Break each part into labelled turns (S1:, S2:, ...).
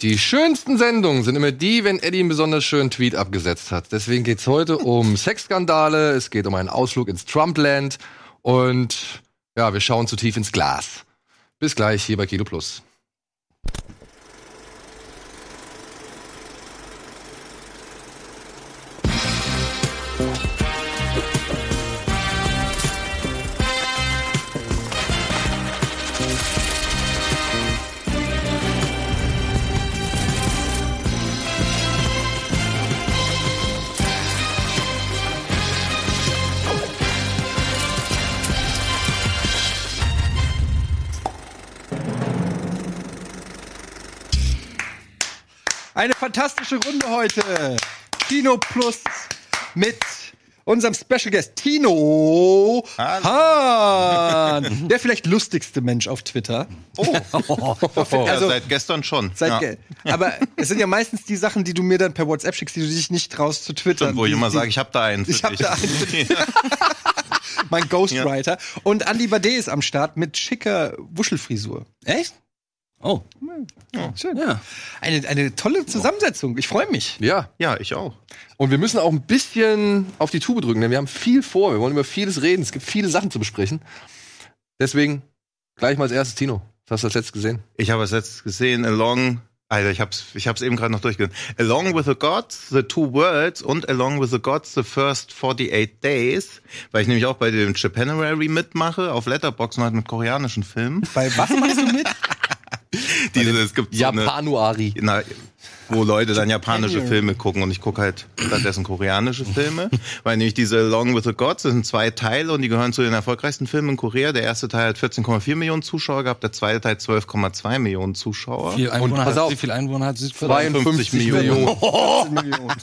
S1: Die schönsten Sendungen sind immer die, wenn Eddie einen besonders schönen Tweet abgesetzt hat. Deswegen geht's heute um Sexskandale, es geht um einen Ausflug ins Trumpland und ja, wir schauen zu tief ins Glas. Bis gleich hier bei Kilo Plus.
S2: Fantastische Runde heute. Kino Plus mit unserem Special Guest Tino Hahn. Der vielleicht lustigste Mensch auf Twitter.
S3: Oh.
S2: Also-
S3: ja, seit gestern schon.
S2: Seit
S3: ja.
S2: ge- Aber es sind ja meistens die Sachen, die du mir dann per WhatsApp schickst, die du dich nicht traust zu twittern.
S3: Wo ich immer sage, ich habe da einen für
S2: Ich hab
S3: dich.
S2: da einen mein Ghostwriter. Und Andy Bade ist am Start mit schicker Wuschelfrisur.
S4: Echt? Oh.
S2: Schön.
S4: Ja.
S2: Eine, eine tolle Zusammensetzung. Ich freue mich.
S1: Ja,
S3: ja, ich auch.
S1: und wir müssen auch ein bisschen auf die Tube drücken, denn wir haben viel vor. Wir wollen über vieles reden. Es gibt viele Sachen zu besprechen. Deswegen gleich mal als erstes Tino. Was hast du als letztes gesehen?
S3: Ich habe es jetzt gesehen, Along, Alter, ich hab's, ich hab's eben gerade noch durchgesehen. Along with the Gods, The Two Worlds und Along with the Gods, The First 48 Days, weil ich nämlich auch bei dem Japanerary mitmache, auf Letterboxd und halt mit koreanischen Filmen.
S2: Bei was machst du mit?
S3: Diese, es gibt so eine,
S1: Japanuari.
S3: na, wo Leute dann japanische Filme gucken und ich gucke halt stattdessen koreanische Filme, weil nämlich diese Along with the Gods das sind zwei Teile und die gehören zu den erfolgreichsten Filmen in Korea. Der erste Teil hat 14,4 Millionen Zuschauer gehabt, der zweite Teil 12,2 Millionen Zuschauer.
S4: Viel Einwohner
S1: pass
S4: hat,
S1: auf.
S4: wie viel Einwohner hat Südkorea?
S1: 52
S3: Millionen.
S1: Millionen.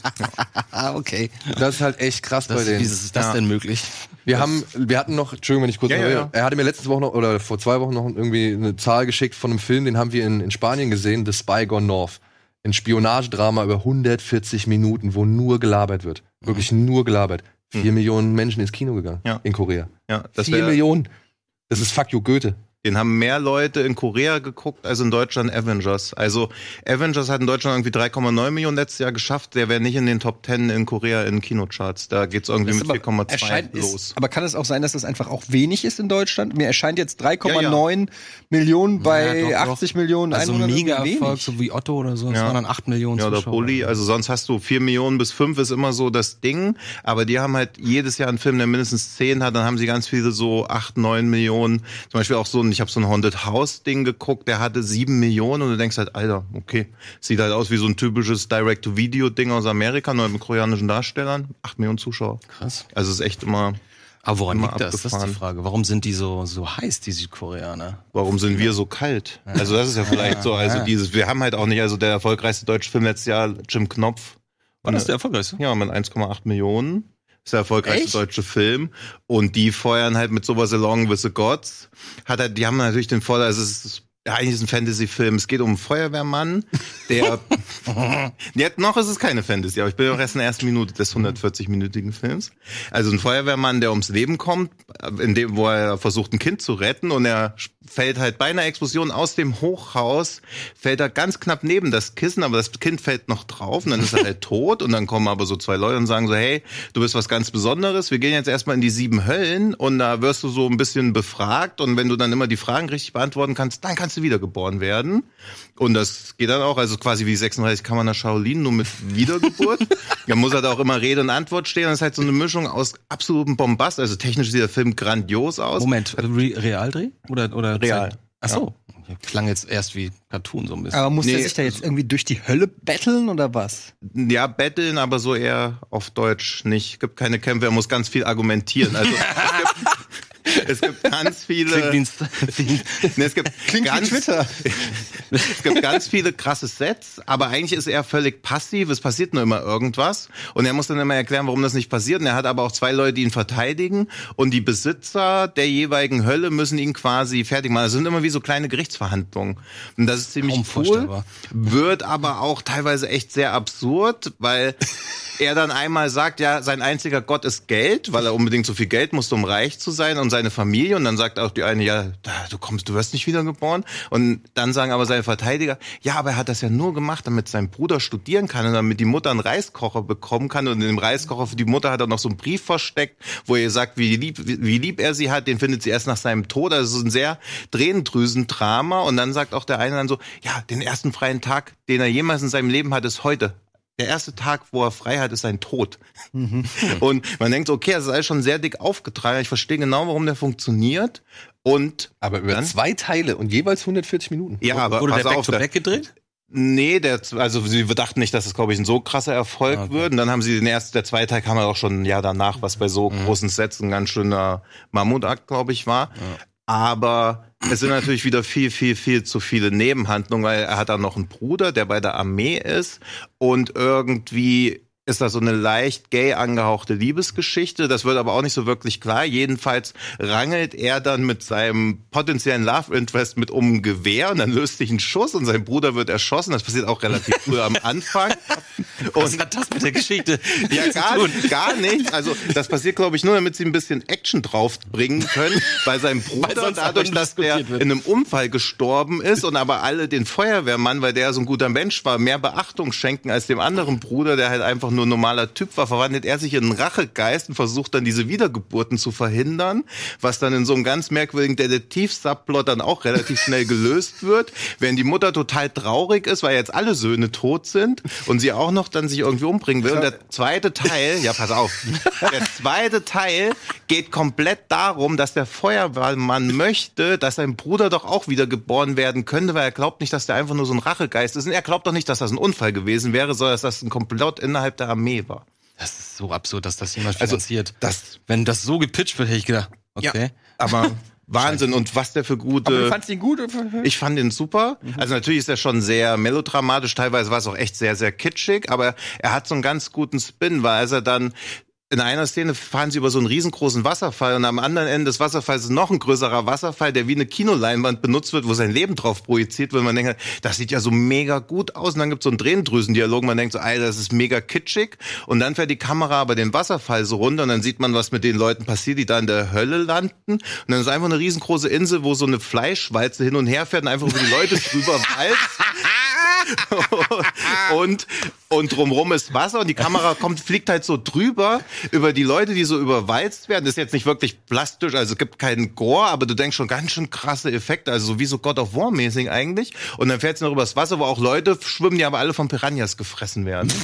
S4: Ah, okay.
S1: Das ist halt echt krass bei
S4: Das, wie
S1: denen.
S4: ist das
S3: Ja.
S4: denn möglich?
S1: Wir haben, wir hatten noch, Entschuldigung, wenn ich kurz
S3: Ja,
S1: noch
S3: ja.
S1: Er hatte mir letzte Woche noch, oder vor zwei Wochen noch irgendwie eine Zahl geschickt von einem Film, den haben wir in, in Spanien gesehen, The Spy Gone North. Ein Spionagedrama über 140 Minuten, wo nur gelabert wird. Wirklich nur gelabert. Vier Millionen Menschen ins Kino gegangen.
S3: Ja.
S1: In Korea.
S3: Ja, das
S1: Vier Millionen. Das ist fuck you Goethe.
S3: Den haben mehr Leute in Korea geguckt als in Deutschland Avengers. Also Avengers hat in Deutschland irgendwie 3,9 Millionen letztes Jahr geschafft. Der wäre nicht in den Top 10 in Korea in Kinocharts. Da geht's irgendwie
S2: Das
S3: mit
S2: ist aber-
S3: 4,2
S2: erscheint-
S3: los.
S2: Ist, aber kann es auch sein, dass das einfach auch wenig ist in Deutschland? Mir erscheint jetzt 3,9 Millionen bei
S4: Ja, doch,
S2: 80
S4: doch.
S2: Millionen
S4: Also Mega-Erfolg,
S2: wenig.
S4: so wie Otto oder so. Das
S3: Ja.
S4: waren dann 8 Millionen
S3: Ja, oder. Bulli. Also sonst hast du 4 Millionen bis 5 ist immer so das Ding. Aber die haben halt jedes Jahr einen Film, der mindestens 10 hat. Dann haben sie ganz viele so 8, 9 Millionen. Zum Beispiel auch so ein, ich habe so ein Haunted House Ding geguckt, der hatte 7 Millionen und du denkst halt, Alter, okay. Sieht halt aus wie so ein typisches Direct-to-Video-Ding aus Amerika, nur mit koreanischen Darstellern. 8 Millionen Zuschauer.
S4: Krass.
S3: Also es ist echt immer,
S4: Aber woran liegt das? Das ist die
S3: abgefahren.
S4: Frage. Warum sind die so, so heiß, die Südkoreaner?
S3: warum sind wir so kalt? Also das ist ja vielleicht so, also dieses, wir haben halt auch nicht, also der erfolgreichste deutsche Film letztes Jahr, Jim Knopf.
S4: War das der erfolgreichste?
S3: Ja, mit 1,8 Millionen. Ist der erfolgreichste
S2: Echt?
S3: deutsche Film. Und die feuern halt mit sowas Along with the Gods. Hat halt, die haben natürlich den Vorteil, also es ist ja, eigentlich ist es ein Fantasy-Film. Es geht um einen Feuerwehrmann, der. Jetzt noch ist es keine Fantasy, aber ich bin auch erst in der ersten Minute des 140-minütigen Films. Also ein Feuerwehrmann, der ums Leben kommt, in dem, wo er versucht, ein Kind zu retten und er fällt halt bei einer Explosion aus dem Hochhaus, fällt er ganz knapp neben das Kissen, aber das Kind fällt noch drauf und dann ist er halt tot und dann kommen aber so zwei Leute und sagen so, hey, du bist was ganz Besonderes, wir gehen jetzt erstmal in die sieben Höllen und da wirst du so ein bisschen befragt und wenn du dann immer die Fragen richtig beantworten kannst, dann kannst du wiedergeboren werden. Und das geht dann auch, also quasi wie 36 Kammer nach Shaolin, nur mit Wiedergeburt. da muss halt auch immer Rede und Antwort stehen. Das ist halt so eine Mischung aus absolutem Bombast. Also technisch sieht der Film grandios aus.
S4: Moment, Re Realdreh? Oder, oder
S3: Real.
S4: Ach so. Klang jetzt erst wie Cartoon so ein bisschen.
S2: Aber muss der
S3: Nee,
S2: sich da jetzt irgendwie durch die Hölle betteln oder was?
S3: Ja, betteln, aber so eher auf Deutsch nicht. Gibt keine Kämpfe, er muss ganz viel argumentieren. Also es gibt, ganz viele. Nee, es gibt
S2: Klingt
S3: ganz,
S2: Twitter.
S3: Es gibt ganz viele krasse Sets, aber eigentlich ist er völlig passiv. Es passiert nur immer irgendwas. Und er muss dann immer erklären, warum das nicht passiert. Und er hat aber auch zwei Leute, die ihn verteidigen. Und die Besitzer der jeweiligen Hölle müssen ihn quasi fertig machen. Das sind immer wie so kleine Gerichtsverhandlungen. Und das ist ziemlich cool. Wird aber auch teilweise echt sehr absurd, weil er dann einmal sagt, ja, sein einziger Gott ist Geld, weil er unbedingt so viel Geld musste, um reich zu sein. Und seine Familie und dann sagt auch die eine, ja, du kommst, du wirst nicht wiedergeboren. Und dann sagen aber seine Verteidiger, ja, aber er hat das ja nur gemacht, damit sein Bruder studieren kann und damit die Mutter einen Reiskocher bekommen kann. Und in dem Reiskocher für die Mutter hat er noch so einen Brief versteckt, wo er sagt, wie lieb, wie, lieb er sie hat, den findet sie erst nach seinem Tod. Also so ein sehr Tränendrüsendrama. Und dann sagt auch der eine dann so, ja, den ersten freien Tag, den er jemals in seinem Leben hat, ist heute der erste Tag, wo er frei hat, ist sein Tod.
S2: Mhm.
S3: Und man denkt, okay, das ist alles schon sehr dick aufgetragen. Ich verstehe genau, warum der funktioniert. Und
S1: Aber über
S3: Dann?
S1: zwei Teile und jeweils 140 Minuten.
S3: ja, aber
S4: Wurde der
S3: pass
S4: Back
S3: auf,
S4: to
S3: der-
S4: Back gedreht?
S3: Nee, der, also sie dachten nicht, dass es, glaube ich, ein so krasser Erfolg
S4: okay.
S3: wird. Und dann haben sie den ersten, der zweite Teil kam ja auch schon ein Jahr danach, was bei so
S4: Mhm.
S3: großen Sets ein ganz schöner Mammutakt, glaube ich, war. Aber es sind natürlich wieder viel, viel, viel zu viele Nebenhandlungen, weil er hat dann noch einen Bruder, der bei der Armee ist und irgendwie ist das so eine leicht gay angehauchte Liebesgeschichte. Das wird aber auch nicht so wirklich klar. Jedenfalls rangelt er dann mit seinem potenziellen Love Interest mit um ein Gewehr und dann löst sich ein Schuss und sein Bruder wird erschossen. Das passiert auch relativ früh am Anfang.
S4: Was
S3: Und
S4: hat das mit der Geschichte
S3: ja, gar, gar nicht. Also das passiert, glaube ich, nur, damit sie ein bisschen Action draufbringen können, bei seinem Bruder,
S4: sonst
S3: dadurch, dass der
S4: wird.
S3: in einem Unfall gestorben ist und aber alle den Feuerwehrmann, weil der so ein guter Mensch war, mehr Beachtung schenken als dem anderen Bruder, der halt einfach nur ein normaler Typ war, verwandelt er sich in einen Rachegeist und versucht dann diese Wiedergeburten zu verhindern, was dann in so einem ganz merkwürdigen Detektiv-Subplot dann auch relativ schnell gelöst wird, wenn die Mutter total traurig ist, weil jetzt alle Söhne tot sind und sie auch noch dann sich irgendwie umbringen will. Und der zweite Teil, ja, pass auf, der zweite Teil geht komplett darum, dass der Feuerwehrmann möchte, dass sein Bruder doch auch wieder geboren werden könnte, weil er glaubt nicht, dass der einfach nur so ein Rachegeist ist. Und er glaubt doch nicht, dass das ein Unfall gewesen wäre, sondern dass das ein Komplott innerhalb der Armee war.
S4: Das ist so absurd, dass das jemand
S3: Also,
S4: finanziert.
S3: das-
S4: Wenn das so gepitcht wird, hätte ich gedacht, okay.
S3: Aber Wahnsinn. Und was der für
S2: Aber du
S3: gute...
S2: fandst ihn gut?
S3: Ich fand ihn super. Also natürlich ist er schon sehr melodramatisch, teilweise war es auch echt sehr, sehr kitschig, aber er hat so einen ganz guten Spin, weil als er dann in einer Szene fahren sie über so einen riesengroßen Wasserfall und am anderen Ende des Wasserfalls ist noch ein größerer Wasserfall, der wie eine Kinoleinwand benutzt wird, wo sein Leben drauf projiziert wird. Man denkt, das sieht ja so mega gut aus. Und dann gibt es so einen Tränendrüsendialog. Man denkt so, Alter, das ist mega kitschig. Und dann fährt die Kamera aber den Wasserfall so runter und dann sieht man, was mit den Leuten passiert, die da in der Hölle landen. Und dann ist einfach eine riesengroße Insel, wo so eine Fleischwalze hin und her fährt und einfach über die Leute drüber walzt. und, und drumrum ist Wasser und die Kamera kommt, fliegt halt so drüber über die Leute, die so überwalzt werden. Das ist jetzt nicht wirklich plastisch, also es gibt keinen Gore, aber du denkst schon ganz schön krasse Effekte, also so wie so God of War mäßig eigentlich. Und dann fährt es noch übers Wasser, wo auch Leute schwimmen, die aber alle von Piranhas gefressen werden.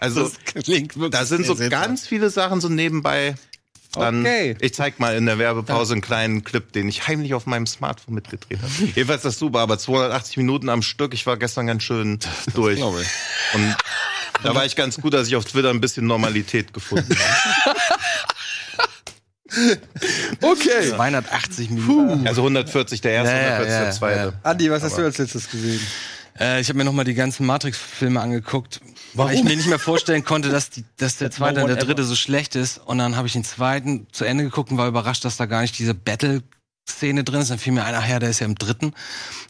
S3: Also,
S4: klingt wirklich
S3: da sind so ganz viele Sachen so nebenbei. Dann,
S2: Okay.
S3: Ich zeig mal in der Werbepause einen kleinen Clip, den ich heimlich auf meinem Smartphone mitgedreht habe. Jedenfalls das super, aber 280 Minuten am Stück. Ich war gestern ganz schön durch.
S4: glaube ich.
S3: Und da war ich ganz gut, dass ich auf Twitter ein bisschen Normalität gefunden habe.
S2: Okay.
S4: 280 Minuten.
S3: Also 140 der erste,
S4: Ja, ja,
S3: 140 der
S4: ja,
S3: zweite.
S2: Andi, was hast du als letztes gesehen?
S4: Äh, ich habe mir noch mal die ganzen Matrix-Filme angeguckt, weil ich mir nicht mehr vorstellen konnte, dass, die, dass der zweite und der dritte so schlecht ist. Und dann habe ich den zweiten zu Ende geguckt und war überrascht, dass da gar nicht diese Battle-Szene drin ist. Dann fiel mir ein, ach ja, der ist ja im dritten.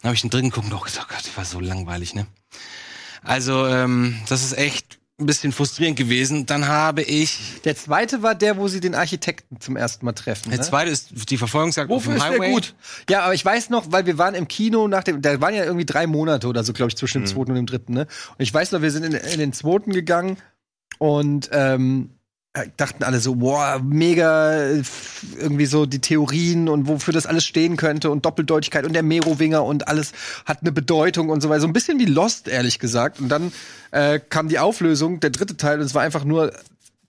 S4: Dann habe ich den dritten geguckt und auch gesagt, oh Gott, das war so langweilig, ne? Also, ähm, das ist echt ein bisschen frustrierend gewesen. Dann habe ich,
S2: Der zweite war der, wo sie den Architekten zum ersten Mal treffen.
S4: der
S2: ne?
S4: zweite ist die Verfolgungsjagd auf dem Highway.
S2: gut? Ja, aber ich weiß noch, weil wir waren im Kino nach dem, da waren ja irgendwie drei Monate oder so, glaube ich, zwischen dem zweiten und dem dritten, ne? Und ich weiß noch, wir sind in, in den zweiten gegangen und ähm, dachten alle so, boah, mega irgendwie so die Theorien und wofür das alles stehen könnte und Doppeldeutigkeit und der Merowinger und alles hat eine Bedeutung und so weiter. So ein bisschen wie Lost, ehrlich gesagt. Und dann äh, kam die Auflösung, der dritte Teil, und es war einfach nur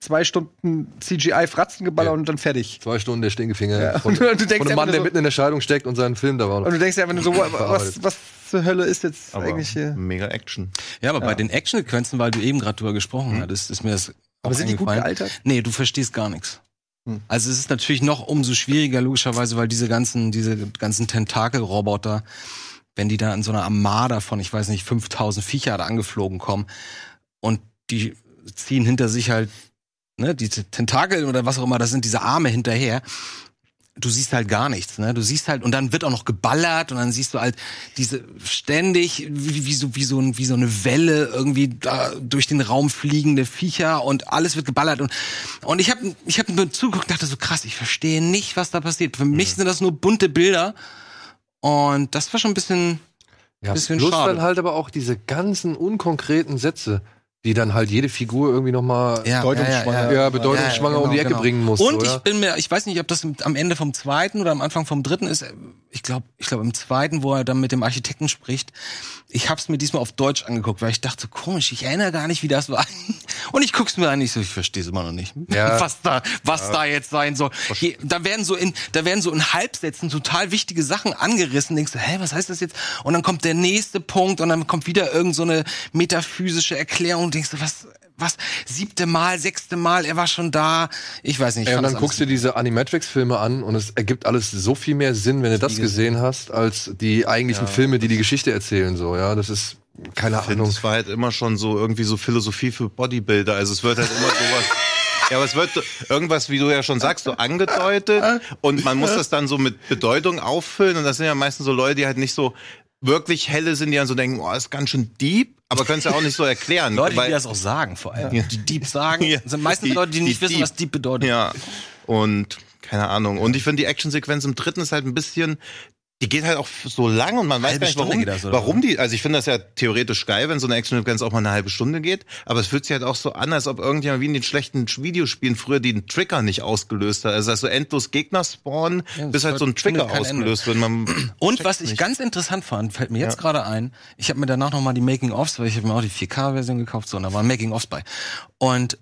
S2: zwei Stunden CGI-Fratzengeballer
S1: Ja.
S2: und dann fertig.
S1: Zwei Stunden der Stinkefinger
S2: Ja.
S1: von,
S2: Und du denkst
S1: von einem Mann,
S2: einfach
S1: der
S2: so-
S1: mitten in der Scheidung steckt und seinen Film da war.
S2: Und du denkst dir einfach nur so, wa- was, was zur Hölle ist jetzt
S3: Aber
S2: eigentlich hier?
S3: mega Action.
S4: Ja, aber bei den Action-Sequenzen, weil du eben gerade drüber gesprochen hattest, ist mir das
S2: Aber sind die gut gealtert?
S4: Nee, du verstehst gar nichts.
S2: Hm.
S4: Also es ist natürlich noch umso schwieriger, logischerweise, weil diese ganzen, diese ganzen Tentakelroboter, wenn die da in so einer Armada von, ich weiß nicht, 5000 Viecher da angeflogen kommen und die ziehen hinter sich halt, ne, diese Tentakel oder was auch immer, das sind diese Arme hinterher. Du siehst halt gar nichts, ne? Du siehst halt und dann wird auch noch geballert und dann siehst du halt diese ständig wie, wie so wie so wie so eine Welle irgendwie da durch den Raum fliegende Viecher und alles wird geballert und und ich habe ich habe nur zugeguckt und dachte so krass, ich verstehe nicht, was da passiert. Für mich mhm. sind das nur bunte Bilder und das war schon ein bisschen
S1: ja, bisschen plus schade. dann halt aber auch diese ganzen unkonkreten Sätze die dann halt jede Figur irgendwie nochmal
S2: ja, bedeutungsschwanger, ja,
S1: ja, ja, bedeutungsschwanger genau, um die Ecke genau. bringen muss.
S4: Und oder? ich bin mir, ich weiß nicht, ob das am Ende vom zweiten oder am Anfang vom dritten ist. Ich glaube, ich glaube im zweiten, wo er dann mit dem Architekten spricht. Ich habe es mir diesmal auf Deutsch angeguckt, weil ich dachte, komisch, ich erinnere gar nicht, wie das war. Und ich guck's mir an, ich so, ich verstehe es immer noch nicht, ja. was da, was ja. da jetzt sein soll. Hier, da werden so in, da werden so in Halbsätzen total wichtige Sachen angerissen. Denkst du, hä, was heißt das jetzt? Und dann kommt der nächste Punkt und dann kommt wieder irgend so eine metaphysische Erklärung denkst du, was, was, siebte Mal, sechste Mal, er war schon da. Ich weiß nicht. Ich
S1: ja, und dann guckst du diese Animatrix-Filme an und es ergibt alles so viel mehr Sinn, wenn du das gesehen hast, als die eigentlichen ja. Filme, die die Geschichte erzählen, so, ja. Das ist, keine ich Ahnung.
S3: Es war halt immer schon so irgendwie so Philosophie für Bodybuilder. Also es wird halt immer sowas. Ja, aber es wird irgendwas, wie du ja schon sagst, so angedeutet und man muss das dann so mit Bedeutung auffüllen und das sind ja meistens so Leute, die halt nicht so wirklich helle sind, die dann so denken, oh, ist ganz schön deep, aber können es ja auch nicht so erklären.
S4: Leute, weil, die das auch sagen, vor allem. Ja. Die deep sagen, ja. sind meistens die, Leute, die nicht die wissen, deep. was deep bedeutet.
S3: Ja. Und keine Ahnung. Und ich finde die Actionsequenz im dritten ist halt ein bisschen, die geht halt auch so lang und man weiß halbe gar nicht, warum, das, warum die, also ich finde das ja theoretisch geil, wenn so eine Action-Sequenz auch mal eine halbe Stunde geht, aber es fühlt sich halt auch so an, als ob irgendjemand wie in den schlechten Videospielen früher den Trigger nicht ausgelöst hat. Also dass so endlos Gegner spawnen, ja, bis halt so ein Trigger ausgelöst wird.
S4: und was ich nicht. ganz interessant fand, fällt mir jetzt ja. gerade ein, ich habe mir danach nochmal die Making-ofs, weil ich habe mir auch die 4K-Version gekauft, so, und da waren Making-ofs bei. Und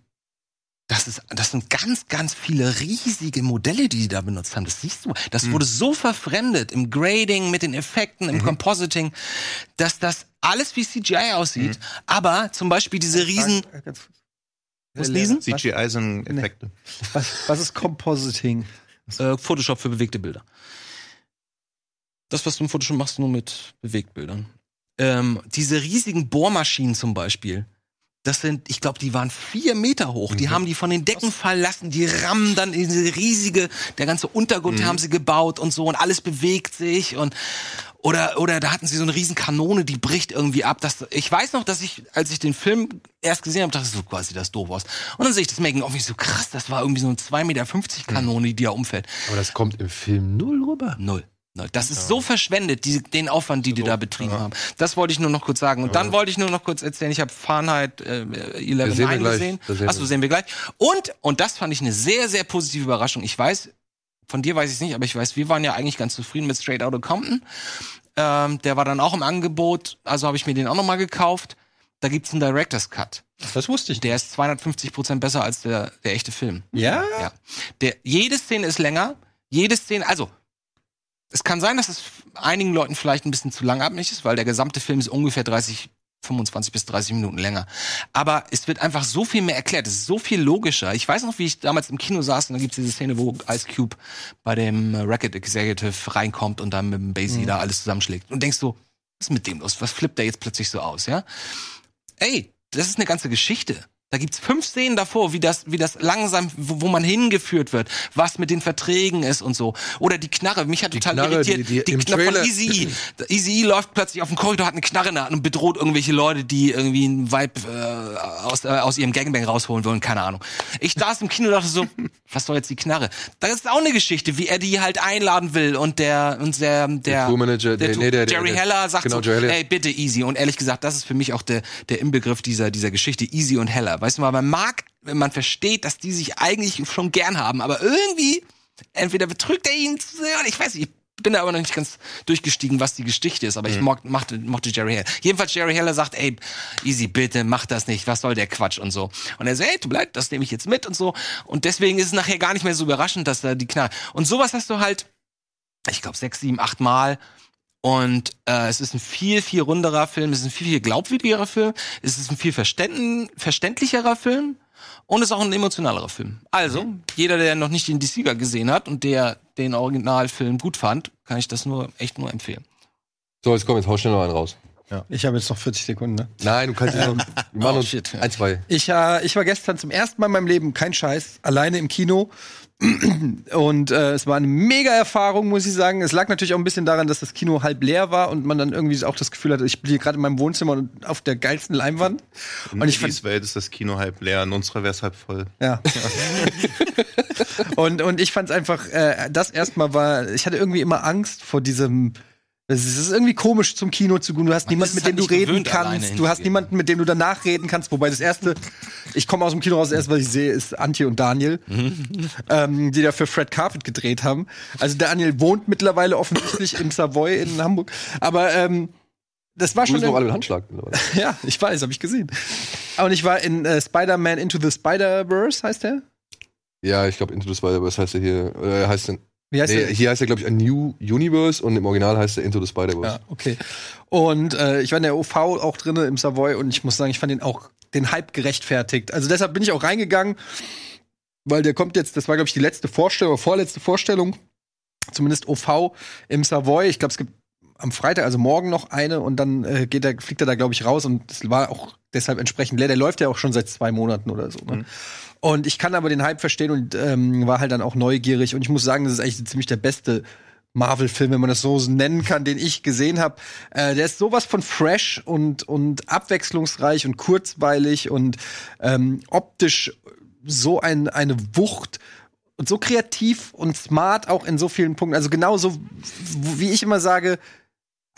S4: das ist, das sind ganz, ganz viele riesige Modelle, die die da benutzt haben. Das siehst du. Das mhm. wurde so verfremdet im Grading, mit den Effekten, im mhm. Compositing, dass das alles wie CGI aussieht. Mhm. Aber zum Beispiel diese riesen,
S3: was lesen? CGI sind Effekte.
S2: Was, was ist Compositing?
S4: Äh, Photoshop für bewegte Bilder. Das, was du im Photoshop machst, nur mit Bewegtbildern. Ähm, diese riesigen Bohrmaschinen zum Beispiel, das sind, ich glaube, die waren vier Meter hoch. Die mhm. haben die von den Decken fallen lassen, die rammen dann in diese riesige, der ganze Untergrund mhm. haben sie gebaut und so und alles bewegt sich und oder oder da hatten sie so eine riesen Kanone, die bricht irgendwie ab. Das, ich weiß noch, dass ich, als ich den Film erst gesehen habe, dachte ich so quasi das doof aus. Und dann sehe ich das Making of, ich so krass, das war irgendwie so eine 2,50 Meter Kanone, die da umfällt.
S1: Aber das kommt im Film null rüber.
S4: Null. Das ist so verschwendet, die, den Aufwand, die die da betrieben ja. haben. Das wollte ich nur noch kurz sagen. Und dann wollte ich nur noch kurz erzählen, ich habe Fahrenheit äh, 11 sehen gesehen. Achso, sehen wir gleich. Und, und das fand ich eine sehr, sehr positive Überraschung. Ich weiß, von dir weiß ich nicht, aber ich weiß, wir waren ja eigentlich ganz zufrieden mit Straight Outta Compton. Ähm, der war dann auch im Angebot, also habe ich mir den auch nochmal gekauft. Da gibt's einen Director's Cut.
S2: Das wusste ich.
S4: Der ist 250 Prozent besser als der, der echte Film.
S2: Ja?
S4: Ja. Der, jede Szene ist länger. Jede Szene, also es kann sein, dass es einigen Leuten vielleicht ein bisschen zu langatmig ist, weil der gesamte Film ist ungefähr 30, 25 bis 30 Minuten länger. Aber es wird einfach so viel mehr erklärt. Es ist so viel logischer. Ich weiß noch, wie ich damals im Kino saß und da gibt es diese Szene, wo Ice Cube bei dem Racket Executive reinkommt und dann mit dem Basie mhm. da alles zusammenschlägt. Und denkst du, was ist mit dem los? Was flippt der jetzt plötzlich so aus, ja? Ey, das ist eine ganze Geschichte. Da gibt's fünf Szenen davor, wie das, wie das langsam, wo, wo man hingeführt wird, was mit den Verträgen ist und so. Oder die Knarre. Mich hat die total Knarre, irritiert. Die, die, die Knarre von Easy E. Easy E läuft plötzlich auf dem Korridor, hat eine Knarre in der Hand und bedroht irgendwelche Leute, die irgendwie einen Vibe äh, aus, äh, aus ihrem Gangbang rausholen wollen. Keine Ahnung. Ich saß im Kino und dachte so, was soll jetzt die Knarre? Da ist auch eine Geschichte, wie er die halt einladen will und der, und der, der,
S1: der Tourmanager,
S4: der, der, nee, der, Jerry Heller sagt genau, so, ey, bitte Easy. Und ehrlich gesagt, das ist für mich auch der, der Inbegriff dieser, dieser Geschichte, Easy und Heller. Weißt du mal, man mag wenn man versteht, dass die sich eigentlich schon gern haben, aber irgendwie, entweder betrügt er ihn zu sehr, ich weiß nicht, ich bin da aber noch nicht ganz durchgestiegen, was die Geschichte ist, aber mhm. ich mochte, mochte Jerry Heller. Jedenfalls Jerry Heller sagt, ey, easy, bitte, mach das nicht, was soll der Quatsch und so. Und er sagt, ey, du bleib, das nehme ich jetzt mit und so. Und deswegen ist es nachher gar nicht mehr so überraschend, dass da die Knall. Und sowas hast du halt, ich glaube, sechs, sieben, acht Mal. Und äh, es ist ein viel, viel runderer Film, es ist ein viel, viel glaubwürdigerer Film, es ist ein viel verständlicherer Film. Und ist auch ein emotionalerer Film. Also, mhm. jeder, der noch nicht den DC gesehen hat und der den Originalfilm gut fand, kann ich das nur echt nur empfehlen.
S1: So, jetzt komm, jetzt hau schnell noch einen raus.
S2: Ich habe jetzt noch 40 Sekunden, ne?
S1: Nein, du kannst jetzt noch. Wir machen
S4: Oh,
S1: uns
S4: shit, ja.
S1: ein, zwei.
S2: Ich, äh, ich war gestern zum ersten Mal in meinem Leben, kein Scheiß, alleine im Kino. Und äh, es war eine mega Erfahrung, muss ich sagen. Es lag natürlich auch ein bisschen daran, dass das Kino halb leer war und man dann irgendwie auch das Gefühl hatte, ich bin hier gerade in meinem Wohnzimmer und auf der geilsten Leinwand.
S3: In
S2: Und ich
S3: Eddies Welt ist das Kino halb leer, in unserer wäre es halb voll.
S2: Ja. und, und ich fand es einfach, äh, das erstmal war, ich hatte irgendwie immer Angst vor diesem. Es ist irgendwie komisch zum Kino zu gehen. Du hast
S4: Man
S2: niemanden, mit
S4: halt
S2: dem du
S4: nicht
S2: reden kannst. Du hast niemanden, mit dem du danach reden kannst. Wobei das erste, ich komme aus dem Kino raus, das erste, was ich sehe, ist Antje und Daniel, ähm, die da für Fred Carpet gedreht haben. Also Daniel wohnt mittlerweile offensichtlich im Savoy in Hamburg. Aber ähm, das war
S1: Du
S2: schon.
S1: noch alle mit Handschlag. mittlerweile.
S2: Ja, ich weiß, habe ich gesehen. Und ich war in äh, Spider-Man Into the Spider-Verse, heißt der?
S1: Ja, ich glaube, Into the Spider-Verse heißt er hier. Äh, heißt denn,
S2: Wie heißt
S1: nee,
S2: der?
S1: hier heißt er, glaube ich, A New Universe und im Original heißt er Into the Spider-Verse.
S2: Ja, okay. Und äh, ich war in der OV auch drinne im Savoy und ich muss sagen, ich fand den auch den Hype gerechtfertigt. Also deshalb bin ich auch reingegangen, weil der kommt jetzt, das war, glaube ich, die letzte Vorstellung, oder vorletzte Vorstellung, zumindest OV im Savoy. Ich glaube, es gibt am Freitag, also morgen noch eine und dann äh, geht er, fliegt er da, glaube ich, raus und es war auch deshalb entsprechend leer. Der läuft ja auch schon seit zwei Monaten oder so. Ne? Und ich kann aber den Hype verstehen und ähm, war halt dann auch neugierig und ich muss sagen, das ist eigentlich ziemlich der beste Marvel-Film, wenn man das so nennen kann, den ich gesehen habe. Äh, der ist sowas von fresh und, und abwechslungsreich und kurzweilig und ähm, optisch so ein, eine Wucht und so kreativ und smart auch in so vielen Punkten. Also genauso, wie ich immer sage,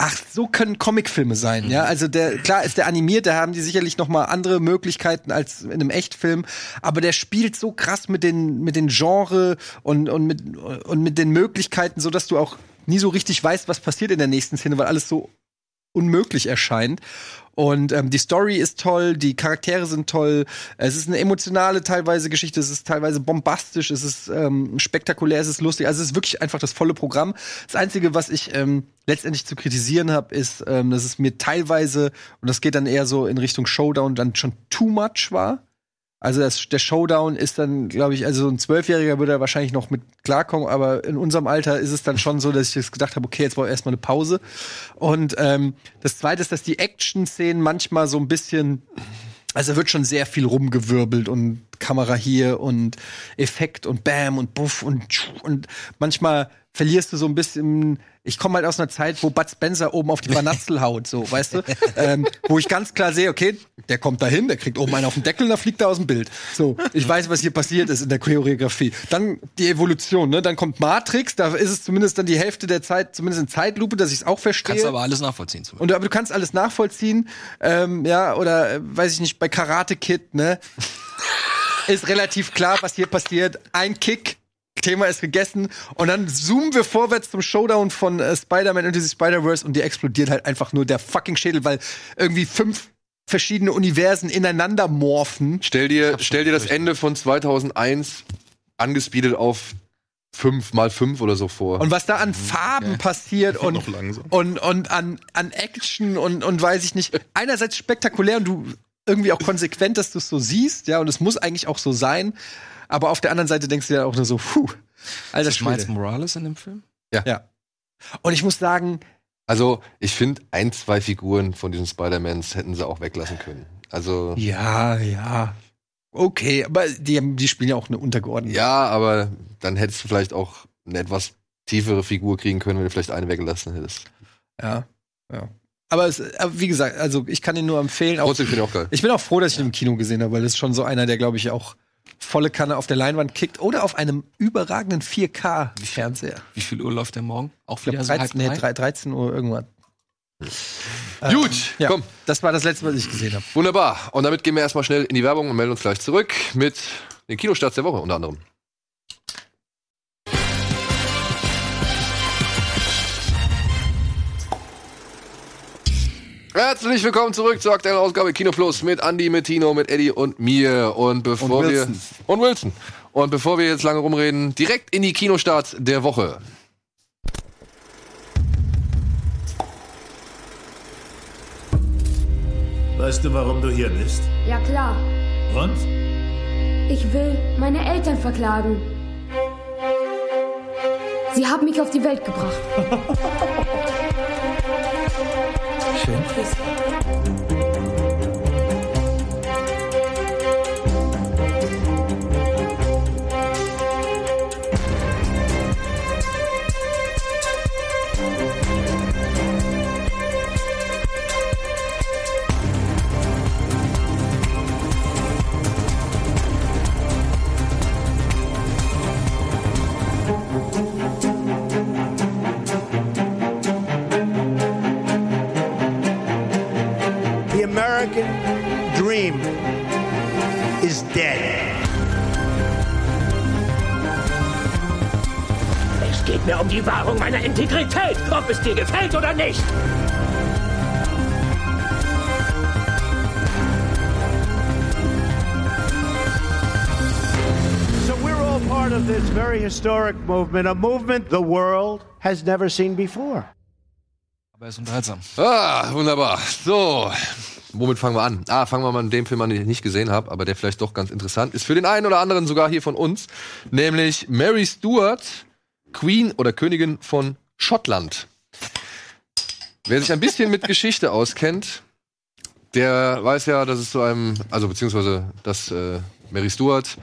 S2: Ach, so können Comicfilme sein, ja. Also der klar ist der animiert, da haben die sicherlich noch mal andere Möglichkeiten als in einem Echtfilm, aber der spielt so krass mit den mit den Genre und und mit und mit den Möglichkeiten, so dass du auch nie so richtig weißt, was passiert in der nächsten Szene, weil alles so unmöglich erscheint. Und ähm, die Story ist toll, die Charaktere sind toll. Es ist eine emotionale teilweise Geschichte, es ist teilweise bombastisch, es ist ähm, spektakulär, es ist lustig. Also es ist wirklich einfach das volle Programm. Das Einzige, was ich ähm, letztendlich zu kritisieren habe, ist, ähm, dass es mir teilweise, und das geht dann eher so in Richtung Showdown, dann schon too much war. Also das, der Showdown ist dann, glaube ich, also so ein Zwölfjähriger würde da wahrscheinlich noch mit klarkommen, aber in unserem Alter ist es dann schon so, dass ich jetzt gedacht habe, okay, jetzt brauche ich erstmal eine Pause. Und ähm, das Zweite ist, dass die Action-Szenen manchmal so ein bisschen, also wird schon sehr viel rumgewirbelt und Kamera hier und Effekt und Bam und Buff und und manchmal verlierst du so ein bisschen. Ich komme halt aus einer Zeit, wo Bud Spencer oben auf die Banatzel haut, so, weißt du? Ähm, wo ich ganz klar sehe, okay, der kommt da hin, der kriegt oben einen auf den Deckel und dann fliegt er aus dem Bild. So, ich weiß, was hier passiert ist in der Choreografie. Dann die Evolution, ne? Dann kommt Matrix, da ist es zumindest dann die Hälfte der Zeit, zumindest in Zeitlupe, dass ich es auch verstehe.
S4: Kannst aber alles nachvollziehen. Zum
S2: Und aber du kannst alles nachvollziehen, ähm, ja, oder äh, weiß ich nicht, bei Karate Kid, ne? Ist relativ klar, was hier passiert. Ein Kick, Thema ist gegessen und dann zoomen wir vorwärts zum Showdown von äh, Spider-Man Into the Spider-Verse und dir explodiert halt einfach nur der fucking Schädel, weil irgendwie fünf verschiedene Universen ineinander morphen.
S1: Stell dir, stell dir das Ende von 2001 angespeedet auf 5 mal 5 oder so vor.
S2: Und was da an Farben passiert und, und, und an, an Action und, und weiß ich nicht. Einerseits spektakulär und du irgendwie auch konsequent, dass du es so siehst, ja, und es muss eigentlich auch so sein. Aber auf der anderen Seite denkst du ja auch nur so, puh, alter
S4: Ist Miles. Morales in dem Film?
S2: Ja. Und ich muss sagen,
S1: Also, ich finde, ein, zwei Figuren von diesen Spider-Mans hätten sie auch weglassen können. Also,
S2: ja, ja. Okay, aber die, die spielen ja auch eine untergeordnete.
S1: ja, aber dann hättest du vielleicht auch eine etwas tiefere Figur kriegen können, wenn du vielleicht eine weggelassen hättest.
S2: Ja. ja. Aber, es, aber wie gesagt, also ich kann ihn nur empfehlen. Auch,
S1: Trotzdem finde ich auch geil.
S2: ich bin auch froh, dass ich ihn im Kino gesehen habe, weil das ist schon so einer, der, glaube ich, auch volle Kanne auf der Leinwand kickt oder auf einem überragenden 4K-Fernseher.
S4: Wie viel Uhr läuft der morgen? Auch
S2: Ich
S4: wieder so
S2: 13,
S4: halb
S2: nee,
S4: drei?
S2: 13 Uhr irgendwann.
S1: Gut,
S2: Ja,
S1: komm.
S2: Das war das letzte, was ich gesehen habe.
S1: Wunderbar. Und damit gehen wir erstmal schnell in die Werbung und melden uns gleich zurück mit den Kinostarts der Woche unter anderem. Herzlich willkommen zurück zur aktuellen Ausgabe Kino Plus mit Andy, mit Tino, mit Eddie und mir. Und bevor
S2: Und Wilson.
S1: wir und Wilson. Und bevor wir jetzt lange rumreden, direkt in die Kinostarts der Woche.
S5: Weißt du, warum du hier bist?
S6: Ja klar,
S5: Und?
S6: ich will meine Eltern verklagen. Sie haben mich auf die Welt gebracht.
S2: Schön.
S7: American dream is dead.
S8: Es geht mir um die Wahrung meiner Integrität, ob es dir gefällt oder nicht.
S7: So we're all part of this very historic movement, a movement the world has never seen before.
S4: Aber er ist unterhaltsam.
S1: Ah, wunderbar. So, womit fangen wir an? Ah, fangen wir mal mit dem Film an, den ich nicht gesehen habe, aber der vielleicht doch ganz interessant ist. Für den einen oder anderen sogar hier von uns. Nämlich Mary Stuart, Queen oder Königin von Schottland. Wer sich ein bisschen mit Geschichte auskennt, der weiß ja, dass es zu einem, also beziehungsweise, dass äh, Mary Stuart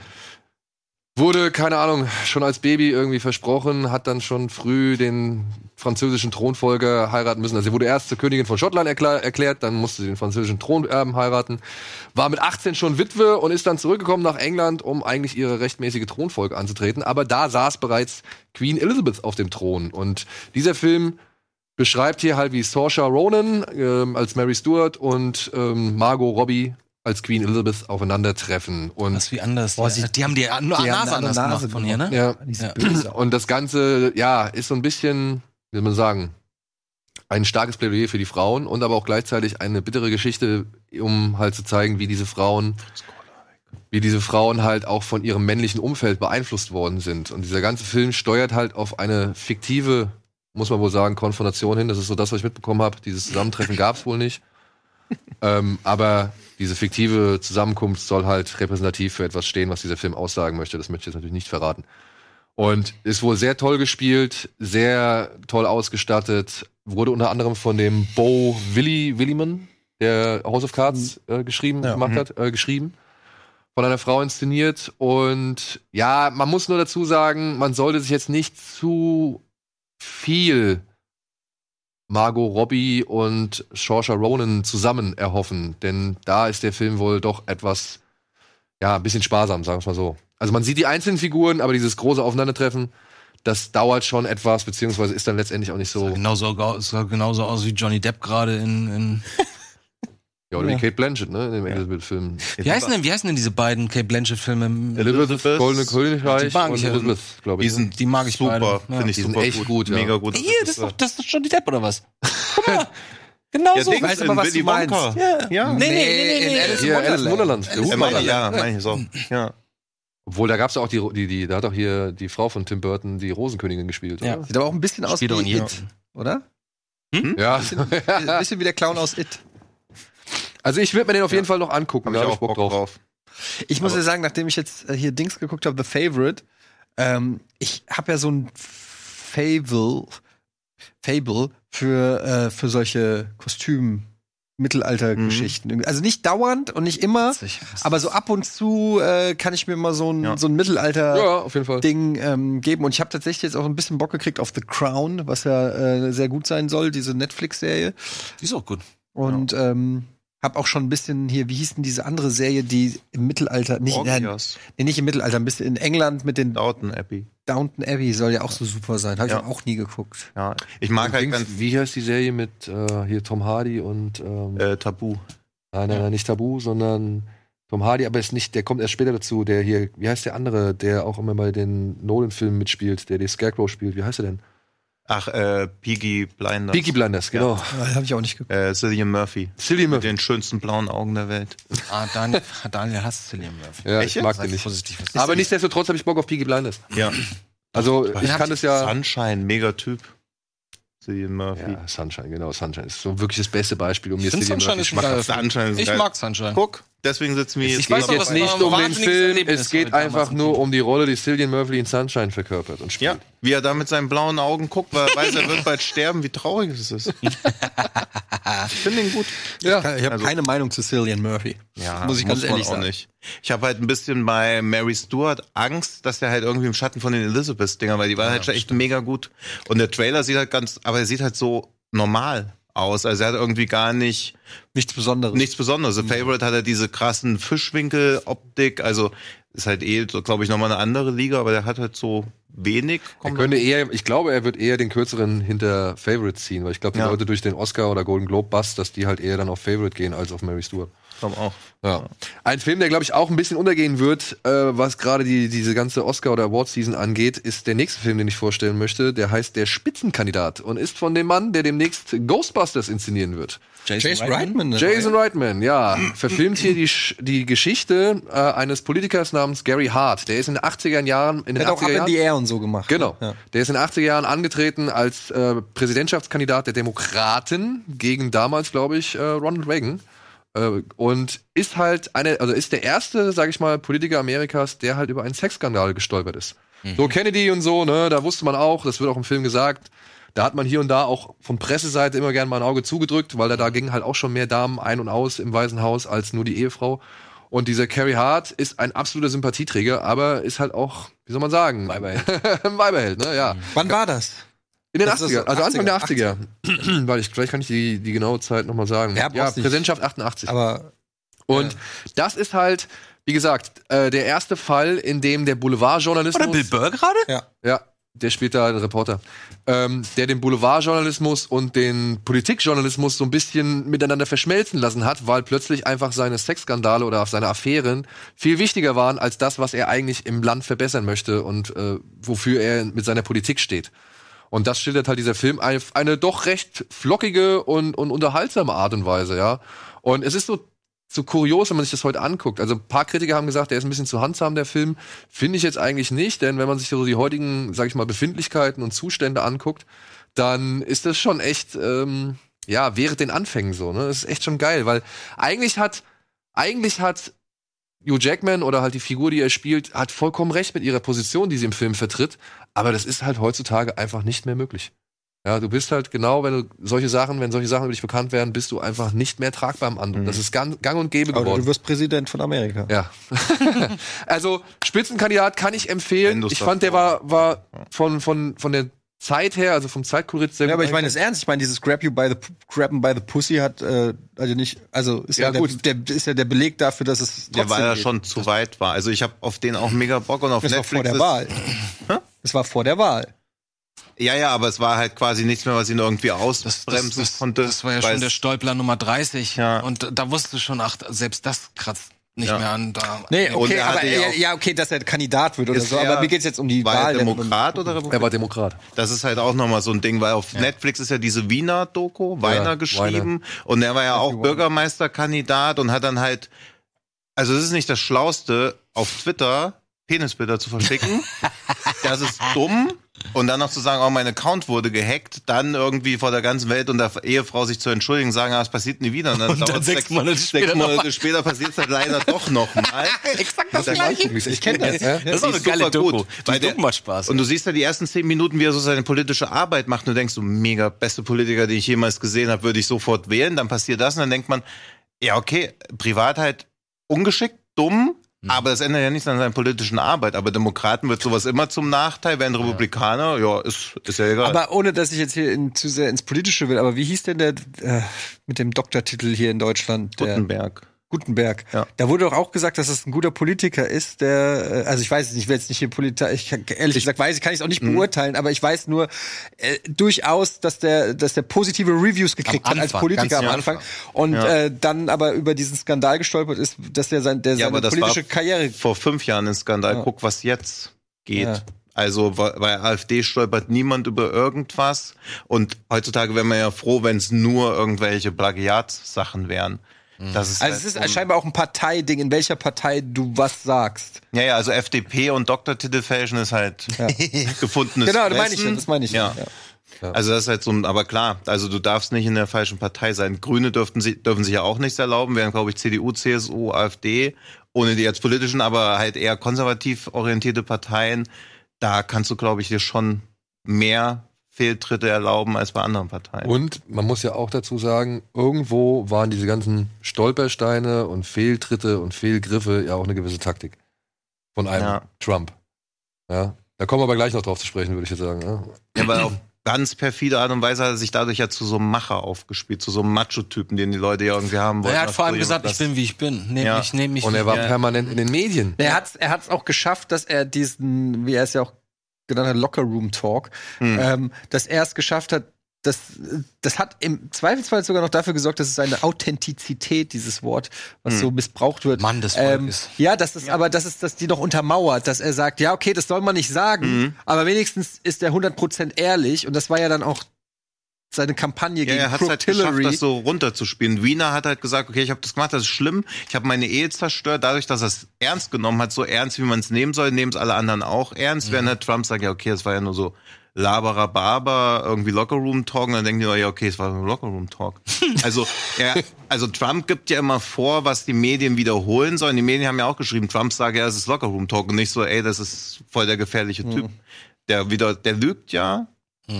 S1: wurde, keine Ahnung, schon als Baby irgendwie versprochen, hat dann schon früh den französischen Thronfolger heiraten müssen. Also sie wurde erst zur Königin von Schottland erkla- erklärt, dann musste sie den französischen Thronerben heiraten, war mit 18 schon Witwe und ist dann zurückgekommen nach England, um eigentlich ihre rechtmäßige Thronfolge anzutreten. Aber da saß bereits Queen Elizabeth auf dem Thron. Und dieser Film beschreibt hier halt, wie Saoirse Ronan ähm, als Mary Stuart und ähm, Margot Robbie als Queen Elizabeth aufeinandertreffen. Und
S4: Das ist wie anders.
S2: Boah,
S4: die,
S2: sie-
S4: die haben die,
S2: die haben
S4: Nase
S2: eine
S4: anders
S2: andere
S4: gemacht
S2: Nase
S4: von hier, ne?
S1: ja,
S4: Ja.
S1: und das Ganze, ja, ist so ein bisschen, wie soll man sagen, ein starkes Plädoyer für die Frauen und aber auch gleichzeitig eine bittere Geschichte, um halt zu zeigen, wie diese Frauen, wie diese Frauen halt auch von ihrem männlichen Umfeld beeinflusst worden sind. Und dieser ganze Film steuert halt auf eine fiktive, muss man wohl sagen, Konfrontation hin. Das ist so das, was ich mitbekommen habe. Dieses Zusammentreffen gab es wohl nicht. Ähm, aber diese fiktive Zusammenkunft soll halt repräsentativ für etwas stehen, was dieser Film aussagen möchte. Das möchte ich jetzt natürlich nicht verraten. Und ist wohl sehr toll gespielt, sehr toll ausgestattet. Wurde unter anderem von dem Bo Willi Williman, der House of Cards äh, geschrieben,
S2: Ja.
S1: gemacht hat, äh, geschrieben. Von einer Frau inszeniert. Und ja, man muss nur dazu sagen, man sollte sich jetzt nicht zu viel Margot Robbie und Saoirse Ronan zusammen erhoffen, denn da ist der Film wohl doch etwas, ja, ein bisschen sparsam, sagen wir mal so. Also man sieht die einzelnen Figuren, aber dieses große Aufeinandertreffen, das dauert schon etwas, beziehungsweise ist dann letztendlich auch nicht so.
S4: Genauso, au- sah genauso aus wie Johnny Depp gerade in, in
S1: Ja, oder wie Kate Blanchett, ne, in dem Elizabeth-Film.
S4: wie, heißen denn, wie heißen denn diese beiden Kate Blanchett-Filme?
S1: Elizabeth, Goldene Königreich
S4: Die mag
S1: und
S4: ich ja.
S1: Elizabeth, glaube
S3: Die
S1: ich.
S3: sind
S4: Die mag ich
S3: super,
S4: beide. Ja.
S3: finde ich
S1: Die sind
S3: super
S1: echt
S3: gut.
S1: gut, ja.
S3: Mega gut.
S4: Hier, das ist doch, das ist doch Johnny Depp, oder was? Guck mal. Genau
S3: ja,
S4: so.
S3: Dings
S2: weiß aber,
S3: in
S2: was
S3: Willy
S2: du meinst.
S3: Wonka.
S4: Ja.
S3: Ja.
S4: Nee, nee, nee, nee,
S2: in
S4: nee.
S2: Alice
S1: Hier, Alice im Wunderland.
S3: Ja, meine ich so. Ja.
S1: Obwohl, da gab's auch die, die, die, da hat auch hier die Frau von Tim Burton die Rosenkönigin gespielt,
S4: Ja.
S1: oder?
S2: Sieht aber auch ein bisschen aus
S4: in
S2: wie. It, oder?
S1: Ja.
S2: Ein bisschen wie der Clown aus It.
S1: Also ich würde mir den auf jeden Fall noch angucken,
S3: Hab
S1: da
S3: ich
S1: hab
S3: auch
S1: ich Bock
S3: Bock
S1: drauf.
S3: drauf.
S2: Ich muss ja sagen, nachdem ich jetzt äh, hier Dings geguckt habe, The Favorite, ähm, ich habe ja so ein Fable, Fable für, äh, für solche Kostüm Mittelalter-Geschichten. Also nicht dauernd und nicht immer, aber so ab und zu äh, kann ich mir mal so ein,
S3: Ja.
S2: so ein Mittelalter
S1: Ja, auf jeden Fall.
S2: Ding ähm, geben. Und ich habe tatsächlich jetzt auch ein bisschen Bock gekriegt auf The Crown, was ja äh, sehr gut sein soll, diese Netflix-Serie.
S4: Die ist auch gut.
S2: Und ähm, habe auch schon ein bisschen hier, wie hieß denn diese andere Serie, die im Mittelalter, nicht, nein, nee, nicht im Mittelalter, ein bisschen in England mit den
S3: Downton Abbey.
S2: Downton Abbey soll ja auch so super sein. Habe
S3: Ja.
S2: ich auch nie geguckt.
S3: Ja. Ich mag halt ganz
S1: wie heißt die Serie mit äh, hier Tom Hardy und ähm,
S3: äh, Tabu.
S1: nein, nein, nein, nicht Tabu, sondern Tom Hardy, aber ist nicht, der kommt erst später dazu, der hier, wie heißt der andere, der auch immer bei den Nolan-Filmen mitspielt, der die Scarecrow spielt, wie heißt er denn?
S3: Ach, äh, Peaky Blinders.
S1: Peaky Blinders, genau.
S2: Ja, Habe ich auch nicht geguckt.
S3: Äh, Cillian Murphy.
S1: Cillian
S3: Mit
S1: Murphy.
S3: den schönsten blauen Augen der Welt.
S4: Ah, Daniel, Daniel hasst Cillian Murphy.
S1: Ja,
S3: Echt
S1: ich mag den nicht.
S4: was
S1: Aber nichtsdestotrotz habe ich Bock auf Peaky Blinders.
S3: Ja.
S1: Also, ich kann das ja.
S3: Sunshine, mega Typ. Cillian Murphy.
S1: Ja, Sunshine, genau, Sunshine ist so wirklich das beste Beispiel, um mir
S4: Ich
S1: Cillian
S4: Sunshine
S1: Murphy
S4: Film.
S3: Sunshine ist
S4: Ich mag Sunshine.
S3: Guck, deswegen sitzen wir
S4: Ich
S3: jetzt
S4: weiß
S1: geht
S4: was
S1: jetzt nicht um den Film,
S4: Erlebnis
S1: es geht einfach nur um die Rolle, die Cillian Murphy in Sunshine verkörpert und spielt.
S3: Ja, wie er da mit seinen blauen Augen guckt, weil er weiß, er wird bald sterben, wie traurig es ist. ich finde ihn gut.
S2: Ja. Ich habe
S3: Also-
S2: keine Meinung zu Cillian Murphy.
S3: Ja,
S2: muss ich ganz
S3: man
S2: ehrlich
S3: auch
S2: sagen.
S3: nicht. Ich habe halt ein bisschen bei Mary Stuart Angst, dass der halt irgendwie im Schatten von den Elizabeth-Dinger, weil die war halt schon echt mega gut. Und der Trailer sieht halt ganz, aber er sieht halt so normal aus. Also er hat irgendwie gar nicht
S2: Nichts Besonderes.
S3: nichts Besonderes. The Favorite hat er diese krassen Fischwinkel-Optik, also ist halt eh, so, glaube ich, nochmal eine andere Liga, aber der hat halt so wenig.
S1: Er könnte eher, ich glaube, er wird eher den kürzeren hinter Favorite ziehen, weil ich glaube, die
S3: Ja.
S1: Leute durch den Oscar oder Golden Globe Bust, dass die halt eher dann auf Favorite gehen als auf Mary Stuart.
S3: Komm auch.
S1: Ja. Ein Film, der glaube ich auch ein bisschen untergehen wird, äh, was gerade die, diese ganze Oscar- oder Award-Season angeht, ist der nächste Film, den ich vorstellen möchte. Der heißt Der Spitzenkandidat und ist von dem Mann, der demnächst Ghostbusters inszenieren wird.
S2: Jason Reitman. ne?
S1: Jason Reitman, ja, verfilmt hier die, die Geschichte äh, eines Politikers namens Gary Hart. Der ist in den 80er Jahren, in den
S2: Der hat auch
S1: 80er
S2: Up in the Air und so gemacht.
S1: Genau.
S2: Ja.
S1: Der ist in den 80er Jahren angetreten als äh, Präsidentschaftskandidat der Demokraten gegen damals, glaube ich, äh, Ronald Reagan. Äh, und ist halt eine, also ist der erste, sage ich mal, Politiker Amerikas, der halt über einen Sexskandal gestolpert ist. So Kennedy und so, ne, da wusste man auch, das wird auch im Film gesagt, da hat man hier und da auch von Presseseite immer gerne mal ein Auge zugedrückt, weil da, da gingen halt auch schon mehr Damen ein und aus im Weißen Haus als nur die Ehefrau. Und dieser Carrie Hart ist ein absoluter Sympathieträger, aber ist halt auch, wie soll man sagen, Weiberheld. Weiberheld, ne, ja.
S2: Wann war das?
S1: In den
S2: Das ist
S1: 80er, also Anfang der
S2: 80er.
S1: 80er. Weil ich, vielleicht kann ich die, die genaue Zeit nochmal sagen.
S2: Ja,
S1: Ja. Präsidentschaft 88.
S2: Aber
S1: Und das ist halt, wie gesagt, äh, der erste Fall, in dem der Boulevardjournalismus.
S4: Oder Bill Burr gerade?
S2: ja.
S1: Ja, der spielt da einen Reporter. Ähm, der den Boulevardjournalismus und den Politikjournalismus so ein bisschen miteinander verschmelzen lassen hat, weil plötzlich einfach seine Sexskandale oder seine Affären viel wichtiger waren als das, was er eigentlich im Land verbessern möchte und äh, wofür er mit seiner Politik steht. Und das schildert halt dieser Film auf eine doch recht flockige und, und unterhaltsame Art und Weise, ja. Und es ist so, so kurios, wenn man sich das heute anguckt. Also ein paar Kritiker haben gesagt, der ist ein bisschen zu handsam, der Film. Finde ich jetzt eigentlich nicht, denn wenn man sich so die heutigen, sag ich mal, Befindlichkeiten und Zustände anguckt, dann ist das schon echt, ähm, ja, während den Anfängen so, ne? Das ist echt schon geil, weil eigentlich hat, eigentlich hat Hugh Jackman oder halt die Figur, die er spielt, hat vollkommen recht mit ihrer Position, die sie im Film vertritt. Aber das ist halt heutzutage einfach nicht mehr möglich. Ja, du bist halt genau, wenn du solche Sachen, wenn solche Sachen über dich bekannt werden, bist du einfach nicht mehr tragbar im Andruck. Das ist gang, gang und gäbe geworden.
S2: du wirst Präsident von Amerika.
S1: Ja. also Spitzenkandidat kann ich empfehlen. Ich fand, der war, war von, von, von der Zeit her, also vom Zeitkurit sehr
S2: Ja, aber ich meine es ernst. Ich meine, dieses Grab you by the Grabben by the Pussy hat äh, also nicht, also ist ja,
S1: Ja,
S2: der,
S1: gut.
S2: der ist ja der Beleg dafür, dass es
S3: Der, weil er
S2: geht.
S3: schon zu weit war. Also ich habe auf den auch mega Bock und auf
S2: Das war
S3: Netflix.
S2: vor der Wahl. Das war vor der Wahl.
S3: Ja, ja, aber es war halt quasi nichts mehr, was ihn irgendwie ausbremsen
S4: das, das,
S3: konnte.
S4: das war ja schon der
S3: es-
S4: Stolpler Nummer 30.
S3: Ja.
S4: Und da wusste du schon, ach, selbst das kratzt nicht
S3: Ja.
S4: mehr an. Da,
S2: Nee, okay,
S3: er
S2: aber
S3: ja
S2: ja, ja, okay, dass er Kandidat wird oder so.
S3: er-
S2: Aber mir geht's jetzt um die
S3: war
S2: Wahl.
S3: er Demokrat oder Republikaner?
S1: Er war Demokrat.
S3: Das ist halt auch nochmal so ein Ding, weil auf Netflix ist ja diese Wiener Doku, Weiner geschrieben. Und er war ja auch Bürgermeisterkandidat und hat dann halt, also es ist nicht das Schlauste, auf Twitter Penisbilder zu verschicken. das ist dumm. Und dann noch zu sagen, oh, mein Account wurde gehackt, dann irgendwie vor der ganzen Welt und der Ehefrau sich zu entschuldigen, sagen, ah, es passiert nie wieder. Und dann,
S4: Und dann
S3: dauert
S4: sechs Monate
S3: sechs
S4: später
S3: Monate später passiert es halt leider doch nochmal.
S4: Exakt das
S1: Ich kenne das. Ja?
S4: Das ist auch eine geile
S3: super gut,
S4: Doku.
S3: weil der-
S4: Doku macht Spaß.
S3: Und du siehst ja die ersten zehn Minuten, wie er so seine politische Arbeit macht. Und du denkst, so mega beste Politiker, den ich jemals gesehen habe, würde ich sofort wählen. Dann passiert das und dann denkt man, ja okay, privat halt ungeschickt, dumm.
S4: Hm.
S3: Aber das ändert ja nichts an seiner politischen Arbeit. Aber Demokraten wird sowas immer zum Nachteil, während Republikaner, ja, ist, ist ja egal.
S2: Aber ohne, dass ich jetzt hier in, zu sehr ins Politische will, aber wie hieß denn der äh, mit dem Doktortitel hier in Deutschland? Der,
S3: Gutenberg. Ja.
S2: Da wurde doch auch gesagt, dass es ein guter Politiker ist, der, äh, also ich weiß es nicht, ich will jetzt nicht hier Politik, ich ehrlich gesagt weiß ich, kann ich es auch nicht
S3: Mhm.
S2: beurteilen, aber ich weiß nur äh, durchaus, dass der, dass der positive Reviews gekriegt
S4: Am
S2: hat als
S4: Anfang,
S2: Politiker am Anfang
S4: Anfang.
S2: und
S3: Ja.
S2: äh, dann aber über diesen Skandal gestolpert ist, dass der sein, der
S3: Ja,
S2: seine
S3: aber das
S2: politische
S3: war
S2: Karriere
S3: vor fünf Jahren ein Skandal.
S2: Ja.
S3: Guck, was jetzt geht. Also bei bei AfD stolpert niemand über irgendwas. Und heutzutage wäre man ja froh, wenn es nur irgendwelche Plagiatssachen wären. Das ist
S2: Also
S3: halt
S2: es ist scheinbar auch ein Parteiding, in welcher Partei du was sagst.
S3: Ja, ja, also FDP und Doktortitelfälschen ist halt gefundenes
S2: Genau, das meine ich ja, das meine ich ja.
S3: ja.
S2: ja.
S1: Ja.
S3: Also das ist halt so ein, aber klar, also du darfst nicht in der falschen Partei sein. Grüne dürften sie, dürfen sich ja auch nichts erlauben, während, glaube ich, CDU, CSU, AfD, ohne die jetzt politischen, aber halt eher konservativ orientierte Parteien, da kannst du, glaube ich, dir schon mehr Fehltritte erlauben als bei anderen Parteien.
S1: Und man muss ja auch dazu sagen, irgendwo waren diese ganzen Stolpersteine und Fehltritte und Fehlgriffe ja auch eine gewisse Taktik von einem
S3: Ja.
S1: Trump. Ja, da kommen wir aber gleich noch drauf zu sprechen, würde ich jetzt sagen. Ja.
S3: Ja, weil auf ganz perfide Art und Weise hat er sich dadurch ja zu so einem Macher aufgespielt, zu so einem Macho-Typen, den die Leute ja irgendwie haben wollten.
S4: Er hat vor allem gesagt, ich bin wie ich bin. Nehm
S3: Ja.
S4: mich, nehm mich
S1: Und er war permanent in den Medien.
S2: Er hat es er hat's auch geschafft, dass er diesen, wie er es ja auch genannt hat, Locker Room Talk,
S3: Hm.
S2: ähm, dass er es geschafft hat, das, das hat im Zweifelsfall sogar noch dafür gesorgt, dass es eine Authentizität, dieses Wort, was
S3: Hm.
S2: so missbraucht wird.
S4: Mann des
S2: ähm,
S4: Volkes.
S2: ja, das ist, aber das ist, dass die noch untermauert, dass er sagt, ja, okay, das soll man nicht sagen,
S3: Mhm.
S2: aber wenigstens ist er 100% ehrlich und das war ja dann auch seine Kampagne
S3: Ja,
S2: gegen
S3: er hat halt geschafft,
S2: Hillary.
S3: das so runterzuspielen. Wiener hat halt gesagt, okay, ich habe das gemacht, das ist schlimm. Ich habe meine Ehe zerstört. Dadurch, dass er es ernst genommen hat, so ernst, wie man es nehmen soll, nehmen es alle anderen auch ernst. Während der Trump sagt, ja, okay, das war ja nur so laberer Barber, irgendwie Lockerroom-Talk. Und dann denken die, Leute, ja, okay, es war nur Lockerroom-Talk. also, er, also Trump gibt ja immer vor, was die Medien wiederholen sollen. Die Medien haben ja auch geschrieben, Trump sagt, ja, es ist Lockerroom-Talk und nicht so, ey, das ist voll der gefährliche Typ. Der wieder, der lügt ja,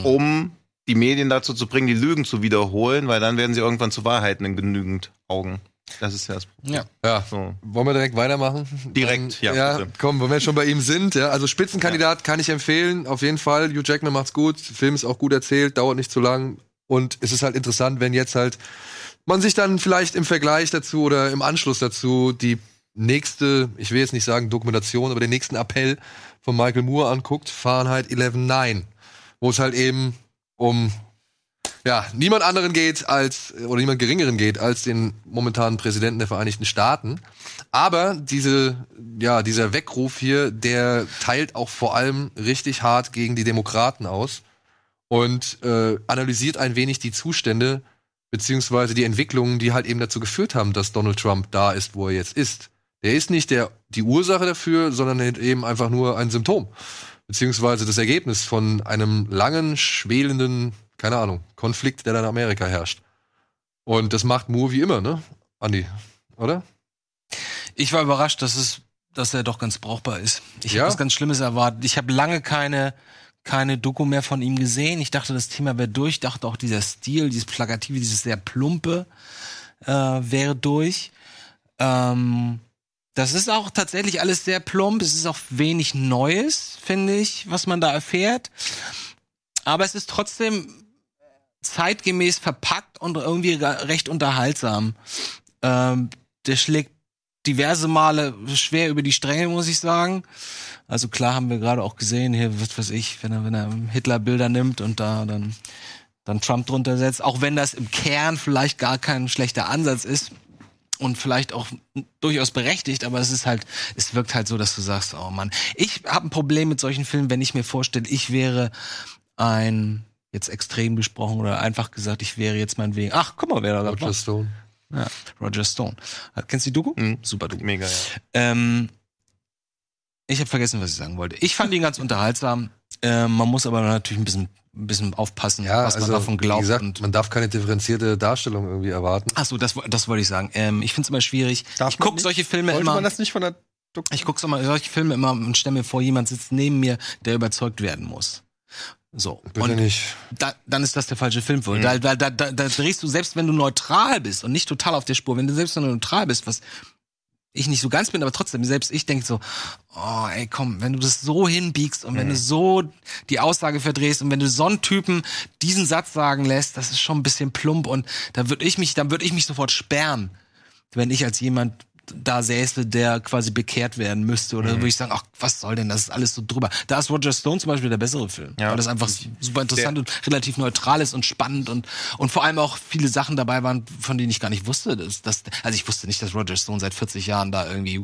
S3: um die Medien dazu zu bringen, die Lügen zu wiederholen, weil dann werden sie irgendwann zu Wahrheiten in genügend Augen. Das ist ja das Problem.
S4: Ja.
S1: Ja.
S3: So.
S1: Wollen wir direkt weitermachen?
S3: Direkt, ja,
S1: Ja, komm, wenn wir schon bei ihm sind. Ja, also Spitzenkandidat kann ich empfehlen, auf jeden Fall. Hugh Jackman macht's gut, der Film ist auch gut erzählt, dauert nicht zu lang. Und es ist halt interessant, wenn jetzt halt man sich dann vielleicht im Vergleich dazu oder im Anschluss dazu die nächste, ich will jetzt nicht sagen Dokumentation, aber den nächsten Appell von Michael Moore anguckt, Fahrenheit 11.9, wo es halt eben um ja, niemand anderen geht als, oder niemand geringeren geht als den momentanen Präsidenten der Vereinigten Staaten. Aber diese, ja, dieser Weckruf hier, der teilt auch vor allem richtig hart gegen die Demokraten aus und äh, analysiert ein wenig die Zustände beziehungsweise die Entwicklungen, die halt eben dazu geführt haben, dass Donald Trump da ist, wo er jetzt ist. Der ist nicht der, die Ursache dafür, sondern eben einfach nur ein Symptom. Beziehungsweise das Ergebnis von einem langen, schwelenden, keine Ahnung, Konflikt, der dann in Amerika herrscht. Und das macht Moore wie immer, ne? Andi, oder?
S4: Ich war überrascht, dass es, dass er doch ganz brauchbar ist. Ich
S1: Ja?
S4: habe was ganz Schlimmes erwartet. Ich habe lange keine keine Doku mehr von ihm gesehen. Ich dachte, das Thema wäre durch. Ich dachte auch, dieser Stil, dieses Plakative, dieses sehr plumpe äh, wäre durch. Ähm, das ist auch tatsächlich alles sehr plump. Es ist auch wenig Neues, finde ich, was man da erfährt. Aber es ist trotzdem zeitgemäß verpackt und irgendwie recht unterhaltsam. Ähm, der schlägt diverse Male schwer über die Stränge, muss ich sagen. Also klar haben wir gerade auch gesehen, hier, was weiß ich, wenn er, wenn er Hitler-Bilder nimmt und da dann, dann Trump drunter setzt, auch wenn das im Kern vielleicht gar kein schlechter Ansatz ist und vielleicht auch durchaus berechtigt, aber es ist halt, es wirkt halt so, dass du sagst, oh Mann, ich habe ein Problem mit solchen Filmen, wenn ich mir vorstelle, ich wäre ein, jetzt extrem gesprochen oder einfach gesagt, ich wäre jetzt meinetwegen, ach, guck mal, wer da
S1: Roger
S4: war.
S1: Stone.
S4: Ja, Roger Stone. Kennst du die Doku?
S3: Mhm.
S4: Super Doku.
S3: Mega, ja.
S4: Ähm, ich habe vergessen, was ich sagen wollte. Ich fand ihn ganz unterhaltsam. Ähm, man muss aber natürlich ein bisschen, ein bisschen aufpassen,
S1: Ja,
S4: was man
S1: also,
S4: davon glaubt.
S1: wie gesagt,
S4: und
S1: man darf keine differenzierte Darstellung irgendwie erwarten.
S4: Ach so, das, das wollte ich sagen. Ähm, ich finde es immer schwierig.
S2: Darf
S4: ich gucke solche Filme
S2: Wollte
S4: immer.
S2: man das nicht von der Doku?
S4: Ich gucke solche Filme immer und stelle mir vor, jemand sitzt neben mir, der überzeugt werden muss. So.
S1: Bitte
S4: und
S1: nicht.
S4: da, dann ist das der falsche Film für. Da, da, da, da, da drehst du, selbst wenn du neutral bist und nicht total auf der Spur, wenn du selbst wenn du neutral bist, was ich nicht so ganz bin, aber trotzdem, selbst ich denke so, oh ey, komm, wenn du das so hinbiegst und wenn du so die Aussage verdrehst und wenn du so einen Typen diesen Satz sagen lässt, das ist schon ein bisschen plump und da würde ich mich, dann würde ich mich sofort sperren, wenn ich als jemand da säße, der quasi bekehrt werden müsste. Oder würde ich sagen, ach, was soll denn, das ist alles so drüber. Da ist Roger Stone zum Beispiel der bessere Film.
S3: Ja.
S4: Weil das einfach super interessant und relativ neutral ist und spannend und, und vor allem auch viele Sachen dabei waren, von denen ich gar nicht wusste. Dass, dass, also ich wusste nicht, dass Roger Stone seit 40 Jahren da irgendwie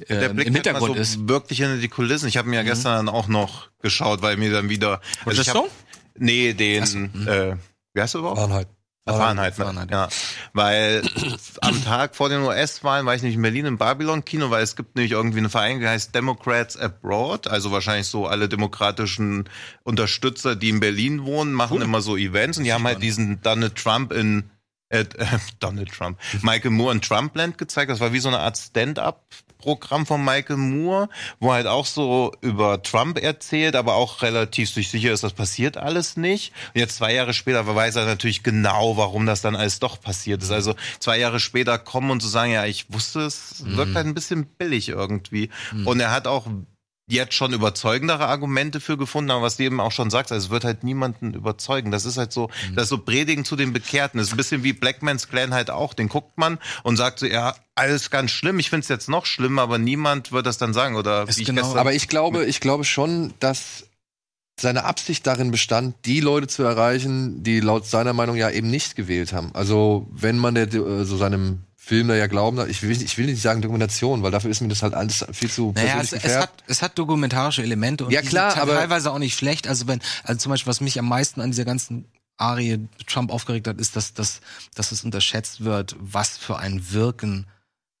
S4: äh,
S3: Der
S4: im
S3: Blick halt
S4: Hintergrund
S3: so
S4: ist. Mhm.
S3: wirklich hinter die Kulissen. Ich habe mir ja gestern auch noch geschaut, weil mir dann wieder.
S4: Roger
S3: ich hab-
S4: Stone?
S3: Nee, den. Äh, wie heißt du überhaupt?
S1: Fahrenheit.
S3: Erfahrenheit, ne?
S4: Erfahrenheit,
S3: ja. Weil am Tag vor den US-Wahlen war ich nämlich in Berlin im Babylon-Kino, weil es gibt nämlich irgendwie eine Vereinigung, die heißt Democrats Abroad, also wahrscheinlich so alle demokratischen Unterstützer, die in Berlin wohnen, machen immer so Events und die haben halt diesen Donald Trump in äh, Donald Trump, Michael Moore in Trumpland gezeigt. Das war wie so eine Art Stand-up-Programm von Michael Moore, wo halt auch so über Trump erzählt, aber auch relativ sich sicher ist, das passiert alles nicht. Und jetzt zwei Jahre später weiß er natürlich genau, warum das dann alles doch passiert ist. Also zwei Jahre später kommen und zu sagen, ja, ich wusste es, wirkt halt ein bisschen billig irgendwie. Und er hat auch jetzt schon überzeugendere Argumente für gefunden, aber was du eben auch schon sagst, also es wird halt niemanden überzeugen. Das ist halt so, das ist so Predigen zu den Bekehrten. Das ist ein bisschen wie Blackmans Clan halt auch. Den guckt man und sagt so, ja, alles ganz schlimm. Ich finde es jetzt noch schlimmer, aber niemand wird das dann sagen. Oder
S4: Ist
S3: wie ich
S4: genau-
S3: gestern,
S1: Aber ich glaube, ich glaube schon, dass seine Absicht darin bestand, die Leute zu erreichen, die laut seiner Meinung ja eben nicht gewählt haben. Also wenn man der, so seinem Film da ja glauben ich will, ich will nicht sagen Dokumentation, weil dafür ist mir das halt alles viel zu
S4: Naja,
S1: persönlich
S4: es, es, hat, es hat dokumentarische Elemente und
S1: Ja, klar, aber-
S4: teilweise auch nicht schlecht. Also wenn, also zum Beispiel, was mich am meisten an dieser ganzen Arie Trump aufgeregt hat, ist, dass, dass, dass es unterschätzt wird, was für ein Wirken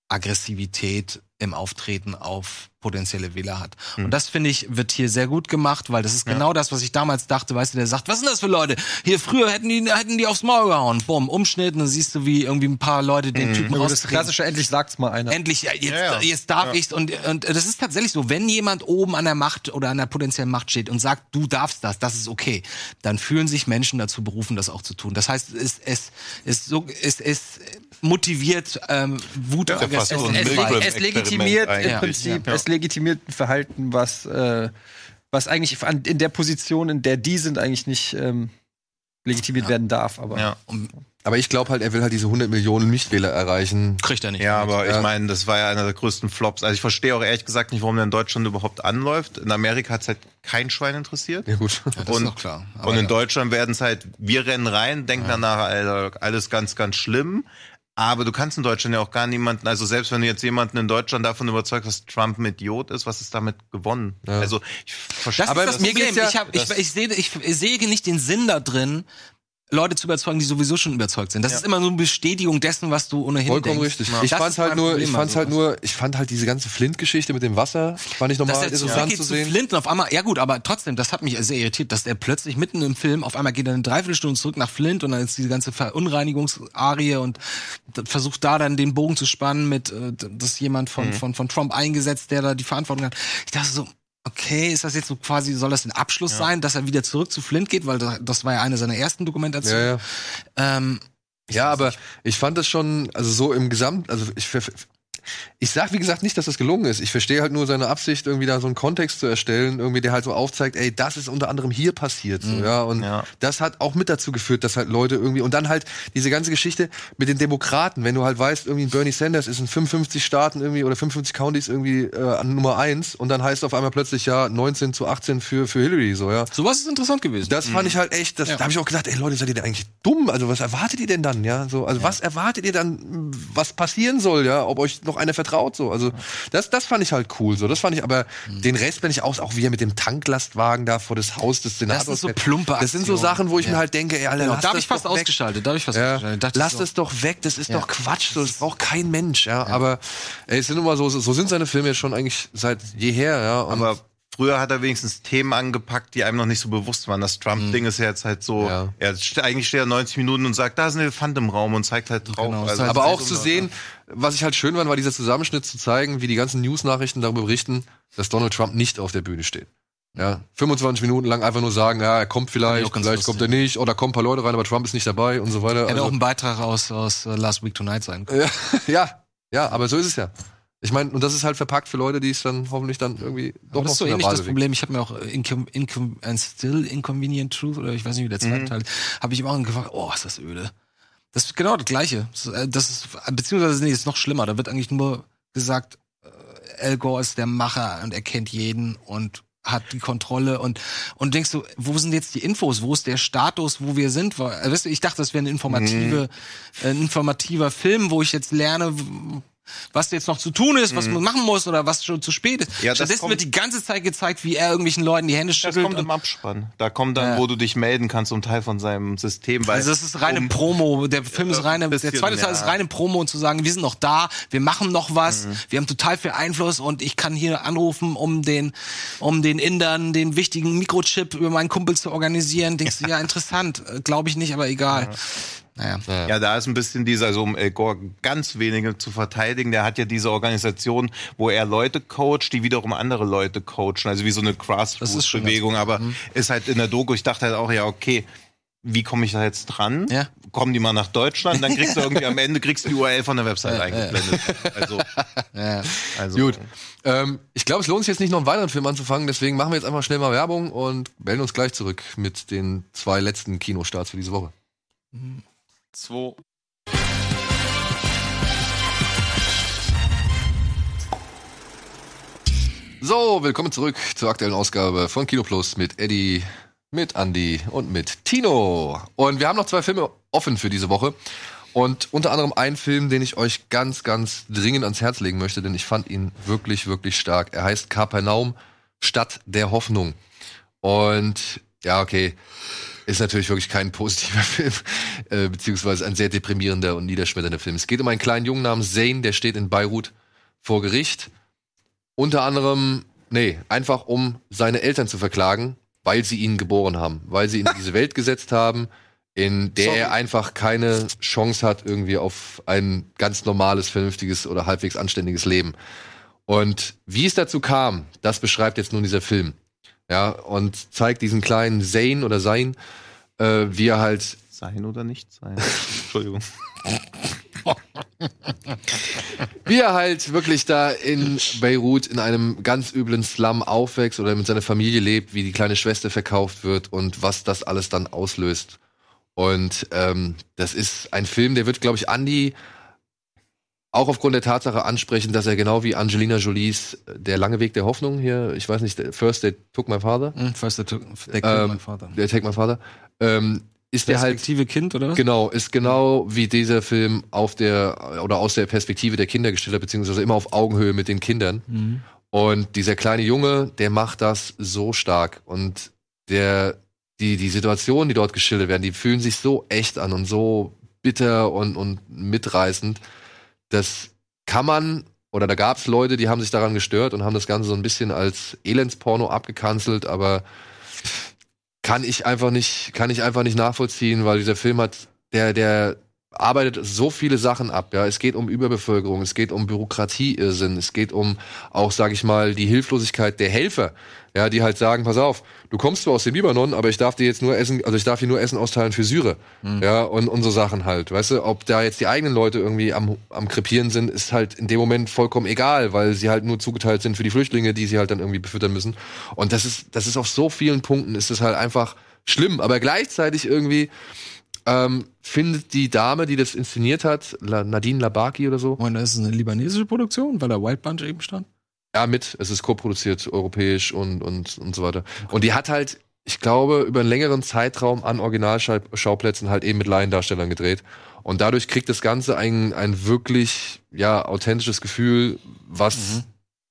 S4: Aggressivität im Auftreten auf potenzielle Wähler hat. Und das finde ich, wird hier sehr gut gemacht, weil das ist genau das, was ich damals dachte, weißt du, der sagt, was sind das für Leute? Hier früher hätten die, hätten die aufs Maul gehauen. Bumm, Umschnitt, und dann siehst du, wie irgendwie ein paar Leute den Typen
S2: Das
S4: raustreten.
S2: klassische, endlich sagt's mal einer.
S4: Endlich, ja, jetzt,
S3: ja.
S4: jetzt darf ich's und, und das ist tatsächlich so, wenn jemand oben an der Macht oder an der potenziellen Macht steht und sagt, du darfst das, das ist okay, dann fühlen sich Menschen dazu berufen, das auch zu tun. Das heißt, es, es, es, so, es, es motiviert ähm, Wut
S3: Ja,
S4: Aggression.
S3: so
S2: es, es legitimiert im. Prinzip,
S3: Ja.
S2: es legitimiert ein Verhalten, was, äh, was eigentlich an, in der Position, in der die sind, eigentlich nicht ähm, legitimiert werden darf. Aber
S3: ja.
S1: Aber ich glaube halt, er will halt diese 100 Millionen Nichtwähler erreichen.
S4: Kriegt er nicht.
S3: Ja, aber
S1: Ja.
S3: ich meine, das war ja einer der größten Flops. Also ich verstehe auch ehrlich gesagt nicht, warum der in Deutschland überhaupt anläuft. In Amerika hat es halt kein Schwein interessiert.
S1: Ja gut.
S4: das ist
S3: und,
S4: doch klar. Aber
S3: und in
S4: ja.
S3: Deutschland werden es halt, wir rennen rein, denken danach, Alter, alles ganz, ganz schlimm. Aber du kannst in Deutschland ja auch gar niemanden, also selbst wenn du jetzt jemanden in Deutschland davon überzeugst, dass Trump ein Idiot ist, was ist damit gewonnen? Also ich verstehe
S4: Das
S1: Aber
S4: ist das
S1: mir
S4: Problem.
S1: ja-
S4: ich, hab, ich, ich, sehe, ich sehe nicht den Sinn da drin, Leute zu überzeugen, die sowieso schon überzeugt sind. Das ist immer nur eine Bestätigung dessen, was du ohnehin
S1: Vollkommen
S4: denkst.
S1: richtig.
S4: Ja.
S1: Ich
S4: Das
S1: fand's
S4: ist
S1: halt nur,
S4: Problem
S1: ich fand's
S4: an
S1: halt
S4: sowas.
S1: nur, ich fand halt diese ganze Flint-Geschichte mit dem Wasser, fand ich nochmal
S4: er
S1: interessant
S4: zurückgeht
S1: zu
S4: zu
S1: sehen.
S4: Flint und auf einmal, ja gut, aber trotzdem, das hat mich sehr irritiert, dass er plötzlich mitten im Film, auf einmal geht er eine Dreiviertelstunde zurück nach Flint und dann ist diese ganze Verunreinigungsarie und versucht da dann den Bogen zu spannen mit, äh, dass jemand von,
S1: Mhm.
S4: von, von Trump eingesetzt, der da die Verantwortung hat. Ich dachte so, okay, ist das jetzt so quasi, soll das ein Abschluss sein, dass er wieder zurück zu Flint geht, weil das, war ja eine seiner ersten Dokumentationen.
S1: Ja, ja.
S4: Ähm,
S1: Ja, aber ich fand das schon, also so im Gesamt, also ich, ich sag wie gesagt nicht, dass das gelungen ist. Ich verstehe halt nur seine Absicht, irgendwie da so einen Kontext zu erstellen, irgendwie der halt so aufzeigt, ey, das ist unter anderem hier passiert, so, ja. Und
S3: Ja.
S1: das hat auch mit dazu geführt, dass halt Leute irgendwie und dann halt diese ganze Geschichte mit den Demokraten, wenn du halt weißt, irgendwie Bernie Sanders ist in 55 Staaten irgendwie oder 55 Counties irgendwie äh, an Nummer eins und dann heißt auf einmal plötzlich ja 19 zu 18 für für Hillary, so ja.
S4: sowas ist interessant gewesen.
S1: Das fand ich halt echt, das, da habe ich auch gedacht, ey Leute, seid ihr denn eigentlich dumm? Also was erwartet ihr denn dann, ja? So, also was erwartet ihr dann, was passieren soll, ja? Ob euch noch einer vertraut, so? Also das, das fand ich halt cool, so. Das fand ich, aber den Rest bin ich aus, auch wie er mit dem Tanklastwagen da vor das Haus des Senators.
S4: Das sind so plumpe
S1: Das sind so. Sachen, wo ich
S4: Ja.
S1: mir halt denke, ey, Alter,
S4: Genau,
S1: lass
S4: da habe ich fast ausgeschaltet, da habe ich fast
S1: Ja,
S4: ausgeschaltet.
S1: Lass es doch weg, das ist
S4: Ja.
S1: doch Quatsch, so, das braucht kein Mensch, ja. Aber ey, es sind immer so, so sind seine Filme jetzt schon eigentlich seit jeher, ja. Und
S3: Aber früher hat er wenigstens Themen angepackt, die einem noch nicht so bewusst waren. Das Trump-Ding ist ja jetzt halt so,
S1: Ja.
S3: er eigentlich steht er 90 Minuten und sagt, da ist ein Elefant im Raum und zeigt halt drauf.
S4: Genau,
S3: also,
S4: halt
S1: Aber auch zu sehen, was ich halt schön fand, war dieser Zusammenschnitt zu zeigen, wie die ganzen News-Nachrichten darüber berichten, dass Donald Trump nicht auf der Bühne steht. Ja, 25 Minuten lang einfach nur sagen, ja, er kommt vielleicht, vielleicht kommt er nicht, oder kommen ein paar Leute rein, aber Trump ist nicht dabei und so weiter.
S4: Hätte
S1: Also,
S4: auch ein Beitrag aus, aus äh, Last Week Tonight sein können.
S1: ja, ja, aber so ist es ja. Ich meine, und das ist halt verpackt für Leute, die es dann hoffentlich dann irgendwie doch
S4: Aber das
S1: noch
S4: ist so ähnlich
S1: Wahl
S4: das
S1: bewegen.
S4: Problem. Ich habe mir auch Incom Incom and Still Inconvenient Truth oder ich weiß nicht, wie der zweite Teil, habe ich immer auch gefragt, oh, ist das öde. Das ist genau das Gleiche. Das ist, äh, ist, beziehungsweise nee, ist noch schlimmer. Da wird eigentlich nur gesagt, äh, Al Gore ist der Macher und er kennt jeden und hat die Kontrolle und und denkst du, wo sind jetzt die Infos? Wo ist der Status, wo wir sind? Äh, Weißt du, ich dachte, das wäre eine informative, ein informativer Film, wo ich jetzt lerne, was jetzt noch zu tun ist, was man machen muss oder was schon zu spät ist.
S3: Ja, das
S4: Stattdessen
S3: kommt-
S4: wird die ganze Zeit gezeigt, wie er irgendwelchen Leuten die Hände
S3: Das
S4: schüttelt.
S3: kommt
S4: und-
S3: im Abspann. Da kommt dann,
S4: Ja.
S3: wo du dich melden kannst, um Teil von seinem System.
S4: Also das ist reine
S3: um-
S4: Promo. Der Film ist reine, der
S3: bisschen,
S4: zweite Teil
S3: ja.
S4: ist reine Promo und zu sagen, wir sind noch da, wir machen noch was,
S3: Mhm.
S4: wir haben total viel Einfluss und ich kann hier anrufen, um den, um den Indern den wichtigen Mikrochip über meinen Kumpel zu organisieren. Denkst du, ja, interessant. Glaube ich nicht, aber egal. Naja.
S3: Ja, da ist ein bisschen dieser, also um El Gore ganz wenige zu verteidigen, der hat ja diese Organisation, wo er Leute coacht, die wiederum andere Leute coachen, also wie so eine Grassroots-Bewegung, aber ist halt in der Doku, ich dachte halt auch, ja, okay, wie komme ich da jetzt dran?
S4: Ja.
S3: Kommen die mal nach Deutschland, dann kriegst du irgendwie am Ende kriegst du die URL von der Website eingeblendet. Also, also
S1: Gut. Ähm, ich glaube, es lohnt sich jetzt nicht noch einen weiteren Film anzufangen, deswegen machen wir jetzt einfach schnell mal Werbung und melden uns gleich zurück mit den zwei letzten Kinostarts für diese Woche.
S3: Zwei.
S1: So, willkommen zurück zur aktuellen Ausgabe von Kino Plus mit Eddie, mit Andy und mit Tino. Und wir haben noch zwei Filme offen für diese Woche. Und unter anderem einen Film, den ich euch ganz, ganz dringend ans Herz legen möchte, denn ich fand ihn wirklich, wirklich stark. Er heißt Kapernaum, Stadt der Hoffnung. Und ja, okay, ist natürlich wirklich kein positiver Film, äh, beziehungsweise ein sehr deprimierender und niederschmetternder Film. Es geht um einen kleinen Jungen namens Zane, der steht in Beirut vor Gericht. Unter anderem, nee, einfach um seine Eltern zu verklagen, weil sie ihn geboren haben, weil sie ihn in diese Welt gesetzt haben, in der er einfach keine Chance hat irgendwie auf ein ganz normales, vernünftiges oder halbwegs anständiges Leben. Und wie es dazu kam, das beschreibt jetzt nun dieser Film. Ja, und zeigt diesen kleinen Zane oder Sein, äh, wie er halt
S3: Sein oder nicht sein? Entschuldigung.
S1: wie er halt wirklich da in Beirut in einem ganz üblen Slum aufwächst oder mit seiner Familie lebt, wie die kleine Schwester verkauft wird und was das alles dann auslöst. Und ähm, das ist ein Film, der wird, glaube ich, Andy auch aufgrund der Tatsache ansprechen, dass er genau wie Angelina Jolies äh, Der lange Weg der Hoffnung hier, ich weiß nicht, First They Took My Father,
S4: Hm, First der, der
S1: Ähm,
S4: mein Vater.
S1: der Take My Father, ähm, ist der halt
S4: Perspektive Kind, oder was?
S1: Genau, ist genau wie dieser Film auf der oder aus der Perspektive der Kinder gestellt beziehungsweise immer auf Augenhöhe mit den Kindern.
S4: Mhm.
S1: Und dieser kleine Junge, der macht das so stark und der die die Situationen, die dort geschildert werden, die fühlen sich so echt an und so bitter und und mitreißend. Das kann man oder da gab es Leute, die haben sich daran gestört und haben das Ganze so ein bisschen als Elendsporno abgekanzelt, aber kann ich einfach nicht, kann ich einfach nicht nachvollziehen, weil dieser Film hat, der, der arbeitet so viele Sachen ab. Ja, es geht um Überbevölkerung, es geht um Bürokratieirrsinn, es geht um auch, sage ich mal, die Hilflosigkeit der Helfer. Ja, die halt sagen, pass auf, du kommst zwar aus dem Libanon, aber ich darf dir jetzt nur Essen, also ich darf hier nur Essen austeilen für Syrer. Ja, und, und so Sachen halt. Weißt du, ob da jetzt die eigenen Leute irgendwie am, am Krepieren sind, ist halt in dem Moment vollkommen egal, weil sie halt nur zugeteilt sind für die Flüchtlinge, die sie halt dann irgendwie befüttern müssen. Und das ist, das ist auf so vielen Punkten ist es halt einfach schlimm, aber gleichzeitig irgendwie ähm, findet die Dame, die das inszeniert hat, Nadine Labaki oder so,
S4: Und das ist eine libanesische Produktion, weil da Wild Bunch eben stand.
S1: ja, mit. Es ist co-produziert, europäisch und, und, und so weiter. Und die hat halt, ich glaube, über einen längeren Zeitraum an Originalschauplätzen halt eben mit Laiendarstellern gedreht. Und dadurch kriegt das Ganze ein, ein wirklich, ja, authentisches Gefühl, was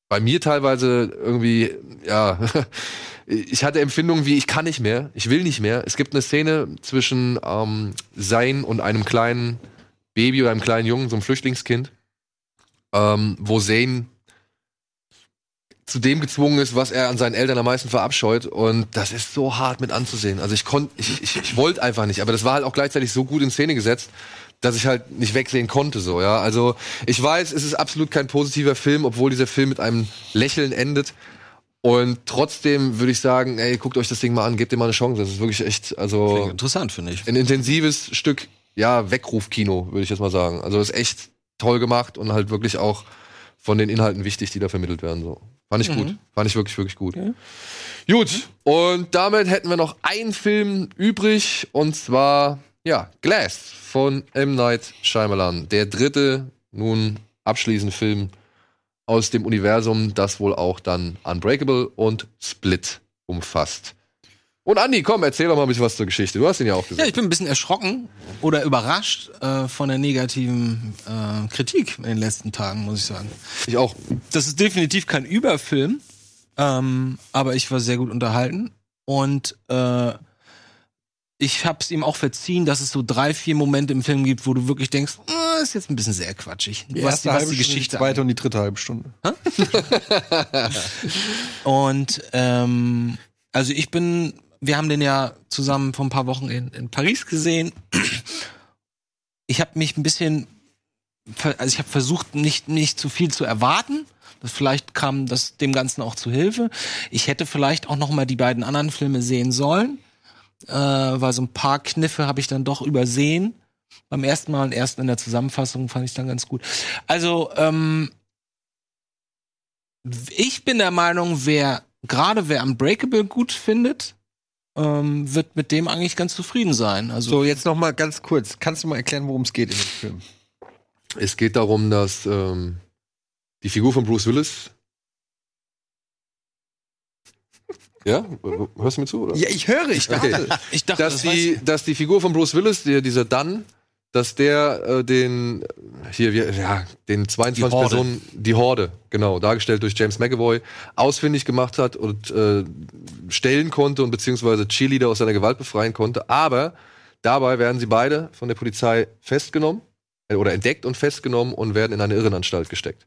S1: bei mir teilweise irgendwie, ja, ich hatte Empfindungen wie, ich kann nicht mehr, ich will nicht mehr. Es gibt eine Szene zwischen ähm, Sein und einem kleinen Baby oder einem kleinen Jungen, so einem Flüchtlingskind, ähm, wo Zane zu dem gezwungen ist, was er an seinen Eltern am meisten verabscheut. Und das ist so hart mit anzusehen. Also ich konnte, ich, ich, ich wollte einfach nicht, aber das war halt auch gleichzeitig so gut in Szene gesetzt, dass ich halt nicht wegsehen konnte, so, ja. Also ich weiß, es ist absolut kein positiver Film, obwohl dieser Film mit einem Lächeln endet. Und trotzdem würde ich sagen, ey, guckt euch das Ding mal an, gebt dem mal eine Chance. Das ist wirklich echt, also
S4: Interessant, finde ich.
S1: ein intensives Stück, ja, Weckrufkino, würde ich jetzt mal sagen. Also ist echt toll gemacht und halt wirklich auch von den Inhalten wichtig, die da vermittelt werden. So. Fand ich gut. Fand ich wirklich, wirklich gut. Gut, und damit hätten wir noch einen Film übrig, und zwar, ja, Glass von M. Night Shyamalan. Der dritte, nun abschließende Film aus dem Universum, das wohl auch dann Unbreakable und Split umfasst. Und Andi, komm, erzähl doch mal ein bisschen was zur Geschichte. Du hast ihn ja auch
S4: Ja,
S1: gesehen.
S4: ich bin ein bisschen erschrocken oder überrascht äh, von der negativen äh, Kritik in den letzten Tagen, muss ich sagen.
S1: ich auch.
S4: Das ist definitiv kein Überfilm, ähm, aber ich war sehr gut unterhalten und äh, ich habe es ihm auch verziehen, dass es so drei, vier Momente im Film gibt, wo du wirklich denkst, ah, ist jetzt ein bisschen sehr quatschig.
S2: Die
S4: was
S2: erste
S4: was
S2: halbe
S4: die
S2: Stunde, die
S4: Geschichte
S2: zweite und die dritte halbe Stunde.
S4: Und ähm, also ich bin, wir haben den ja zusammen vor ein paar Wochen in, in Paris gesehen. Ich habe mich ein bisschen, also ich habe versucht, nicht nicht zu viel zu erwarten. Das vielleicht kam das dem Ganzen auch zu Hilfe. Ich hätte vielleicht auch noch mal die beiden anderen Filme sehen sollen, äh, weil so ein paar Kniffe habe ich dann doch übersehen. Beim ersten Mal und erst in der Zusammenfassung fand ich dann ganz gut. Also ähm, ich bin der Meinung, wer gerade wer Unbreakable gut findet, ähm, wird mit dem eigentlich ganz zufrieden sein. Also
S2: So, jetzt noch mal ganz kurz. Kannst du mal erklären, worum es geht in dem Film?
S1: Es geht darum, dass ähm, die Figur von Bruce Willis. Ja, hörst du mir zu? Oder?
S2: Ja, ich höre, ich
S1: Okay.
S4: ich dachte,
S1: dass
S4: das
S1: die, dass die Figur von Bruce Willis, der, dieser Dunn, dass der äh, den hier wir, ja den 22
S4: Die.
S1: Personen die Horde genau dargestellt durch James McAvoy ausfindig gemacht hat und äh, stellen konnte und beziehungsweise Cheerleader aus seiner Gewalt befreien konnte. Aber dabei werden sie beide von der Polizei festgenommen äh, oder entdeckt und festgenommen und werden in eine Irrenanstalt gesteckt.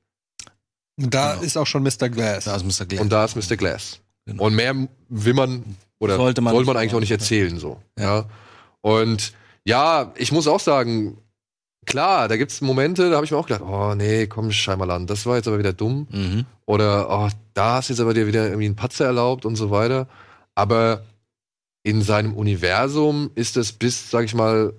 S2: Und da
S4: Genau.
S2: ist auch schon Mr. Glass.
S4: Da ist Mr. Glenn.
S1: Und da ist Mr. Glass.
S4: Genau.
S1: Und mehr will man oder
S4: Sollte man
S1: sollte man eigentlich auch nicht erzählen so. Ja. Und ja, ich muss auch sagen, klar, da gibt's Momente, da habe ich mir auch gedacht, oh nee, komm Scheimerland, das war jetzt aber wieder dumm.
S4: Mhm.
S1: Oder oh, da hast jetzt aber dir wieder irgendwie einen Patzer erlaubt und so weiter. Aber in seinem Universum ist es bis, sag ich mal,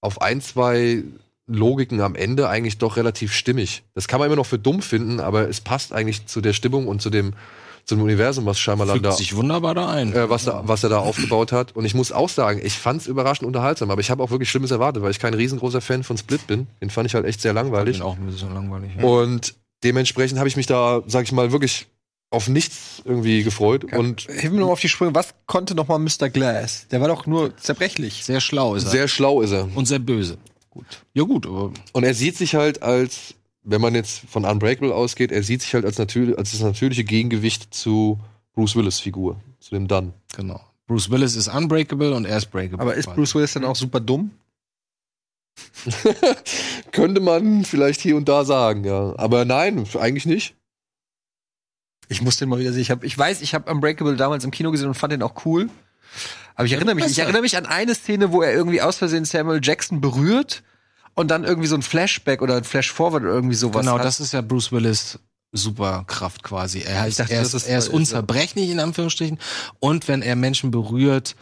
S1: auf ein, zwei Logiken am Ende eigentlich doch relativ stimmig. Das kann man immer noch für dumm finden, aber es passt eigentlich zu der Stimmung und zu dem, zu dem Universum, was da
S4: Fügt sich wunderbar da ein.
S1: äh, was, da, was er da aufgebaut hat. Und ich muss auch sagen, ich fand es überraschend unterhaltsam, aber ich habe auch wirklich Schlimmes erwartet, weil ich kein riesengroßer Fan von Split bin. Den fand ich halt echt sehr langweilig.
S4: bin auch ein bisschen langweilig. Ja.
S1: Und dementsprechend habe ich mich da, sag ich mal, wirklich auf nichts irgendwie gefreut. Und
S2: Hilf mir noch mal auf die Sprünge. Was konnte noch mal Mr. Glass? Der war doch nur zerbrechlich.
S4: Sehr schlau ist er.
S1: sehr schlau ist er.
S4: und sehr böse. Gut. Ja gut, aber
S1: Und er sieht sich halt als, wenn man jetzt von Unbreakable ausgeht, er sieht sich halt als, natür als das natürliche Gegengewicht zu Bruce Willis Figur, zu dem Dunn.
S4: genau. Bruce Willis ist unbreakable und er ist breakable.
S2: Aber ist. Bruce Willis dann auch super dumm?
S1: Könnte man vielleicht hier und da sagen, ja. Aber nein, eigentlich nicht.
S2: Ich muss den mal wieder sehen. Ich, hab, ich weiß, ich habe Unbreakable damals im Kino gesehen und fand den auch cool. Aber ich erinnere mich, ich erinnere mich an eine Szene, wo er irgendwie aus Versehen Samuel Jackson berührt und dann irgendwie so ein Flashback oder ein Flashforward oder irgendwie sowas.
S4: Genau,
S2: hat.
S4: das ist ja Bruce Willis Superkraft quasi. Er, heißt,
S2: dachte,
S4: er,
S2: das
S4: ist,
S2: ist-
S4: er ist unzerbrechlich in Anführungsstrichen und wenn er Menschen berührt,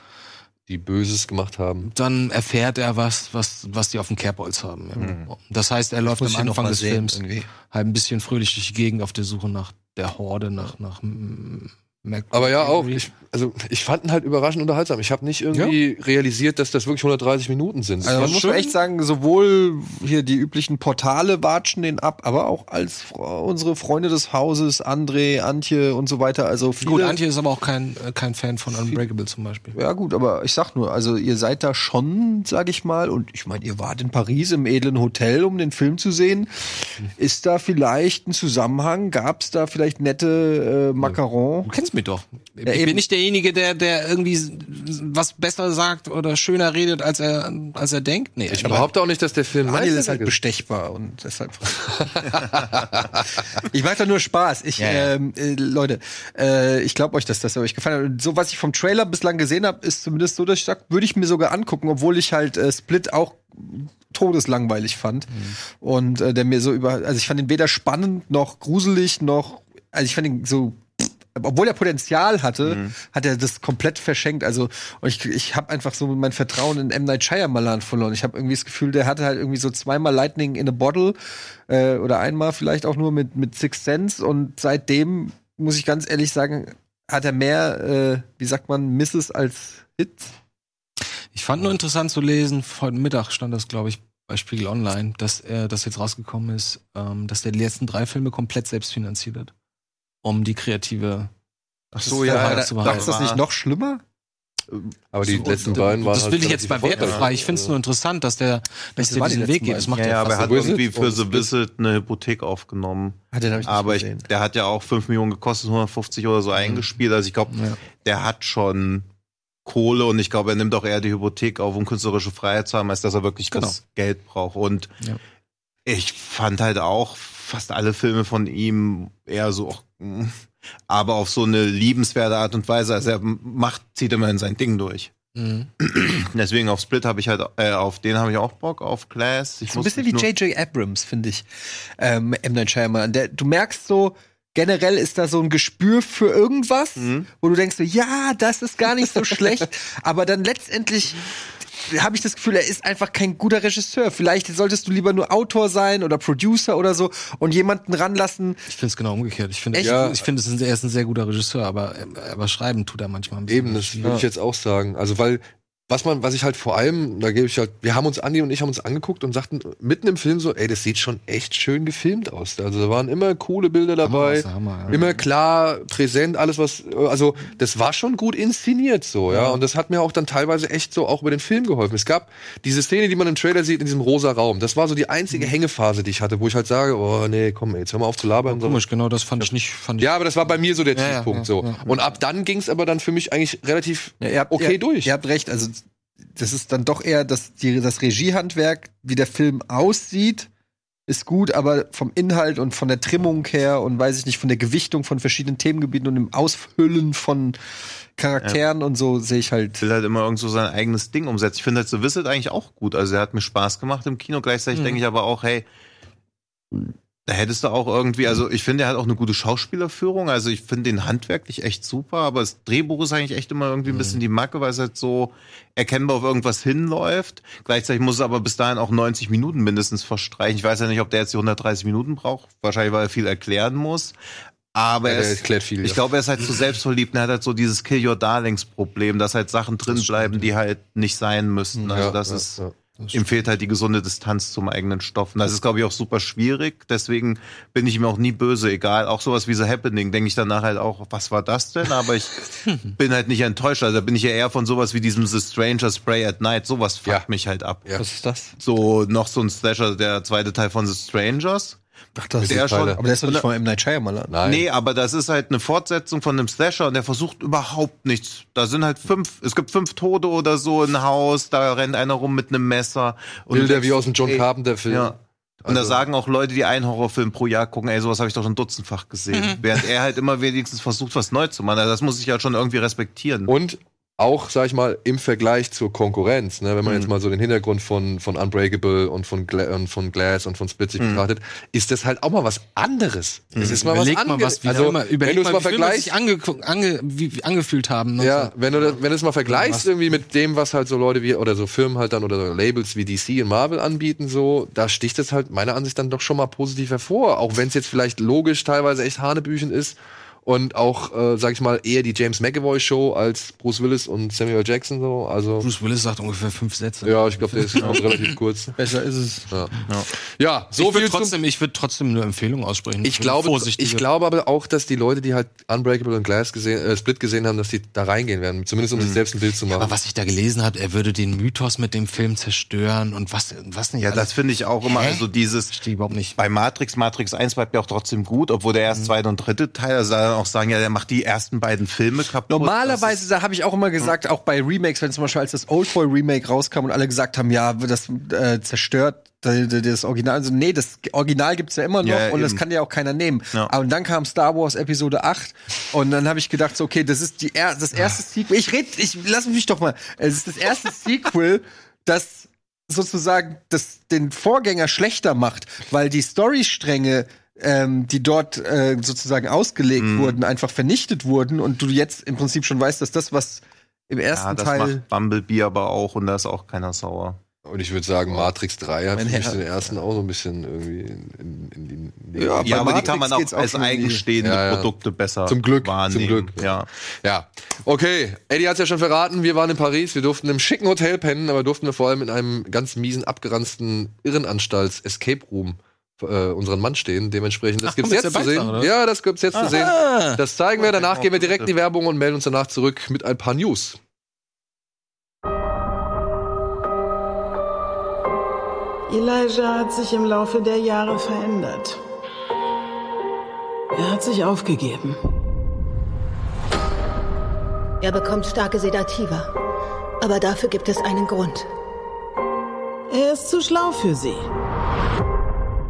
S1: Die Böses gemacht haben.
S4: dann erfährt er was, was, was die auf dem Kerbholz haben. Ja. Das heißt, er läuft am Anfang des
S2: sehen,
S4: Films
S2: irgendwie.
S4: halt ein bisschen fröhlich durch die Gegend auf der Suche nach der Horde, nach, nach Mac
S1: Aber ja, auch. Ich, also, ich fand ihn halt überraschend unterhaltsam. Ich habe nicht irgendwie realisiert, dass das wirklich 130 Minuten sind.
S2: Also man muss echt sagen, sowohl hier die üblichen Portale watschen den ab, aber auch als unsere Freunde des Hauses, André, Antje und so weiter. Also viele,
S4: Gut, Antje ist aber auch kein, äh, kein Fan von Unbreakable zum Beispiel.
S2: Ja gut, aber ich sag nur, also ihr seid da schon, sag ich mal, und ich meine, ihr wart in Paris im edlen Hotel, um den Film zu sehen. Ist da vielleicht ein Zusammenhang? Gab es da vielleicht nette äh, Macaron?
S4: Du kennst mich doch. ich
S2: eben.
S4: bin nicht derjenige, der, der irgendwie was besser sagt oder schöner redet, als er, als er denkt. Nee,
S1: Ich behaupte auch nicht, dass der Film
S2: Daniel ist halt bestechbar und deshalb. ich mache da nur Spaß. Ich,
S4: Ja, ja.
S2: Ähm, äh, Leute, äh, ich glaube euch, dass das euch gefallen hat. Und so, was ich vom Trailer bislang gesehen habe, ist zumindest so, dass ich sage, würde ich mir sogar angucken, obwohl ich halt äh, Split auch todeslangweilig fand. Und äh, der mir so über, also ich fand ihn weder spannend noch gruselig noch, also ich fand ihn so obwohl er Potenzial hatte, hat er das komplett verschenkt. Also ich, ich habe einfach so mein Vertrauen in M. Night Shyamalan verloren. Ich habe irgendwie das Gefühl, der hatte halt irgendwie so zweimal Lightning in a Bottle äh, oder einmal vielleicht auch nur mit, mit Six Sense und seitdem, muss ich ganz ehrlich sagen, hat er mehr, äh, wie sagt man, Misses als Hits.
S4: Ich fand nur interessant zu lesen, heute Mittag stand das, glaube ich, bei Spiegel Online, dass er, das jetzt rausgekommen ist, ähm, dass der die letzten drei Filme komplett selbst finanziert hat. Um die kreative
S2: Ach
S4: so, ja,
S2: da,
S4: war-
S2: ist das nicht noch schlimmer?
S1: Aber die letzten beiden waren
S9: Das
S1: halt
S9: will ich jetzt bei wertefrei. Ich finde es nur interessant, dass der, dass der diesen Weg geht. Das macht
S3: Ja, ja, aber er
S9: fast
S3: hat irgendwie für The. Visit eine Hypothek aufgenommen.
S2: Ah, den hab ich nicht
S3: aber ich, der hat ja auch 5 Millionen gekostet, 150 oder so eingespielt. Also ich glaube, der hat schon Kohle und ich glaube, er nimmt auch eher die Hypothek auf, um künstlerische Freiheit zu haben, als dass er wirklich
S2: Genau.
S3: das Geld braucht. Und
S2: Ja.
S3: ich fand halt auch fast alle Filme von ihm eher so, aber auf so eine liebenswerte Art und Weise. Also er macht, zieht immerhin sein Ding durch.
S2: Mhm.
S3: Deswegen auf Split habe ich halt, äh, auf den habe ich auch Bock, auf Glass. Ich
S2: So ein bisschen wie J.J. Abrams, finde ich. Ähm, M. Night Shyamalan. Der, du merkst so, generell ist da so ein Gespür für irgendwas,
S3: Mhm.
S2: wo du denkst so, ja, das ist gar nicht so schlecht. Aber dann letztendlich habe ich das Gefühl, er ist einfach kein guter Regisseur. Vielleicht solltest du lieber nur Autor sein oder Producer oder so und jemanden ranlassen.
S9: Ich finde es genau umgekehrt. Ich finde, ja. ich finde, es ist ein- er ist ein sehr guter Regisseur, aber, aber schreiben tut er manchmal ein bisschen.
S1: Eben, das würde ich jetzt auch sagen. Also, weil, was man, was ich halt vor allem, da gebe ich halt, wir haben uns, Andi und ich haben uns angeguckt und sagten mitten im Film so, ey, das sieht schon echt schön gefilmt aus. Also, da waren immer coole Bilder dabei.
S9: Hammer, Hammer, ja.
S1: Immer klar, präsent, alles was, also, das war schon gut inszeniert so, ja. Und das hat mir auch dann teilweise echt so auch über den Film geholfen. Es gab diese Szene, die man im Trailer sieht, in diesem rosa Raum. Das war so die einzige Hängephase, die ich hatte, wo ich halt sage, oh, nee, komm, ey, jetzt hör mal auf zu labern. So.
S9: Komisch, genau, das fand ich nicht, fand ich
S1: Ja, aber das war bei mir so der
S9: Ja, ja,
S1: Tiefpunkt
S9: ja,
S1: so.
S9: ja, ja.
S1: Und ab dann ging es aber dann für mich eigentlich relativ
S2: Ja,
S1: okay durch.
S2: Ihr habt recht, also das ist dann doch eher das, die, das Regiehandwerk, wie der Film aussieht, ist gut, aber vom Inhalt und von der Trimmung her und weiß ich nicht, von der Gewichtung von verschiedenen Themengebieten und dem Ausfüllen von Charakteren und so sehe ich halt.
S3: will halt immer irgend so sein eigenes Ding umsetzen. Ich finde halt so Visit eigentlich auch gut. Also er hat mir Spaß gemacht im Kino. Gleichzeitig denke ich aber auch, hey, da hättest du auch irgendwie, also ich finde, er hat auch eine gute Schauspielerführung. Also ich finde den handwerklich echt super, aber das Drehbuch ist eigentlich echt immer irgendwie ein bisschen die Macke, weil es halt so erkennbar auf irgendwas hinläuft. Gleichzeitig muss es aber bis dahin auch 90 Minuten mindestens verstreichen. Ich weiß ja nicht, ob der jetzt die 130 Minuten braucht. Wahrscheinlich, weil er viel erklären muss. Aber
S1: Ja,
S3: er ist,
S1: erklärt viel,
S3: ich
S1: ja.
S3: glaube, er ist halt so selbstverliebt und er hat halt so dieses Kill Your Darlings Problem, dass halt Sachen drin bleiben, die halt nicht sein müssten. Also
S1: Ja,
S3: das ist. Ihm fehlt halt die gesunde Distanz zum eigenen Stoff. Und das ist, glaube ich, auch super schwierig. Deswegen bin ich ihm auch nie böse, egal. Auch sowas wie The Happening, denke ich danach halt auch, was war das denn? Aber ich bin halt nicht enttäuscht. Also da bin ich ja eher von sowas wie diesem The Stranger Spray at Night. Sowas fuckt
S1: Ja.
S3: mich halt ab.
S1: Ja.
S2: Was ist das?
S3: So noch so ein Slasher, der zweite Teil von The Strangers.
S2: Ach, das
S3: Der schon-
S2: Aber der ist doch nicht von M. Night Shyamalan.
S1: Nein.
S3: Nee, aber das ist halt eine Fortsetzung von einem Slasher und der versucht überhaupt nichts. Da sind halt fünf, es gibt fünf Tote oder so in Haus, da rennt einer rum mit einem Messer. Und
S1: Bilder wie aus dem John Carpenter-Film.
S3: Ja. Und da
S1: Also-
S3: sagen auch Leute, die einen Horrorfilm pro Jahr gucken, ey, sowas habe ich doch schon dutzendfach gesehen. Während er halt immer wenigstens versucht, was neu zu machen. Also das muss ich halt schon irgendwie respektieren.
S1: Und auch, sag ich mal, im Vergleich zur Konkurrenz, ne, wenn man
S3: Mhm.
S1: jetzt mal so den Hintergrund von, von Unbreakable und von, Gla und von Glass und von Split sich
S3: Mhm.
S1: betrachtet, ist das halt auch mal was anderes. Es ist mal
S9: Überleg
S1: was
S9: mal,
S1: anderes. also,
S9: immer, überleg
S1: wenn du es mal vergleichst,
S9: angeguckt- ange, wie, angefühlt haben. ne?
S1: ja, wenn du das, wenn du es mal vergleichst
S9: Was?
S1: irgendwie mit dem, was halt so Leute wie oder so Firmen halt dann oder Labels wie DC und Marvel anbieten, so, da sticht es halt meiner Ansicht dann doch schon mal positiv hervor, auch wenn es jetzt vielleicht logisch teilweise echt Hanebüchen ist und auch, äh, sag ich mal, eher die James McAvoy Show als Bruce Willis und Samuel Jackson so, also
S9: Bruce Willis sagt ungefähr fünf Sätze.
S1: ja, ich glaube, der ist auch relativ kurz.
S2: Besser ist es.
S1: Ja, ja so
S9: ich
S1: viel
S9: trotzdem, ich würde trotzdem eine Empfehlung aussprechen.
S1: ich glaube, ich glaube aber auch, dass die Leute, die halt Unbreakable und Glass gesehen, äh, Split gesehen haben, dass die da reingehen werden. Zumindest um sich selbst ein Bild zu machen.
S9: aber was ich da gelesen habe, er würde den Mythos mit dem Film zerstören und was, was nicht.
S3: ja,
S9: alles.
S3: das finde ich auch immer,
S9: Hä?
S3: also dieses,
S9: verstehe ich überhaupt nicht.
S3: bei Matrix, Matrix 1 bleibt ja auch trotzdem gut, obwohl der
S1: Mhm.
S3: erst zweite und dritte Teil, also auch sagen, ja, der macht die ersten beiden Filme kaputt. Das
S2: Normalerweise, da habe ich auch immer gesagt, auch bei Remakes, wenn zum Beispiel als das Oldboy Remake rauskam und alle gesagt haben, ja, das äh, zerstört das Original. Also, nee, das Original gibt's ja immer noch
S3: Ja,
S2: und das
S3: eben.
S2: kann ja auch keiner nehmen.
S3: Ja.
S2: Aber dann kam Star Wars Episode 8 und dann habe ich gedacht, so, okay, das ist die er das erste Sequel. Ich red, ich lass mich doch mal. Es ist das erste Sequel, das sozusagen das, den Vorgänger schlechter macht, weil die Storystränge ähm, die dort äh, sozusagen ausgelegt
S3: Mhm.
S2: wurden, einfach vernichtet wurden und du jetzt im Prinzip schon weißt, dass das, was im ersten
S3: ja, das
S2: Teil
S3: macht Bumblebee aber auch und da ist auch keiner sauer.
S1: Und ich würde sagen, Matrix 3 hat für mich
S2: Herr.
S1: den ersten auch so ein bisschen irgendwie in, in, in die. in die-
S2: Ja,
S3: Ja, aber die kann man auch als eigenstehende
S1: Ja, ja.
S3: Produkte besser
S1: Zum Glück,
S3: wahrnehmen.
S1: zum Glück.
S3: Ja.
S1: Ja. Okay, Eddie hat es ja schon verraten, wir waren in Paris, wir durften im schicken Hotel pennen, aber durften wir vor allem in einem ganz miesen, abgeranzten Irrenanstalts-Escape Room äh, unseren Mann stehen. Dementsprechend, das gibt
S9: es
S1: jetzt zu sehen.
S9: Oder?
S1: Ja, das gibt es jetzt Aha. zu sehen. Das zeigen wir. Danach gehen wir direkt in die Werbung und melden uns danach zurück mit ein paar News.
S10: Elijah hat sich im Laufe der Jahre verändert. Er hat sich aufgegeben.
S11: Er bekommt starke Sedativa. Aber dafür gibt es einen Grund.
S10: Er ist zu schlau für sie.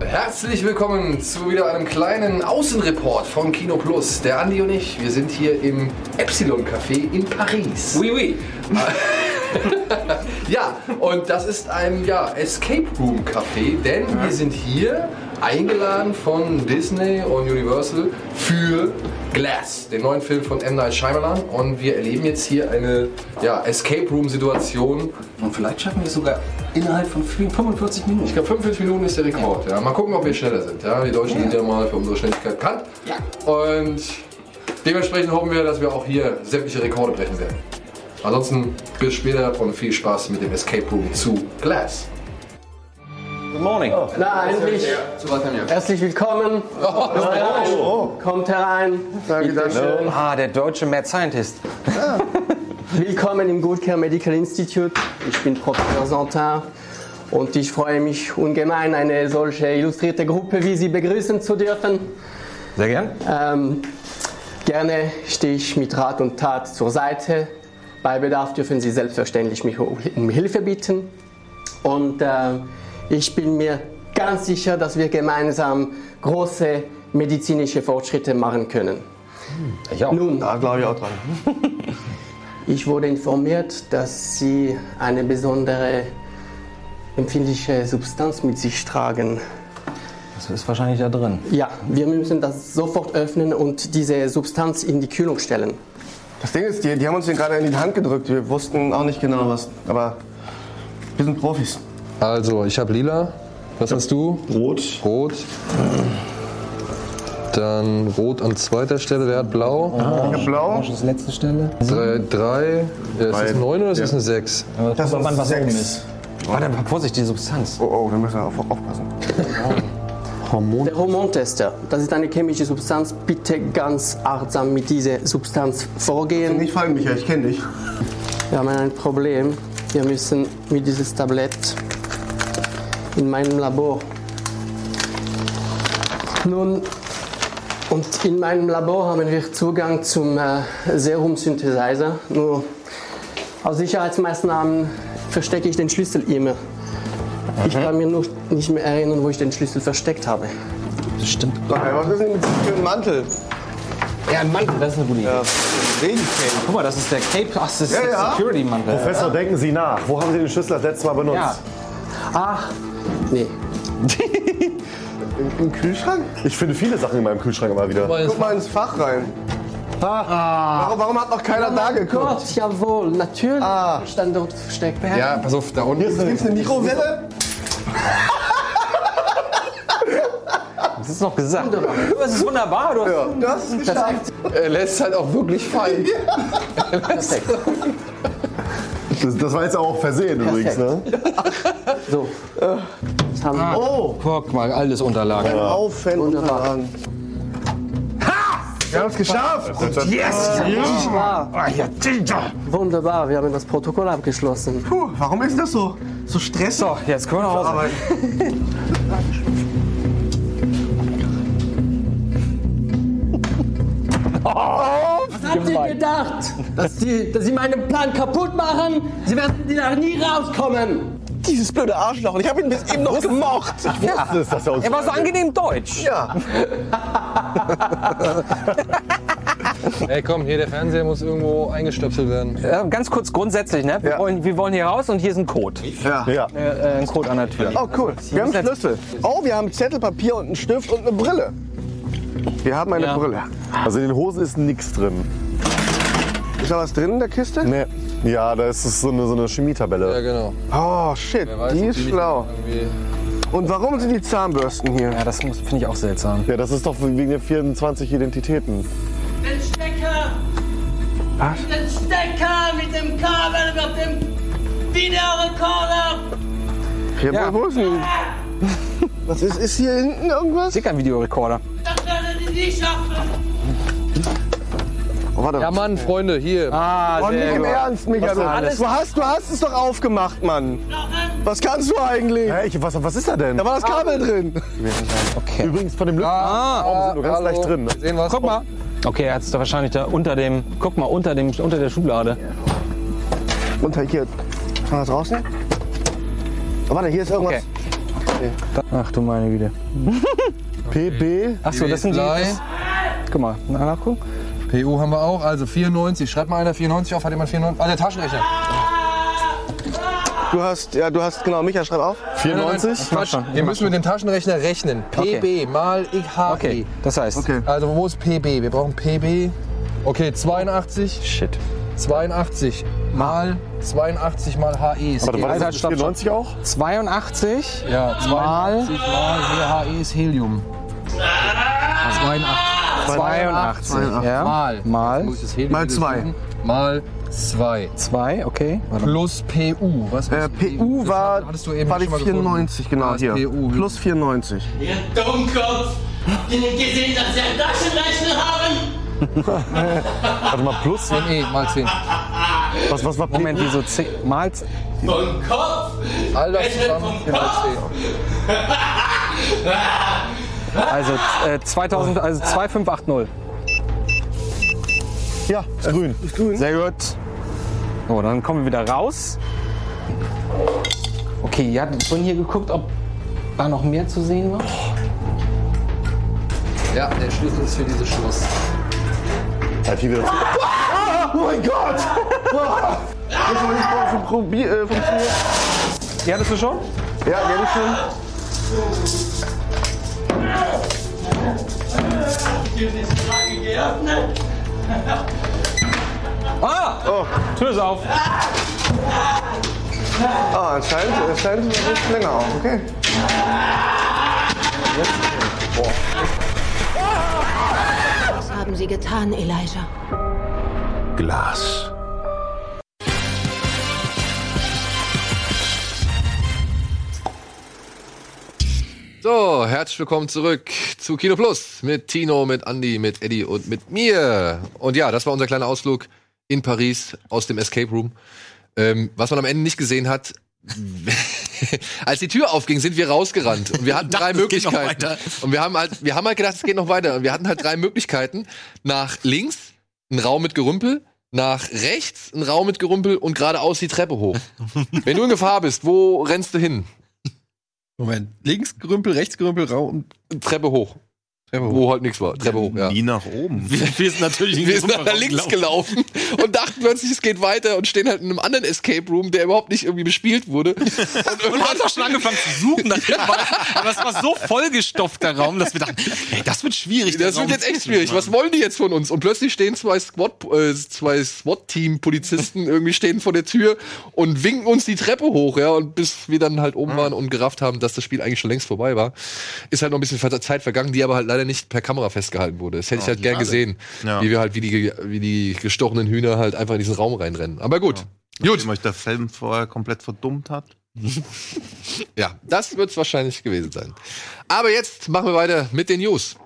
S1: Herzlich willkommen zu wieder einem kleinen Außenreport von Kino Plus. Der Andi und ich, wir sind hier im Epsilon Café in Paris.
S4: Oui, oui.
S1: ja, und das ist ein ja, Escape Room Café, denn wir sind hier eingeladen von Disney und Universal für Glass, den neuen Film von M. Night Shyamalan. Und wir erleben jetzt hier eine ja, Escape Room Situation.
S4: Und vielleicht schaffen wir es sogar innerhalb von 45 Minuten.
S1: Ich glaube, 45 Minuten ist der Rekord. Ja. Mal gucken, ob wir schneller sind. Ja. Die Deutschen sind ja mal für unsere Schnelligkeit bekannt. Und dementsprechend hoffen wir, dass wir auch hier sämtliche Rekorde brechen werden. Ansonsten bis später und viel Spaß mit dem Escape Room zu Glass.
S4: Good morning.
S12: Na, endlich. Herzlich willkommen. Kommt herein. Kommt herein. Bitte schön.
S4: Ah, der deutsche Mad Scientist.
S12: Willkommen im Good Care Medical Institute. Ich bin Professor Santin und ich freue mich ungemein, eine solche illustrierte Gruppe wie Sie begrüßen zu dürfen.
S4: Sehr gern.
S12: Ähm, gerne stehe ich mit Rat und Tat zur Seite. Bei Bedarf dürfen Sie selbstverständlich mich um Hilfe bitten. Und äh, ich bin mir ganz sicher, dass wir gemeinsam große medizinische Fortschritte machen können.
S4: Ich auch.
S12: Nun,
S13: Da glaube ich auch dran.
S12: ich wurde informiert, dass Sie eine besondere empfindliche Substanz mit sich tragen.
S4: Das ist wahrscheinlich da drin.
S12: Ja, wir müssen das sofort öffnen und diese Substanz in die Kühlung stellen.
S13: Das Ding ist, die, die haben uns den gerade in die Hand gedrückt. Wir wussten auch nicht genau was. Aber wir sind Profis.
S1: Also, ich habe lila. Was hast du?
S13: Rot.
S1: Rot. Dann rot an zweiter Stelle. Wer hat blau?
S13: Ich hab blau.
S4: Das letzte Stelle.
S1: Drei. drei. Ja, ist das 9 oder ist
S13: Ja.
S1: das eine 6?
S4: Das kommt an, was
S13: sechs.
S4: oben ist. Warte, Vorsicht, die Substanz.
S13: Oh, oh, da müssen wir auf, aufpassen.
S12: Der Hormontester, das ist eine chemische Substanz. Bitte ganz achtsam mit dieser Substanz vorgehen.
S13: Nicht fallen, Michael, ich kenne dich.
S12: Wir haben ein Problem. Wir müssen mit dieses Tablett in meinem Labor. Nun, und in meinem Labor haben wir Zugang zum äh, Serum-Synthesizer. Nur aus Sicherheitsmaßnahmen verstecke ich den Schlüssel immer. Ich kann mir nur nicht mehr erinnern, wo ich den Schlüssel versteckt habe.
S4: Das stimmt.
S13: Was ist denn mit diesem schönen Mantel?
S4: Ja, ein Mantel, das ist eine gute Idee.
S13: Ja.
S4: Guck mal, das ist der Cape. Ach, das ist
S13: Ja, ja.
S4: Security-Mantel.
S14: Professor, denken Sie nach. Wo haben Sie den Schlüssel das letzte Mal benutzt?
S4: Ja.
S12: Ach, nee.
S13: Im Kühlschrank?
S14: Ich finde viele Sachen in meinem Kühlschrank immer wieder.
S13: Guck mal ins Fach rein. Warum, warum hat noch keiner da geguckt?
S12: Gott, jawohl, natürlich.
S13: Ah.
S12: Stand dort versteckt.
S1: Ja, pass auf, da unten.
S13: Hier ist, gibt's eine Mikrowelle?
S4: Das ist noch gesagt. Das ist wunderbar. Du hast
S13: Ja, das ist geschafft.
S1: Er lässt halt auch wirklich fallen.
S12: Perfekt.
S14: Das, das war jetzt auch versehen übrigens, ne?
S12: So. Das haben wir.
S13: Oh,
S4: Guck mal, alles Unterlagen.
S13: Aufwand
S12: Wunderbar.
S13: Unterlagen. Wir haben es geschafft!
S12: Wunderbar, wir haben das Protokoll abgeschlossen.
S13: Puh, warum ist das so, so stressig?
S4: So, jetzt können wir nach Hause.
S12: Was habt ihr gedacht? Dass sie, dass sie meinen Plan kaputt machen? Sie werden da nie rauskommen.
S13: Dieses blöde Arschloch. Ich habe ihn bis eben noch gemocht.
S14: Das ist, dass er uns
S4: Er war so angenehm deutsch.
S13: Ja.
S1: Ey, komm, hier, der Fernseher muss irgendwo eingestöpselt werden.
S4: Äh, ganz kurz grundsätzlich, ne? Wir,
S13: Ja.
S4: wollen, wir wollen hier raus und hier ist ein Code.
S13: ja.
S14: Ja.
S4: Äh, ein Code an der Tür.
S13: Oh, cool. Wir haben
S4: jetzt-
S13: Schlüssel. Oh, wir haben Zettel, Papier und einen Stift und eine Brille. Wir haben eine
S4: Ja.
S13: Brille.
S14: Also in den Hosen ist nichts drin.
S13: Ist da was drin in der Kiste?
S14: Nee. Ja, da ist es so eine, so eine
S1: Ja,
S14: Chemietabelle.
S1: genau.
S13: Oh, shit.
S1: Weiß,
S13: die ist
S1: nicht
S13: schlau. Und warum sind die Zahnbürsten hier?
S4: Ja, das finde ich auch seltsam.
S14: Ja, das ist doch wegen der 24 Identitäten.
S15: Den Stecker!
S13: Was?
S15: Den Stecker mit dem Kabel mit dem Videorekorder!
S13: Hier,
S4: Ja.
S13: wo, wo ist denn? Was ist, ist hier hinten irgendwas?
S4: Dicker Videorekorder.
S15: Nie schaffen!
S13: Oh, warte.
S1: Ja, Mann, Freunde, hier.
S4: Ah,
S13: Oh, nicht
S4: sehr
S13: im
S4: gut.
S13: Ernst, Micha.
S4: Was
S13: Du,
S4: alles-
S13: du, hast, du hast es doch aufgemacht, Mann. Was kannst du eigentlich?
S14: Hä, ich, was, was ist da denn?
S13: Da war das Kabel drin.
S16: Okay.
S14: Übrigens von dem Lüften
S2: Ah,
S14: sind nur ganz
S2: hallo.
S14: leicht drin. Ne?
S2: Sehen wir's?
S16: Guck mal. Okay, er hat es da wahrscheinlich da unter dem. Guck mal, unter, dem, unter der Schublade.
S13: Unter hier. Kann man das rausnehmen? Oh, warte, hier ist irgendwas.
S16: Ach du meine Güte.
S14: PB.
S16: Achso, das sind die. Das, guck mal, nachgucken.
S2: PU haben wir auch, also 94. Schreibt mal einer 94 auf, hat jemand 94? Ah, der Taschenrechner.
S13: Du hast, ja, du hast, genau, Micha, schreib auf.
S14: 94?
S2: Quatsch, wir müssen mit dem Taschenrechner rechnen. PB
S16: Okay.
S2: mal IHB.
S16: Okay, das heißt.
S13: Okay.
S2: Also wo ist PB? Wir brauchen PB. Okay, 82.
S16: Shit.
S2: 82 mal 82 mal HE. ist
S14: Aber da war
S2: Helium.
S14: das 94 auch?
S16: 82
S2: Ja, 82 mal HE ist Helium. 82.
S16: 82. Ja.
S2: Mal.
S16: Mal.
S13: Mal
S2: wieder
S13: zwei.
S2: suchen? Mal 2.
S16: 2, okay. Warte.
S2: Plus PU. Was
S13: Äh, PU
S2: Das
S13: war,
S2: hattest du eben
S13: war die
S2: schon mal
S13: 94,
S2: gefunden.
S13: genau hier.
S2: PU.
S13: Plus 94.
S15: Ihr Dummkopf! Habt ihr nicht gesehen, dass wir einen Taschenrechner haben?
S14: Warte mal, plus.
S2: 10E mal 10.
S14: Was, was war?
S16: Moment, wieso 10 mal?
S15: Vom Kopf!
S2: All das zusammen
S15: vom
S2: 4 mal
S15: Kopf!
S16: Also äh, 2000, also 2580.
S14: Ja, ist grün.
S13: Ist grün.
S16: Sehr gut. So, dann kommen wir wieder raus. Okay, ihr habt vorhin hier geguckt, ob da noch mehr zu sehen war.
S2: 10. Ja, der Schlüssel ist für dieses Schloss.
S14: Halt hier wieder zu.
S13: Ah, oh mein Gott! Ah. Das war nicht voll probi- äh, funktioniert.
S16: Die hattest du schon?
S13: Ja, der ist schon.
S16: Ah!
S13: Oh,
S16: Tür ist auf.
S13: ah, anscheinend, anscheinend ist es länger auf, okay.
S11: Was haben Sie getan, Elijah?
S14: Glas.
S1: So, herzlich willkommen zurück zu Kino Plus mit Tino, mit Andy, mit Eddie und mit mir. Und ja, das war unser kleiner Ausflug in Paris aus dem Escape Room. Ähm, was man am Ende nicht gesehen hat, als die Tür aufging, sind wir rausgerannt und wir hatten drei
S9: noch
S1: Möglichkeiten. Und wir haben halt, wir haben halt gedacht, es geht noch weiter. Und wir hatten halt drei Möglichkeiten: nach links ein Raum mit Gerümpel, nach rechts ein Raum mit Gerümpel und geradeaus die Treppe hoch. Wenn du in Gefahr bist, wo rennst du hin?
S2: Moment, links Gerümpel, rechts Gerümpel, Raum.
S1: Treppe hoch.
S2: Treppe hoch.
S1: Wo halt nichts war. Treppe hoch, ja.
S3: Nie nach oben.
S9: Wir, wir sind natürlich in
S1: Wir sind nach links gelaufen und dachten plötzlich, es geht weiter und stehen halt in einem anderen Escape Room, der überhaupt nicht irgendwie bespielt wurde. Und
S9: Und haben auch schon angefangen zu suchen nach dem Ball. Aber es war so vollgestopft, der Raum, dass wir dachten, ey, das wird schwierig.
S1: das wird
S9: Raum
S1: jetzt echt schwierig. Was wollen die jetzt von uns? Und plötzlich stehen zwei Squad, äh, zwei SWAT-Team-Polizisten irgendwie stehen vor der Tür und winken uns die Treppe hoch, ja. Und bis wir dann halt oben waren und gerafft haben, dass das Spiel eigentlich schon längst vorbei war, ist halt noch ein bisschen Zeit vergangen, die aber halt leider nicht per Kamera festgehalten wurde. Das hätte ich halt gern gesehen,
S3: Ja.
S1: wie wir halt wie die, wie die gestochenen Hühner halt einfach in diesen Raum reinrennen. Aber gut. Gut.
S3: Nachdem euch der Film vorher komplett verdummt hat.
S1: Ja, das wird es wahrscheinlich gewesen sein. Aber jetzt machen wir weiter mit den News.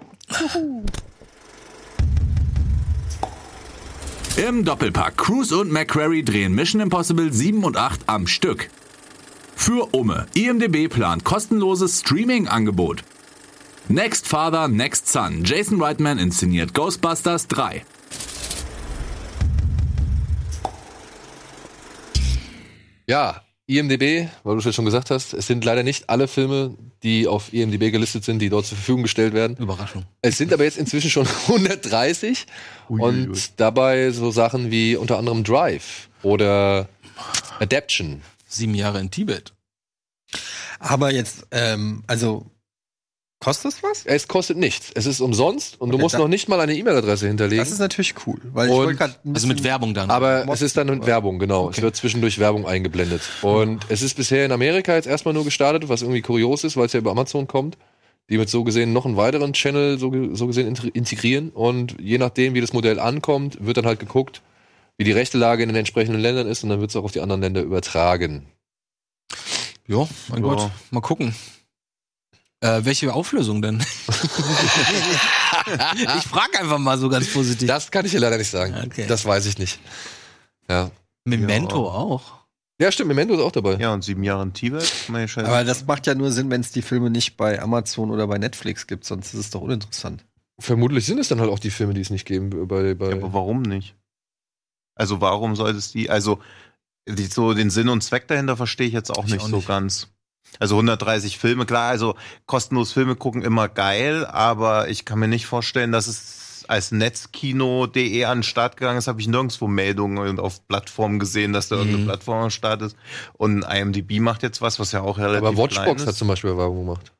S17: Im Doppelpack Cruise und McQuarrie drehen Mission Impossible 7 und 8 am Stück. Für Umme. IMDB plant kostenloses Streaming-Angebot. Next Father, Next Son. Jason Reitman inszeniert Ghostbusters 3.
S1: Ja, IMDB, weil du es ja schon gesagt hast, es sind leider nicht alle Filme, die auf IMDB gelistet sind, die dort zur Verfügung gestellt werden.
S9: Überraschung.
S1: Es sind aber jetzt inzwischen schon 130 und dabei so Sachen wie unter anderem Drive oder Adaption.
S9: Sieben Jahre in Tibet.
S2: Aber jetzt, ähm, also, kostet das was?
S1: Es kostet nichts. Es ist umsonst und du
S2: Okay,
S1: musst
S2: dann-
S1: noch nicht mal eine E-Mail-Adresse hinterlegen.
S2: Das ist natürlich cool, weil ich
S1: Und-
S2: wollte gerade
S9: Also mit Werbung dann.
S1: Aber es ist dann mit Werbung, genau. Es wird zwischendurch Werbung eingeblendet. Und es ist bisher in Amerika jetzt erstmal nur gestartet, was irgendwie kurios ist, weil es ja über Amazon kommt. Die mit so gesehen noch einen weiteren Channel so, so gesehen integrieren. Und je nachdem, wie das Modell ankommt, wird dann halt geguckt, wie die rechte Lage in den entsprechenden Ländern ist. Und dann wird es auch auf die anderen Länder übertragen.
S9: Jo, mein
S1: Ja.
S9: Gott. Mal gucken. Äh, welche Auflösung denn? ich frage einfach mal so ganz positiv.
S1: Das kann ich dir leider nicht sagen.
S9: Okay.
S1: Das weiß ich nicht. Ja.
S9: Memento auch.
S1: Ja, stimmt, Memento ist auch dabei.
S3: Ja, und sieben Jahre in Tibet. Meine Scheiße.
S2: Aber das macht ja nur Sinn, wenn es die Filme nicht bei Amazon oder bei Netflix gibt, sonst ist es doch uninteressant.
S1: Vermutlich sind es dann halt auch die Filme, die es nicht geben bei, bei
S3: Ja, aber warum nicht? Also warum sollte es die, also die, so den Sinn und Zweck dahinter verstehe ich jetzt auch
S4: Ich
S3: nicht
S4: auch
S3: so
S4: nicht.
S3: ganz. Also 130 Filme, klar, also kostenlos Filme gucken immer geil, aber ich kann mir nicht vorstellen, dass es als Netzkino.de an den Start gegangen ist, habe ich nirgendwo Meldungen und auf Plattformen gesehen, dass da
S1: Mhm.
S3: irgendeine Plattform am Start ist. Und IMDb macht jetzt was, was ja auch relativ
S1: Aber Watchbox
S3: klein ist.
S1: hat zum Beispiel Werbung gemacht.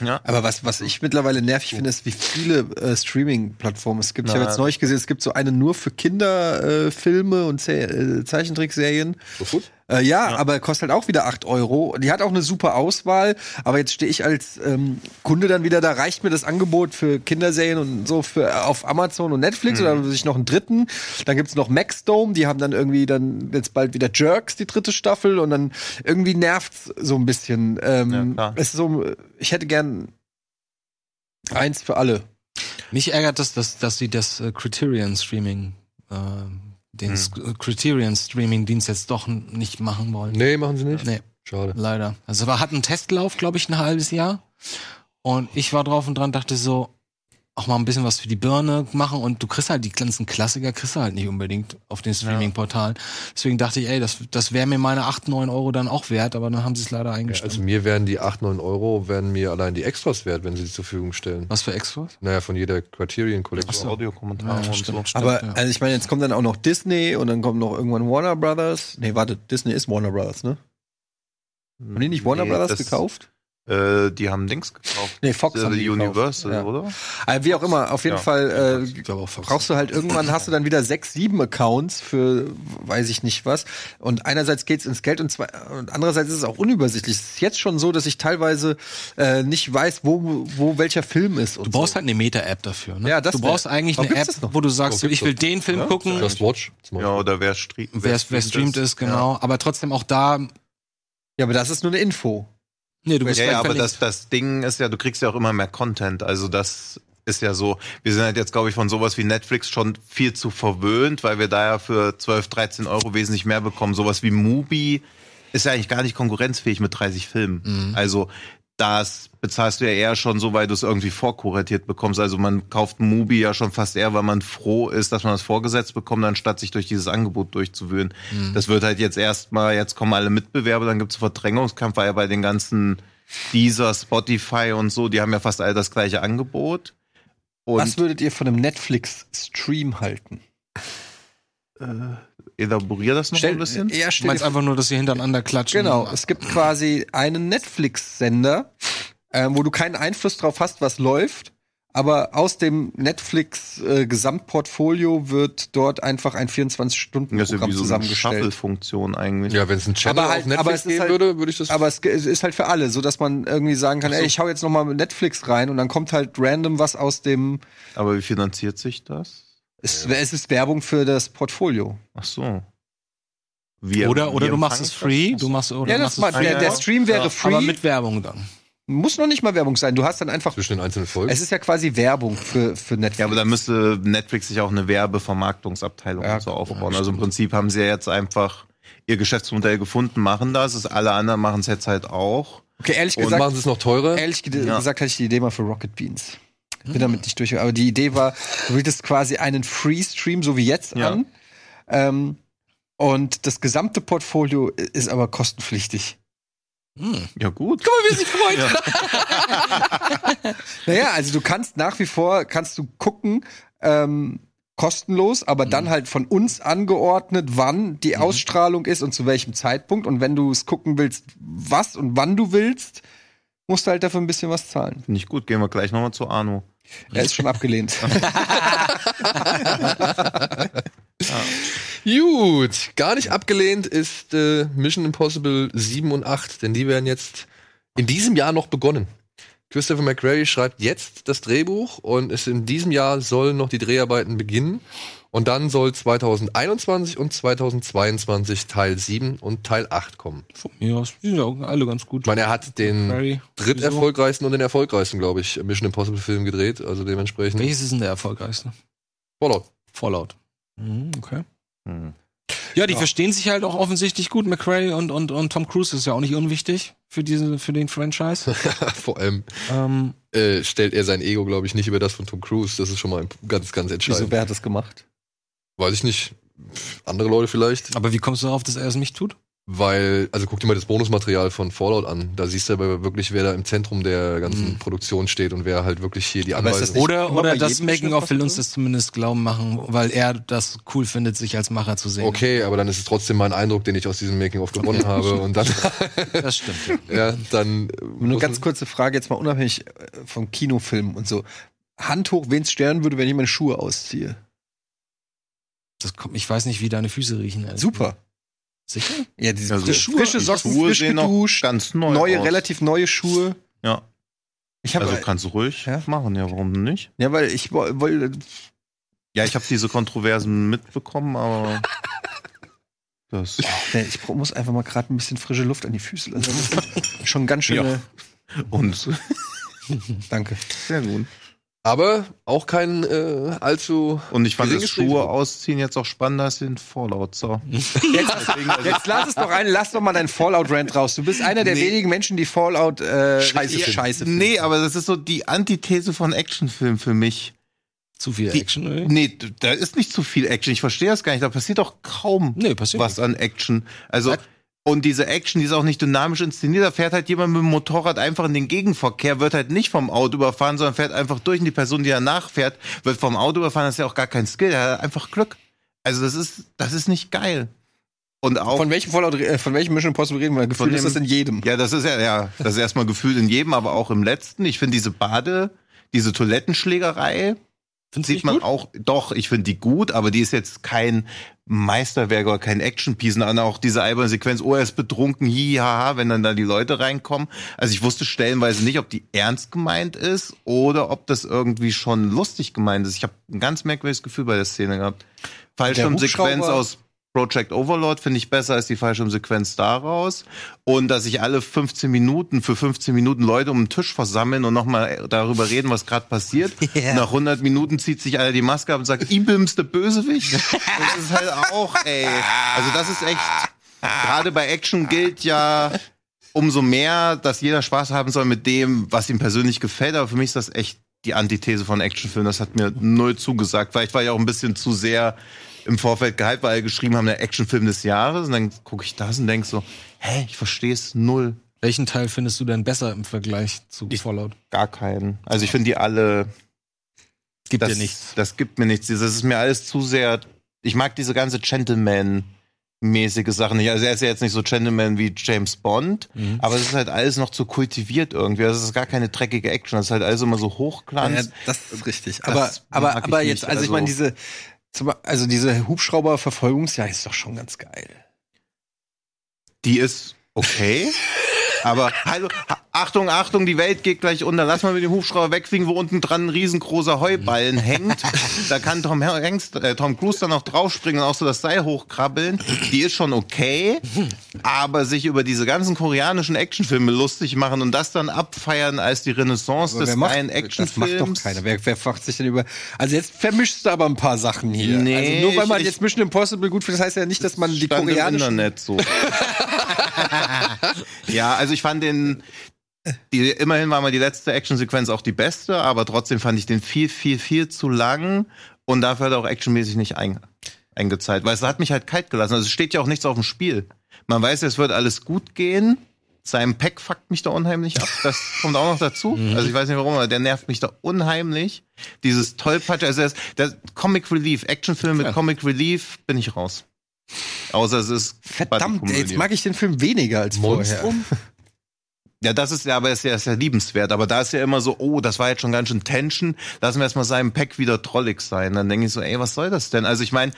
S3: Ja.
S2: Aber was, was ich mittlerweile nervig finde, ist, wie viele äh, Streaming-Plattformen es gibt. Ich
S3: Na.
S2: habe jetzt neulich gesehen, es gibt so eine nur für Kinderfilme äh, Filme und Se äh, Zeichentrickserien.
S1: So gut?
S2: Äh, ja, aber kostet halt auch wieder 8 Euro. Die hat auch eine super Auswahl, aber jetzt stehe ich als ähm, Kunde dann wieder, da reicht mir das Angebot für Kinderserien und so für äh, auf Amazon und Netflix
S3: Mhm.
S2: oder will ich noch einen dritten. Dann gibt's noch Maxdome, die haben dann irgendwie dann jetzt bald wieder Jerks, die dritte Staffel und dann irgendwie nervt's so ein bisschen. Ähm, es ist so, ich hätte gern eins für alle.
S4: Mich ärgert das, dass, dass sie das Criterion Streaming, äh, den Sk- Criterion Streaming Dienst jetzt doch nicht machen wollen.
S1: Nee, machen sie nicht?
S4: Nee.
S1: Schade.
S4: Leider. Also wir hatten einen Testlauf, glaube ich, ein halbes Jahr. Und ich war drauf und dran, dachte so, auch mal ein bisschen was für die Birne machen und du kriegst halt die ganzen Klassiker, kriegst du halt nicht unbedingt auf den Streaming-Portalen. Deswegen dachte ich, ey, das, das wäre mir meine 8, 9 Euro dann auch wert, aber dann haben sie es leider
S1: Ja,
S4: eingestellt.
S1: also mir wären die 8, 9 Euro, wären mir allein die Extras wert, wenn sie die zur Verfügung stellen.
S4: Was für Extras?
S1: Naja, von jeder Criterion Collection.
S3: So, Audiokommentare
S4: Ja,
S3: und
S4: stimmt,
S3: so.
S2: Aber
S4: ja.
S2: also ich meine, jetzt kommt dann auch noch Disney und dann kommt noch irgendwann Warner Brothers. Nee, warte, Disney ist Warner Brothers, ne? Haben die nicht Warner
S3: Nee,
S2: Brothers gekauft?
S3: Äh, die haben Dings gekauft.
S2: Nee, Fox
S3: Äh,
S2: haben die gekauft.
S3: Universal,
S2: Ja.
S3: oder?
S2: Also wie auch immer, auf jeden
S3: Ja.
S2: Fall äh, brauchst du halt irgendwann hast du dann wieder sechs, sieben Accounts für weiß ich nicht was. Und einerseits geht's ins Geld und, zwei, und andererseits ist es auch unübersichtlich. Es ist jetzt schon so, dass ich teilweise äh, nicht weiß, wo, wo welcher Film ist. Und
S4: Du brauchst halt eine Meta-App dafür. Ne?
S2: Ja, das
S4: du
S2: wär-
S4: brauchst eigentlich eine App,
S2: das noch?
S4: wo du sagst, so, ich will den Film
S1: Ja?
S4: gucken,
S1: Just Watch.
S3: Ja, oder wer, streamt
S4: wer, wer streamt ist, genau. Aber trotzdem auch da,
S2: ja, aber das ist nur eine Info.
S4: Nee, du bist
S3: Ja, ja, aber das, das Ding ist ja, du kriegst ja auch immer mehr Content. Also das ist ja so, wir sind halt jetzt, glaube ich, von sowas wie Netflix schon viel zu verwöhnt, weil wir da ja für 12, 13 Euro wesentlich mehr bekommen. Sowas wie Mubi ist ja eigentlich gar nicht konkurrenzfähig mit 30 Filmen.
S4: Mhm.
S3: Also das bezahlst du ja eher schon so, weil du es irgendwie vorkuratiert bekommst. Also man kauft Mubi ja schon fast eher, weil man froh ist, dass man das vorgesetzt bekommt, anstatt sich durch dieses Angebot durchzuwühlen.
S4: Mhm.
S3: Das wird halt jetzt erstmal, jetzt kommen alle Mitbewerber, dann gibt's Verdrängungskampf, weil ja bei den ganzen Deezer, Spotify und so, die haben ja fast alle das gleiche Angebot. Und
S2: Was würdet ihr von einem Netflix-Stream halten?
S3: Äh, elaborier das noch
S2: Stell-
S3: ein bisschen.
S2: Ja,
S4: Du meinst einfach nur, dass sie hintereinander klatschen.
S2: Genau, es gibt quasi einen Netflix-Sender, ähm, wo du keinen Einfluss drauf hast, was läuft. Aber aus dem Netflix-Gesamtportfolio wird dort einfach ein
S3: Das ist ja
S2: 24-Stunden-Programm
S3: wie so eine
S2: zusammengestellt.
S3: Shuffle-Funktion eigentlich.
S1: Ja, wenn es ein Channel
S2: Aber halt-
S1: auf Netflix geben
S2: halt-
S1: würde, würde ich das.
S2: Aber es ist halt für alle, so dass man irgendwie sagen kann, ey, ich hau jetzt noch mal mit Netflix rein und dann kommt halt random was aus dem.
S3: Aber wie finanziert sich das?
S2: Es, es ist Werbung für das Portfolio.
S3: Ach so. Wie-
S4: Oder, oder du machst es free, du machst, oder
S2: Ja,
S4: du
S2: das
S4: machst
S2: mal,
S4: es
S2: der, der Stream wäre
S4: Ja,
S2: free.
S4: Aber mit Werbung dann.
S2: muss noch nicht mal Werbung sein. Du hast dann einfach.
S1: Zwischen den einzelnen Folgen.
S2: Es ist ja quasi Werbung für, für Netflix.
S3: Ja, aber da müsste Netflix sich auch eine Werbevermarktungsabteilung
S2: Ja,
S3: und so aufbauen.
S2: ja,
S3: also im Prinzip haben sie ja jetzt einfach ihr Geschäftsmodell gefunden, machen das. Es- Alle anderen machen es jetzt halt auch.
S2: Okay, ehrlich
S1: Und
S2: gesagt.
S1: machen sie es noch teurer?
S2: Ehrlich gesagt hatte ich die Idee mal für Rocket Beans. Ich bin damit nicht durch. Aber die Idee war, du bietest quasi einen Free-Stream, so wie jetzt,
S3: Ja.
S2: an. Ähm, und das gesamte Portfolio ist aber kostenpflichtig.
S3: Ja, gut.
S2: Guck mal, wie er sich freut. naja, also du kannst nach wie vor, kannst du gucken, ähm, kostenlos, aber dann halt von uns angeordnet, wann die Ausstrahlung ist und zu welchem Zeitpunkt. Und wenn du es gucken willst, was und wann du willst, musst du halt dafür ein bisschen was zahlen.
S3: Finde ich gut. Gehen wir gleich nochmal zu Arno.
S2: Er ist schon abgelehnt.
S1: Gut, gar nicht abgelehnt ist äh, Mission Impossible 7 und 8, denn die werden jetzt in diesem Jahr noch begonnen. Christopher McQuarrie schreibt jetzt das Drehbuch und es in diesem Jahr sollen noch die Dreharbeiten beginnen. Und dann soll 2021 und 2022 Teil 7 und Teil 8 kommen.
S4: Ja, die sind ja auch alle ganz gut.
S1: Ich meine, er hat den dritterfolgreichsten und den erfolgreichsten, glaube ich, Mission Impossible Film gedreht. Also dementsprechend.
S4: Welches ist denn der erfolgreichste?
S1: Fallout.
S4: Fallout. Mhm, okay.
S3: Hm.
S9: Ja, die verstehen sich halt auch offensichtlich gut. McRae und, und, und Tom Cruise ist ja auch nicht unwichtig für, diese, für den Franchise.
S1: Vor allem
S9: ähm,
S1: äh, stellt er sein Ego, glaube ich, nicht über das von Tom Cruise. Das ist schon mal ganz, ganz entscheidend.
S2: Wieso, wer hat das gemacht?
S1: Weiß ich nicht. Andere Leute vielleicht.
S9: aber wie kommst du darauf, dass er es nicht tut?
S1: Weil, also guck dir mal das Bonusmaterial von Fallout an. Da siehst du aber wirklich, wer da im Zentrum der ganzen Produktion steht und wer halt wirklich hier die
S2: nicht
S9: Oder, oder das
S2: jedem
S9: Making of will uns das zumindest glauben machen, weil er das cool findet, sich als Macher zu sehen.
S1: Okay, aber dann ist es trotzdem mein Eindruck, den ich aus diesem Making-of gewonnen habe. Und dann,
S9: Das stimmt.
S1: ja, dann. äh,
S2: Nur ganz kurze Frage, jetzt mal unabhängig äh, vom Kinofilm und so. Hand hoch, wen es sterben würde, wenn ich meine Schuhe ausziehe.
S9: Das kommt, ich weiß nicht, wie deine Füße riechen. ehrlich
S2: Super.
S9: Sicher?
S2: Ja, diese
S3: Also,
S2: frische, frische
S3: die
S2: Socken,
S3: Schuhe
S2: frisch geduscht,
S3: ganz neu
S2: neue,
S3: aus.
S2: relativ neue Schuhe.
S3: Ja.
S2: Ich habe
S3: Also kannst du ruhig
S2: Ja.
S3: machen, ja, warum nicht?
S2: ja, weil ich wollte
S3: Ja, ich habe diese Kontroversen mitbekommen, aber das
S2: nee, ich muss einfach mal gerade ein bisschen frische Luft an die Füße lassen. Schon ganz schön.
S3: Ja. und
S2: Danke.
S3: sehr gut.
S1: Aber auch kein äh, allzu.
S3: Und ich fand das Schuhe
S1: Risiko.
S3: ausziehen jetzt auch spannender als den Fallout. So.
S2: Jetzt, jetzt lass es doch ein, lass doch mal deinen Fallout-Rant raus. Du bist einer der
S3: Nee.
S2: wenigen Menschen, die Fallout äh,
S1: Scheiße finden.
S2: scheiße finden.
S3: Nee, aber das ist so die Antithese von Actionfilm für mich.
S9: Zu viel
S3: Die-
S9: Action, oder?
S3: Nee, da ist nicht zu viel Action. Ich verstehe das gar nicht. Da passiert doch kaum
S9: Nee, passiert
S3: was an Action. Also, und diese Action, die ist auch nicht dynamisch inszeniert. Da fährt halt jemand mit dem Motorrad einfach in den Gegenverkehr, wird halt nicht vom Auto überfahren, sondern fährt einfach durch und die Person, die danach fährt, wird vom Auto überfahren. Das ist ja auch gar kein Skill. Er hat einfach Glück. Also, das ist, das ist nicht geil. Und auch.
S2: Von welchem Fallout, äh, von welchem Mission Impossible reden wir? Gefühlt ist das in jedem.
S3: Ja, das ist ja, ja, das ist erstmal gefühlt in jedem, aber auch im letzten. Ich finde diese Bade, diese Toilettenschlägerei,
S9: Findest
S3: sieht man
S9: gut?
S3: auch, doch, ich finde die gut, aber die ist jetzt kein Meisterwerk oder kein Action-Piece. Und auch diese alberne Sequenz, oh, er ist betrunken, hi, haha, wenn dann da die Leute reinkommen. Also ich wusste stellenweise nicht, ob die ernst gemeint ist oder ob das irgendwie schon lustig gemeint ist. Ich habe ein ganz merkwürdiges Gefühl bei der Szene gehabt. Fallschirmsequenz aus Project Overlord finde ich besser als die Fallschirmsequenz daraus. Und dass sich alle 15 Minuten für 15 Minuten Leute um den Tisch versammeln und nochmal darüber reden, was gerade passiert.
S2: Ja.
S3: Nach 100 Minuten zieht sich einer die Maske ab und sagt, Ibims der Bösewicht. Das ist halt auch, ey. Also das ist echt, gerade bei Action gilt ja umso mehr, dass jeder Spaß haben soll mit dem, was ihm persönlich gefällt. Aber für mich ist das echt die Antithese von Actionfilmen. Das hat mir null zugesagt. Vielleicht war ich auch ein bisschen zu sehr im Vorfeld gehypt, weil geschrieben haben, der Actionfilm des Jahres. Und dann gucke ich das und denke so, hä, ich verstehe es null.
S9: Welchen Teil findest du denn besser im Vergleich zu Fallout?
S3: Gar keinen. Also ich finde die alle.
S9: Gibt
S3: das,
S9: dir nichts.
S3: Das gibt mir nichts. Das ist mir alles zu sehr. Ich mag diese ganze Gentleman-mäßige Sache nicht. Also er ist ja jetzt nicht so Gentleman wie James Bond,
S2: Mhm.
S3: aber es ist halt alles noch zu kultiviert irgendwie. Also es ist gar keine dreckige Action. Das ist halt alles immer so hochglanz.
S2: Ja, das ist richtig.
S3: Das
S2: Aber, aber,
S3: ich
S2: aber jetzt, also, ich
S3: Also-
S2: meine, diese, also diese Hubschrauber-Verfolgungsjagd ist doch schon ganz geil.
S3: Die ist okay. Aber hallo, ha- Achtung, Achtung, die Welt geht gleich unter. Lass mal mit dem Hubschrauber wegfliegen, wo unten dran ein riesengroßer Heuballen hängt. Da kann Tom, Hanks, äh, Tom Cruise dann auch draufspringen und auch so das Seil hochkrabbeln. Die ist schon okay. Aber sich über diese ganzen koreanischen Actionfilme lustig machen und das dann abfeiern als die Renaissance
S2: Aber
S3: des
S2: macht,
S3: geilen
S2: das macht
S3: Actionfilms.
S2: doch keiner. Wer, wer fragt sich denn über. Also jetzt vermischst du aber ein paar Sachen hier.
S3: Nee,
S2: also nur weil man
S3: ich-
S2: jetzt Mission Impossible gut findet, das heißt ja nicht, dass man die
S3: Stand im
S2: koreanischen.
S3: Internet so. ja, also ich fand den. Die, immerhin war mal die letzte Actionsequenz auch die beste, aber trotzdem fand ich den viel, viel, viel zu lang und dafür hat er auch actionmäßig nicht ein, eingezahlt, weil es hat mich halt kalt gelassen. Also es steht ja auch nichts auf dem Spiel. Man weiß, es wird alles gut gehen. Sein Pack fuckt mich da unheimlich ab. Das kommt auch noch dazu.
S2: Mhm.
S3: Also ich weiß nicht warum, aber der nervt mich da unheimlich. Dieses Tollpatsch, also das, das Comic Relief, Actionfilm mit. Comic Relief, bin ich raus. Außer es ist
S2: Verdammt, jetzt mag ich den Film weniger als
S1: Monstrum?
S3: Ja, das ist ja, aber ist ja, ist ja liebenswert. Aber da ist ja immer so, oh, das war jetzt schon ganz schön Tension. Lassen wir erstmal seinem Pack wieder trollig sein. Dann denke ich so, ey, was soll das denn? Also ich meine,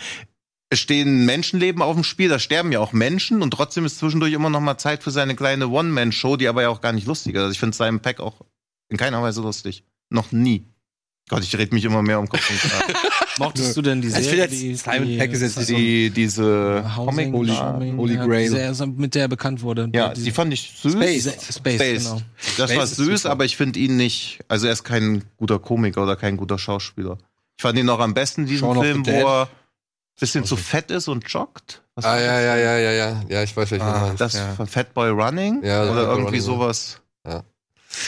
S3: es stehen Menschenleben auf dem Spiel, da sterben ja auch Menschen und trotzdem ist zwischendurch immer noch mal Zeit für seine kleine One-Man-Show, die aber ja auch gar nicht lustig ist. Also ich finde seinem Pack auch in keiner Weise lustig. Noch nie. Gott, ich rede mich immer mehr um Kopf und Kragen.
S9: Mochtest du denn die
S2: Also ich
S9: Serie?
S2: finde jetzt,
S9: die-
S2: Simon
S9: die-
S2: Peck ist jetzt
S3: die, diese
S9: Housing,
S3: Comic
S9: Holy,
S2: Holy
S9: ja,
S2: Grail.
S9: Die Serie, mit der er bekannt wurde.
S3: Ja,
S9: Diese-
S3: die fand ich süß.
S9: Space, Space, genau.
S3: Das
S2: Space
S3: war süß, aber ich finde ihn nicht, also er ist kein guter Komiker oder kein guter Schauspieler. Ich fand ihn noch am besten in diesem
S2: Shaun
S3: Film, wo er bisschen zu fett ist und joggt. Was
S1: Ah, ja, ja, ja, ja, ja. Ja, ich weiß, welchen meinst.
S3: Das
S1: ja.
S3: von Fatboy Running
S1: Ja,
S3: oder irgendwie
S1: Running, ja.
S3: sowas.
S1: Ja.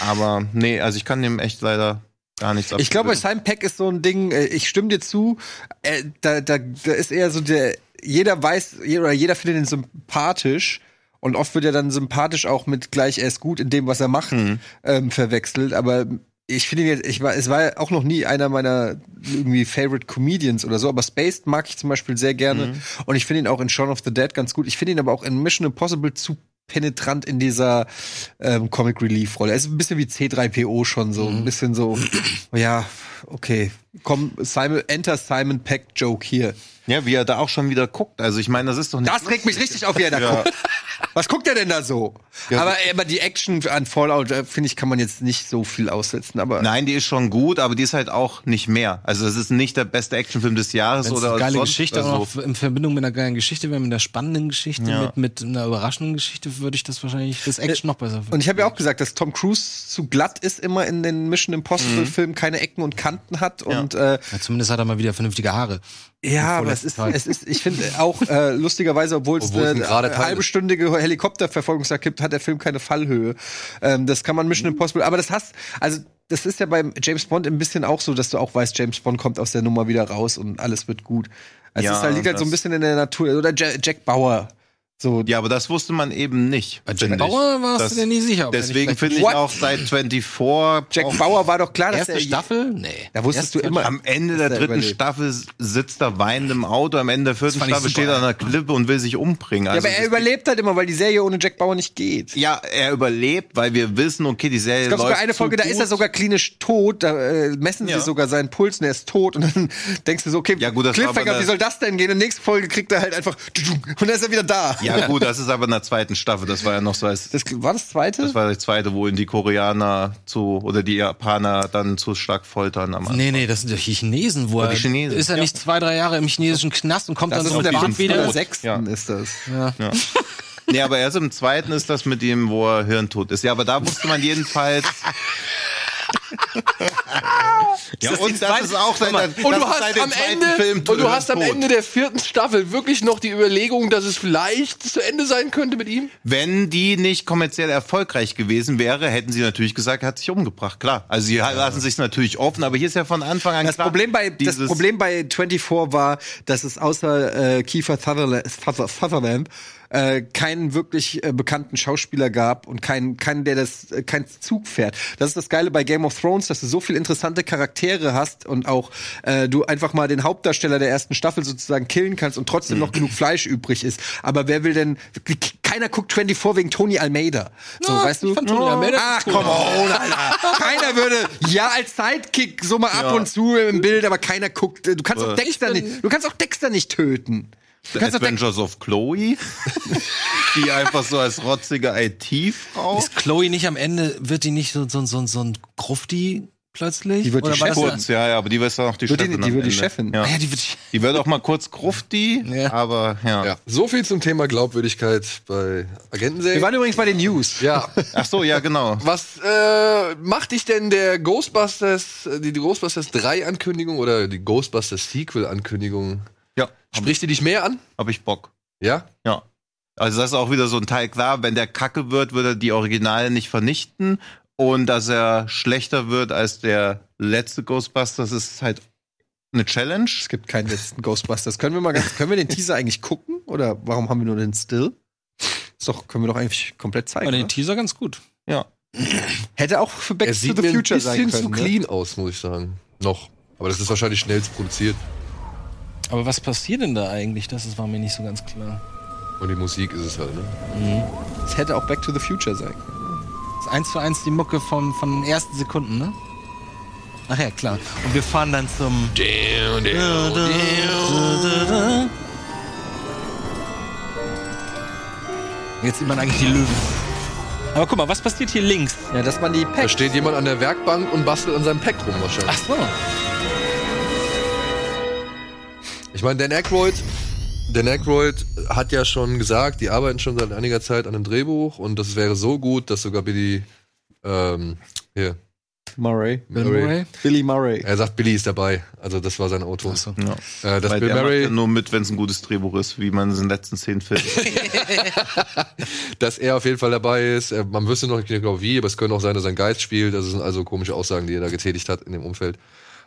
S3: Aber nee, also ich kann dem echt leider gar nichts
S2: Ich glaube, Peck ist so ein Ding, äh, ich stimme dir zu, äh, da, da, da ist eher so der, jeder weiß, oder jeder findet ihn sympathisch. Und oft wird er dann sympathisch auch mit gleich, er ist gut in dem, was er macht, ähm, verwechselt. Aber ich finde ihn jetzt, ich war, es war auch noch nie einer meiner irgendwie Favorite Comedians oder so, aber Spaced mag ich zum Beispiel sehr gerne. Und ich finde ihn auch in Shaun of the Dead ganz gut. Ich finde ihn aber auch in Mission Impossible zu penetrant in dieser ähm, Comic Relief Rolle. Er ist ein bisschen wie C3PO schon so, ein bisschen so, ja, okay, komm, Simon, enter Simon Peck Joke hier.
S3: Ja, wie er da auch schon wieder guckt. Also ich meine, das ist doch nicht.
S2: Das regt mich richtig auf, wie er da
S3: Ja.
S2: guckt. Was guckt er denn da so?
S3: Ja.
S2: aber, aber die Action an Fallout, äh, finde ich, kann man jetzt nicht so viel aussetzen. Aber
S3: Nein, die ist schon gut, aber die ist halt auch nicht mehr. Also es ist nicht der beste Actionfilm des Jahres
S4: Wenn's
S3: oder
S4: eine geile
S3: sonst.
S4: Geschichte
S3: also,
S4: auch in Verbindung mit einer geilen Geschichte mit einer spannenden Geschichte,
S3: Ja.
S4: mit, mit einer überraschenden Geschichte, würde ich das wahrscheinlich das Action noch besser finden.
S2: Und ich habe ja auch gesagt, dass Tom Cruise zu glatt ist immer in den Mission Impossible Filmen, keine Ecken und Kanten hat und äh,
S4: Ja, zumindest hat er mal wieder vernünftige Haare.
S2: Ja, aber es ist, es ist, ich finde auch äh, lustigerweise, obwohl es
S1: ein
S2: eine halbstündige Helikopterverfolgungsjagd gibt, hat der Film keine Fallhöhe. Ähm, das kann man Mission Impossible, aber das hast, also das ist ja beim James Bond ein bisschen auch so, dass du auch weißt, James Bond kommt aus der Nummer wieder raus und alles wird gut. Also
S3: Ja,
S2: es ist halt, liegt halt so ein bisschen in der Natur. Oder Ja- Jack Bauer. So,
S3: ja, aber das wusste man eben nicht.
S4: Bei Jack
S3: ich.
S4: Bauer warst
S3: Das-
S4: du dir nie sicher. ob er
S3: Deswegen finde ich auch seit 24
S2: Jack
S3: auch
S2: Bauer war doch klar, dass
S4: Erste
S2: er
S4: Staffel? Nee.
S2: Da wusstest du
S4: Erste-
S2: immer.
S3: am Ende der
S2: er
S3: dritten
S2: überlebt.
S3: Staffel sitzt er weinend im Auto, am Ende der vierten Staffel
S4: super,
S3: steht er an der Klippe und will sich umbringen.
S2: Ja,
S3: Also
S2: aber er
S3: es-
S2: überlebt halt immer, weil die Serie ohne Jack Bauer nicht geht.
S3: ja, er überlebt, weil wir wissen, okay, die Serie
S2: Ich glaube,
S3: läuft
S2: sogar eine Folge, da ist er sogar klinisch tot. Da äh, messen
S3: Ja.
S2: sie sogar seinen Puls und er ist tot. Und dann denkst du so, okay,
S3: Ja, gut,
S2: Cliffhanger, wie soll das denn gehen? In der nächsten Folge kriegt er halt einfach und dann ist er wieder da.
S3: Ja, gut, das ist aber in der zweiten Staffel. Das war ja noch so als.
S2: Das war das zweite?
S3: Das war die zweite, wo ihn die Koreaner zu oder die Japaner dann zu stark foltern am Anfang.
S4: Nee, nee, das sind die Chinesen, wo
S3: Ja,
S4: er
S3: die Chinesen.
S4: ist er nicht zwei, drei Jahre im chinesischen Knast und kommt
S2: das
S4: dann so
S2: in der fünften
S4: wieder.
S2: oder sechsten
S3: Ja.
S2: ist das.
S4: Ja.
S3: Ja. Nee, aber erst im zweiten ist das mit ihm, wo er hirntot ist. Ja, aber da wusste man jedenfalls. ja,
S1: das
S3: und das ist auch
S1: mal,
S3: das
S1: und du
S3: ist
S1: hast am
S3: zweiten
S1: Ende
S3: Film
S1: und du hast am
S3: tot.
S1: Ende der vierten Staffel wirklich noch die Überlegung, dass es vielleicht zu Ende sein könnte mit ihm.
S3: Wenn die nicht kommerziell erfolgreich gewesen wäre, hätten sie natürlich gesagt, er hat sich umgebracht. Klar. Also sie lassen sich natürlich offen, aber hier ist ja von Anfang an
S2: Das
S3: klar.
S2: Problem, bei, das Problem bei 24 war, dass es außer äh, Kiefer Sutherland, Suther- Sutherland äh, keinen wirklich äh, bekannten Schauspieler gab und keinen, keinen, der das, äh, kein Zug fährt. Das ist das Geile bei Game of Thrones, dass du so viel interessante Charaktere hast und auch äh, du einfach mal den Hauptdarsteller der ersten Staffel sozusagen killen kannst und trotzdem noch genug Fleisch übrig ist. Aber wer will denn, keiner guckt 24 wegen Tony Almeida. So,
S4: Ja,
S2: weißt du?
S4: Tony Almeida
S2: Ach,
S4: cool.
S2: komm on, Alter. Keiner würde, ja, als Sidekick so mal ab
S3: Ja.
S2: und zu im Bild, aber keiner guckt. Du kannst auch. Dexter nicht, du kannst auch Dexter nicht töten. Du kannst
S3: Adventures of Chloe, die einfach so als rotzige IT-Frau.
S4: Ist Chloe nicht am Ende, wird die nicht so, so, so, so ein Grufti plötzlich?
S2: Die wird die
S4: Oder war das
S3: Kurz, ja, ja, aber die ist dann auch die
S2: Wird die-
S3: Chefin.
S2: die
S3: am
S2: wird die. Chefin.
S3: Ja.
S4: Ah ja, die wird,
S3: Die wird auch mal kurz Grufti,
S4: Ja.
S3: aber ja.
S1: Ja, so viel zum Thema Glaubwürdigkeit bei Agentenserien.
S2: Wir waren übrigens bei den News.
S1: Ja.
S3: Ach so, ja, genau.
S1: Was äh, macht dich denn der Ghostbusters, die, die Ghostbusters 3 Ankündigung oder die Ghostbusters Sequel Ankündigung?
S3: Ja,
S1: Spricht die dich mehr an?
S3: hab ich Bock.
S1: Ja?
S3: Ja. Also das ist auch wieder so ein Teil klar, wenn der Kacke wird, wird er die Originale nicht vernichten. Und dass er schlechter wird als der letzte Ghostbusters, ist halt eine Challenge.
S2: Es gibt keinen letzten Ghostbusters. Können wir mal ganz, können wir den Teaser eigentlich gucken? Oder warum haben wir nur den Still? Ist doch, können wir doch eigentlich komplett zeigen.
S4: aber den
S2: oder?
S4: Teaser ganz gut.
S3: Ja.
S2: Hätte auch für Back
S1: Er
S2: to
S1: sieht
S2: the
S1: ein
S2: Future sein
S1: bisschen
S2: können.
S1: zu
S2: ne?
S1: clean aus, muss ich sagen. Noch. Aber das ist wahrscheinlich schnellst produziert.
S4: Aber was passiert denn da eigentlich? Das ist- war mir nicht so ganz klar.
S1: Und die Musik ist es halt, ne?
S2: Es hätte auch Back to the Future sein können.
S4: Das ist eins zu eins die Mucke von, von den ersten Sekunden, ne? Ach ja, klar. Und wir fahren dann zum. Jetzt sieht man eigentlich die Löwen. Aber guck mal, was passiert hier links?
S2: Ja, dass man die
S1: Da
S2: Packs.
S1: steht jemand an der Werkbank und bastelt an seinem Pack rum wahrscheinlich.
S4: Ach so.
S1: Ich meine, Dan Aykroyd, Dan Aykroyd hat ja schon gesagt, die arbeiten schon seit einiger Zeit an einem Drehbuch und das wäre so gut, dass sogar Billy, ähm, hier,
S2: Murray.
S1: Bill Murray.
S2: Billy Murray.
S1: Er sagt, Billy ist dabei. Also das war sein Auto.
S3: Ja.
S1: Äh, das
S3: Weil
S1: Bill Murray,
S3: ja nur mit, wenn es ein gutes Drehbuch ist, wie man es in den letzten zehn Filmen.
S1: dass er auf jeden Fall dabei ist. Äh, Man wüsste noch nicht genau wie, aber es könnte auch sein, dass er einen Geist spielt. Das sind also komische Aussagen, die er da getätigt hat in dem Umfeld.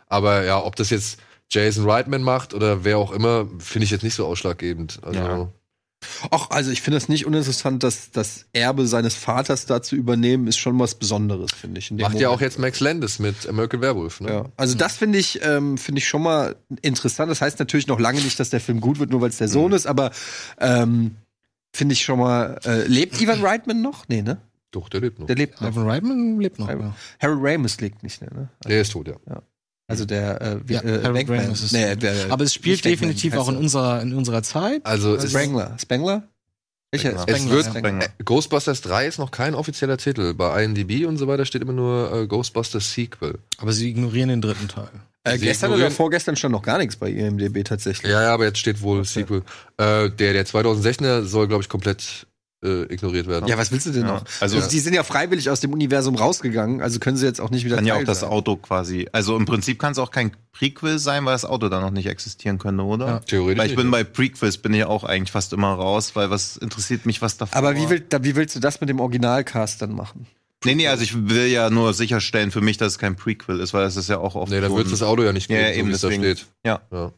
S1: Aber ja, ob das jetzt Jason Reitman macht oder wer auch immer, finde ich jetzt nicht so ausschlaggebend. Also,
S2: Ja. Ach, also ich finde es nicht uninteressant, dass das Erbe seines Vaters da zu übernehmen, ist schon was Besonderes, finde ich. in dem
S1: Macht ja
S2: Moment.
S1: auch jetzt Max Landis mit American Werewolf. Ne?
S2: Ja, also das finde ich, ähm, finde ich schon mal interessant. Das heißt natürlich noch lange nicht, dass der Film gut wird, nur weil es der Sohn ist, aber ähm, finde ich schon mal. Äh, lebt Ivan Reitman noch? Nee, ne?
S1: Doch, der lebt noch.
S2: Der lebt noch.
S9: Ivan Reitman lebt noch. Ja.
S2: Harry Ramis lebt nicht, ne?
S1: Der ist tot, ja.
S2: Also der äh,
S9: Ja,
S2: äh, Bankman.
S9: Ist-
S2: Nee, der-
S9: Aber es spielt
S2: Bankman,
S9: definitiv
S2: heißt
S9: auch in
S2: er.
S9: unserer, in unserer Zeit.
S1: Also es,
S2: Spangler. Spangler? Welcher?
S3: Spengler.
S1: es wird
S9: ja.
S3: Spengler.
S1: äh, Ghostbusters 3 ist noch kein offizieller Titel. Bei IMDb und so weiter steht immer nur äh, Ghostbusters Sequel.
S9: Aber sie ignorieren den dritten Teil.
S2: Äh, gestern oder vorgestern stand noch gar nichts bei IMDb tatsächlich.
S1: Ja, ja, aber jetzt steht wohl Sequel. Äh, der, der 2016er soll, glaube ich, komplett äh, ignoriert werden.
S2: Ja, was willst du denn
S3: Ja,
S2: noch?
S3: also-
S2: Also, die sind ja freiwillig aus dem Universum rausgegangen, also können sie jetzt auch nicht wieder
S3: kann ja auch das
S2: sein.
S3: Auto quasi. Also im Prinzip kann es auch kein Prequel sein, weil das Auto dann noch nicht existieren könnte, oder?
S1: Ja, theoretisch
S3: Weil ich
S1: nicht,
S3: bin
S1: ja.
S3: bei Prequels bin ich auch eigentlich fast immer raus, weil was interessiert mich, was davor
S2: Aber wie, will, da, wie willst du das mit dem Originalcast dann machen?
S3: Nee, nee, also ich will ja nur sicherstellen für mich, dass es kein Prequel ist, weil das ist ja auch oft
S1: Nee, dann wird das Auto ja nicht geben,
S3: ja, eben
S1: so wie es da
S3: deswegen.
S1: steht.
S3: Ja.
S1: Ja.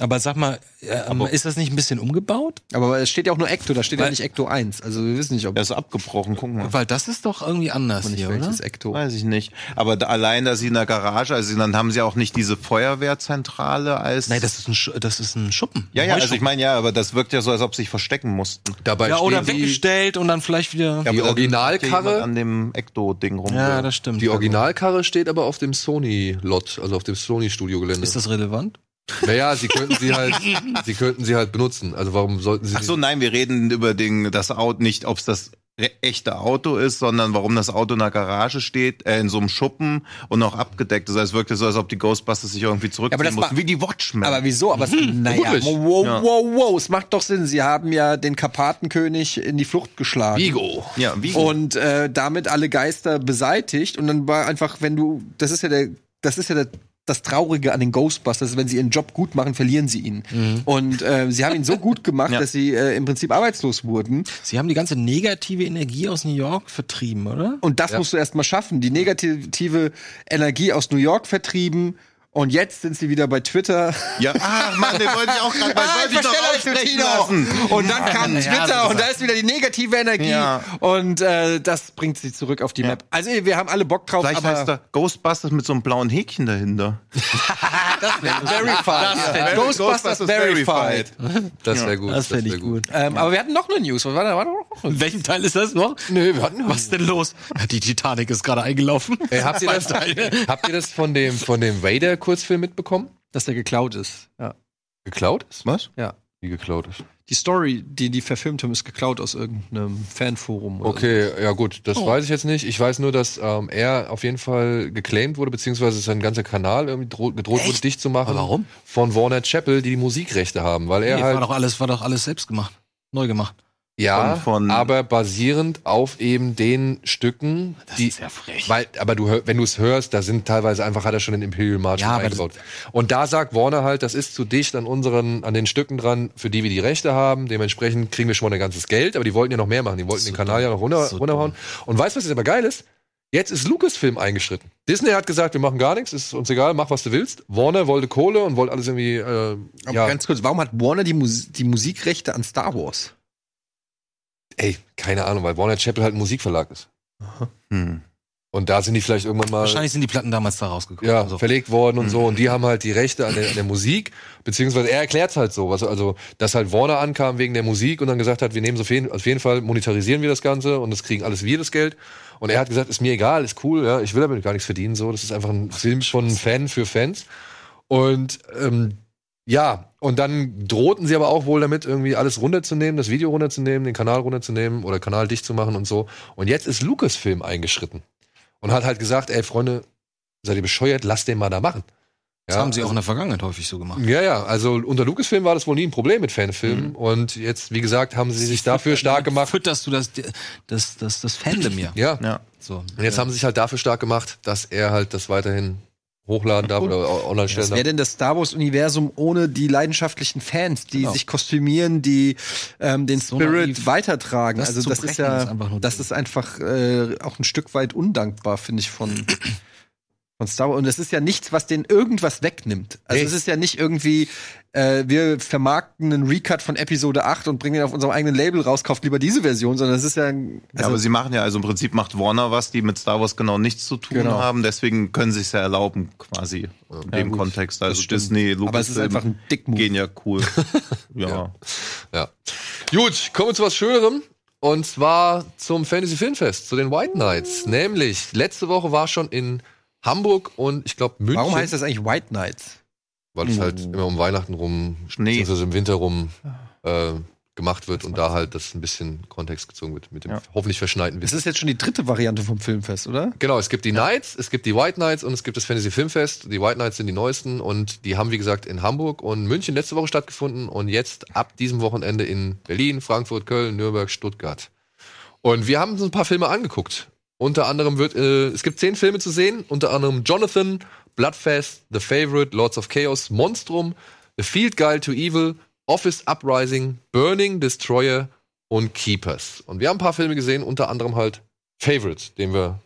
S9: Aber sag mal, ähm, ist das nicht ein bisschen umgebaut?
S2: Aber es steht ja auch nur Ecto, da steht ja
S9: Weil-
S2: nicht Ecto 1. Also wir wissen nicht, ob
S3: Er ist abgebrochen, gucken wir.
S9: Weil das ist doch irgendwie anders
S2: nicht
S9: hier, oder?
S2: welches Ecto.
S3: Weiß ich nicht. Aber da, allein, dass sie in der Garage, also dann haben sie auch nicht diese Feuerwehrzentrale als.
S9: Nein, das ist ein, Sch- das ist ein Schuppen.
S3: ja,
S9: Ein
S3: ja, also ich meine, ja, aber das wirkt ja so, als ob sie sich verstecken mussten.
S1: Dabei
S9: ja, oder weggestellt und dann vielleicht wieder.
S3: Ja,
S1: Die
S3: aber
S1: Originalkarre-
S3: ja an dem Ecto-Ding rum.
S9: Ja, das stimmt.
S1: die Originalkarre steht aber auf dem Sony-Lot, also auf dem Sony-Studiogelände.
S9: Ist das relevant?
S1: Naja, sie könnten sie halt, sie könnten sie halt benutzen. Also warum sollten sie
S3: Ach so, nein, wir reden über den, das Auto, nicht, ob es das echte Auto ist, sondern warum das Auto in der Garage steht, äh, in so einem Schuppen und noch abgedeckt ist. Also es wirkt ja so, als ob die Ghostbusters sich irgendwie zurückziehen
S2: aber das
S3: mussten, wie die Watchmen.
S2: Aber wieso? Aber es, naja,
S1: wirklich.
S2: wow,
S3: Ja.
S2: wow, wow, es macht doch Sinn. Sie haben ja den Karpatenkönig in die Flucht geschlagen.
S1: Vigo.
S3: ja, wie
S2: Und äh, damit alle Geister beseitigt. Und dann war einfach, wenn du, das ist ja der, das ist ja der, das Traurige an den Ghostbusters, wenn sie ihren Job gut machen, verlieren sie ihn. Und äh, sie haben ihn so gut gemacht,
S3: Ja.
S2: dass sie äh, im Prinzip arbeitslos wurden.
S9: Sie haben die ganze negative Energie aus New York vertrieben, oder?
S2: Und das musst du erst mal schaffen. Die negative Energie aus New York vertrieben. Und jetzt sind sie wieder bei Twitter.
S3: Ja, ach Mann, den wollte ich auch gerade
S2: Ah,
S3: wollte ich doch aussprechen lassen.
S2: Und dann kam
S9: Ja,
S2: Twitter
S9: so
S2: und da ist wieder die negative Energie.
S3: Ja.
S2: Und äh, das bringt sie zurück auf die Map. Also wir haben alle Bock drauf,
S3: Vielleicht heißt er Ghostbusters mit so einem blauen Häkchen dahinter.
S2: verified.
S3: Ja,
S2: Ghostbusters verified.
S1: Das wäre gut.
S9: Das fände
S1: wär
S9: ich gut.
S2: Ähm, aber wir hatten noch eine News. Was war da? War da noch?
S9: In welchem Teil ist das noch?
S1: Nee, wir hatten
S9: Was ist denn los? Ja, die Titanic ist gerade eingelaufen.
S1: Ey, habt, ihr das, habt ihr das von dem, von dem Vader-Kurzfilm mitbekommen?
S2: Dass der geklaut ist. Ja.
S1: Geklaut ist?
S3: Was?
S2: ja.
S1: Wie geklaut ist.
S2: Die Story, die die verfilmt haben, ist geklaut aus irgendeinem Fanforum. Oder
S1: Okay, ja gut, das
S2: Oh.
S1: weiß ich jetzt nicht. Ich weiß nur, dass ähm, er auf jeden Fall geclaimed wurde, beziehungsweise sein ganzer Kanal irgendwie droht, gedroht wurde, dicht zu machen.
S9: Aber warum?
S1: Von Warner Chappell, die die Musikrechte haben, weil er
S9: Nee,
S1: halt
S9: war doch alles, war doch alles selbst gemacht. Neu gemacht.
S1: Ja,
S3: von- von-
S1: aber basierend auf eben den Stücken, die
S9: ist ja frech.
S1: weil aber du wenn du es hörst, da sind teilweise einfach hat er schon den Imperial March
S9: Ja,
S1: eingebaut. Und da sagt Warner halt, das ist zu dicht an unseren an den Stücken dran, für die wir die Rechte haben. Dementsprechend kriegen wir schon mal ein ganzes Geld, aber die wollten ja noch mehr machen. Die wollten den Kanal ja noch runter,
S9: so
S1: runterhauen. Und weißt du, was jetzt aber geil ist? Jetzt ist Lucasfilm eingeschritten. Disney hat gesagt, wir machen gar nichts, ist uns egal, mach was du willst. Warner wollte Kohle und wollte alles irgendwie äh,
S2: Aber
S1: ja,
S2: ganz kurz, warum hat Warner die, Mus die Musikrechte an Star Wars?
S1: Ey, keine Ahnung, weil Warner Chappell halt ein Musikverlag ist.
S3: Hm.
S1: Und da sind die vielleicht irgendwann mal
S9: Wahrscheinlich sind die Platten damals da rausgekommen.
S1: ja,
S9: Also.
S1: verlegt worden und so. Und die haben halt die Rechte an der, an der Musik, beziehungsweise er erklärt halt so, was, also, dass halt Warner ankam wegen der Musik und dann gesagt hat, wir nehmen so auf jeden, auf jeden Fall, monetarisieren wir das Ganze und das kriegen alles wir das Geld. Und er hat gesagt, ist mir egal, ist cool, ja, ich will damit gar nichts verdienen, so. Das ist einfach ein Film von Fan für Fans. Und ähm, ja, und dann drohten sie aber auch wohl damit, irgendwie alles runterzunehmen, das Video runterzunehmen, den Kanal runterzunehmen oder Kanal dicht zu machen und so. Und jetzt ist Lucasfilm eingeschritten und hat halt gesagt, ey Freunde, seid ihr bescheuert, lasst den mal da machen.
S4: Das haben sie auch in der Vergangenheit häufig so gemacht.
S1: Ja, ja, also unter Lucasfilm war das wohl nie ein Problem mit Fanfilmen.
S4: Mhm.
S1: Und jetzt, wie gesagt, haben sie sich dafür stark gemacht.
S4: Fütterst du das, das, das, das Fandom ja.
S1: Ja.
S3: Ja.
S4: So.
S1: Und jetzt haben sie sich halt dafür stark gemacht, dass er halt das weiterhin hochladen darf oder online stellen
S2: Was
S1: darf.
S2: wäre denn das Star Wars-Universum ohne die leidenschaftlichen Fans, die
S1: Genau.
S2: sich kostümieren, die ähm, den
S4: So
S2: Spirit
S4: naiv.
S2: weitertragen?
S4: Das
S2: also das ist ja,
S4: ist einfach nur
S2: das ist einfach äh, auch ein Stück weit undankbar, finde ich, von, von Star Wars. Und es ist ja nichts, was denen irgendwas wegnimmt. Also
S1: Nee.
S2: es ist ja nicht irgendwie, äh, wir vermarkten einen Recut von Episode 8 und bringen ihn auf unserem eigenen Label raus, kauft lieber diese Version, sondern es ist ja, ein-
S3: ja,
S2: also
S3: aber sie machen ja, also im Prinzip macht Warner was, die mit Star Wars genau nichts zu tun
S2: Genau.
S3: haben, deswegen können sie es ja erlauben, quasi in dem
S2: gut,
S3: Kontext.
S2: das
S3: Also. Disney,
S2: Aber es ist einfach ein Dickmove.
S3: gehen ja cool. ja.
S1: Ja. Gut, kommen wir zu was Schönerem. Und zwar zum Fantasy Filmfest, zu den White Knights. Nämlich, letzte Woche war schon in Hamburg und ich glaube München.
S2: warum heißt das eigentlich White Knights?
S1: Weil es halt immer um Weihnachten rum,
S3: Schnee.
S1: beziehungsweise im Winter rum äh, gemacht wird und da halt das ein bisschen Kontext gezogen wird mit dem
S3: Ja.
S1: hoffentlich verschneiten
S2: Das
S1: Wissen.
S2: ist jetzt schon die dritte Variante vom Filmfest, oder?
S1: Genau, es gibt die Knights, es gibt die White Knights und es gibt das Fantasy Filmfest. Die White Knights sind die neuesten und die haben, wie gesagt, in Hamburg und München letzte Woche stattgefunden und jetzt ab diesem Wochenende in Berlin, Frankfurt, Köln, Nürnberg, Stuttgart. Und wir haben uns ein paar Filme angeguckt. Unter anderem wird, äh, es gibt zehn Filme zu sehen, unter anderem Jonathan, Bloodfest, The Favorite, Lords of Chaos, Monstrum, The Field Guide to Evil, Office Uprising, Burning, Destroyer und Keepers. Und wir haben ein paar Filme gesehen, unter anderem halt Favorite, den wir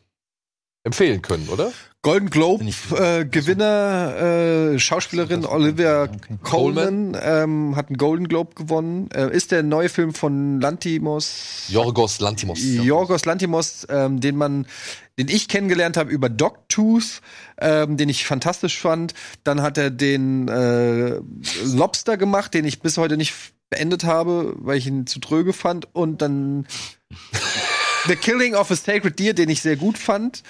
S1: empfehlen können, oder?
S2: Golden Globe äh, Gewinner, äh, Schauspielerin Olivia Colman ähm, hat einen Golden Globe gewonnen. Äh, ist der neue Film von Lantimos,
S1: Jorgos Lantimos.
S2: Yorgos Lantimos, ähm, den man, den ich kennengelernt habe über Dogtooth, ähm, den ich fantastisch fand. Dann hat er den äh, Lobster gemacht, den ich bis heute nicht beendet habe, weil ich ihn zu tröge fand. Und dann The Killing of a Sacred Deer, den ich sehr gut fand.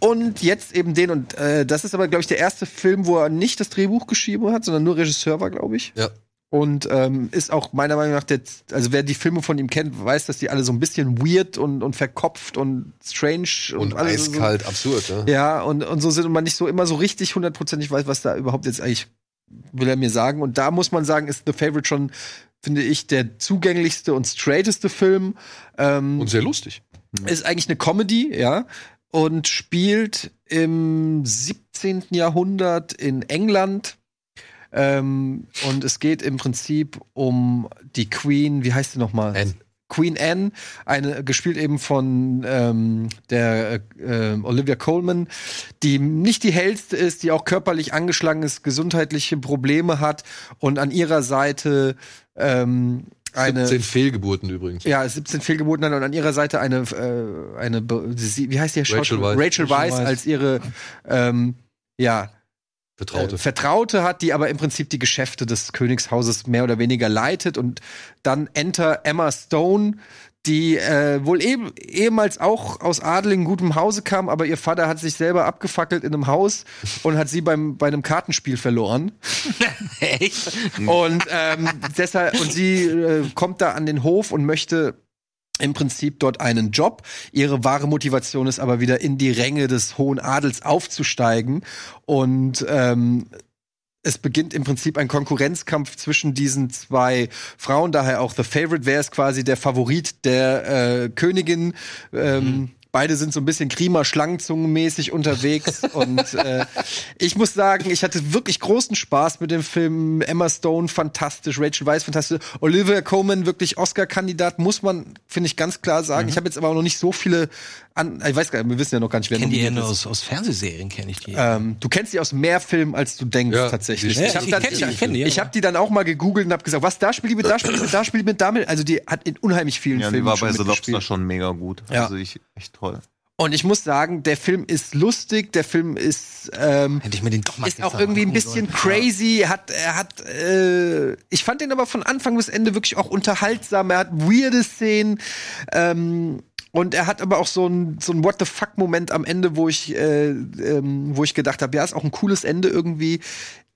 S2: Und jetzt eben den, und äh, das ist aber, glaube ich, der erste Film, wo er nicht das Drehbuch geschrieben hat, sondern nur Regisseur war, glaube ich.
S1: Ja.
S2: Und ähm, ist auch meiner Meinung nach, der, also wer die Filme von ihm kennt, weiß, dass die alle so ein bisschen weird und, und verkopft und strange und,
S1: Und
S2: alles so-
S1: eiskalt, absurd, ja.
S2: ja, und, und so sind und man nicht so immer so richtig hundertprozentig weiß, was da überhaupt jetzt eigentlich will er mir sagen. Und da muss man sagen, ist The Favorite schon, finde ich, der zugänglichste und straighteste Film. Ähm,
S1: Und sehr lustig.
S2: Ist eigentlich eine Comedy, ja, und spielt im 17. Jahrhundert in England. Ähm, und es geht im Prinzip um die Queen, wie heißt sie nochmal?
S1: Anne.
S2: Queen Anne, eine gespielt eben von ähm, der äh, Olivia Colman, die nicht die hellste ist, die auch körperlich angeschlagen ist, gesundheitliche Probleme hat und an ihrer Seite ähm, eine
S1: 17 Fehlgeburten übrigens.
S2: ja, 17 Fehlgeburten hat und an ihrer Seite eine, äh, eine wie heißt die
S1: Rachel? Weisz.
S2: Rachel Weisz. als ihre ähm, ja,
S1: Vertraute.
S2: äh, Vertraute hat, die aber im Prinzip die Geschäfte des Königshauses mehr oder weniger leitet. Und dann enter Emma Stone, die äh, wohl eben ehemals auch aus adeligen gutem Hause kam, aber ihr Vater hat sich selber abgefackelt in einem Haus und hat sie beim bei einem Kartenspiel verloren.
S4: Echt?
S2: Und ähm, deshalb und sie äh, kommt da an den Hof und möchte im Prinzip dort einen Job. Ihre wahre Motivation ist aber wieder in die Ränge des hohen Adels aufzusteigen und ähm, es beginnt im Prinzip ein Konkurrenzkampf zwischen diesen zwei Frauen, daher auch The Favorite, wer ist quasi der Favorit der äh, Königin. Ähm, Beide sind so ein bisschen Grima Schlangenzungenmäßig unterwegs und äh, ich muss sagen, ich hatte wirklich großen Spaß mit dem Film. Emma Stone fantastisch, Rachel Weisz fantastisch, Olivia Coleman wirklich Oscar-Kandidat, muss man, finde ich, ganz klar sagen. Ich habe jetzt aber auch noch nicht so viele an, ich weiß gar nicht, wir wissen ja noch gar nicht, wer
S4: Kenn die ja aus, aus Fernsehserien, kenne ich die.
S2: Ähm, du kennst die aus mehr Filmen, als du denkst, tatsächlich.
S4: Ja,
S2: ich habe
S4: die,
S2: ich,
S4: die, ja.
S2: ich hab die dann auch mal gegoogelt und habe gesagt, was, da spielt die mit, da spielt die mit, da spielt die mit, damit. Also die hat in unheimlich vielen
S3: Ja, die
S2: Filmen
S3: war
S2: schon
S3: bei The. Lobster schon mega gut.
S2: Ja.
S3: Also ich, echt toll.
S2: Und ich muss sagen, der Film ist lustig, der Film ist ähm,
S4: Hätte ich mir den doch mal
S2: ist auch irgendwie ein bisschen
S4: sollen.
S2: crazy. Er hat, er hat, äh, ich fand den aber von Anfang bis Ende wirklich auch unterhaltsam. Er hat weirde Szenen. Ähm, und er hat aber auch so ein, so ein What the fuck-Moment am Ende, wo ich, äh, ähm, wo ich gedacht habe, ja, ist auch ein cooles Ende irgendwie.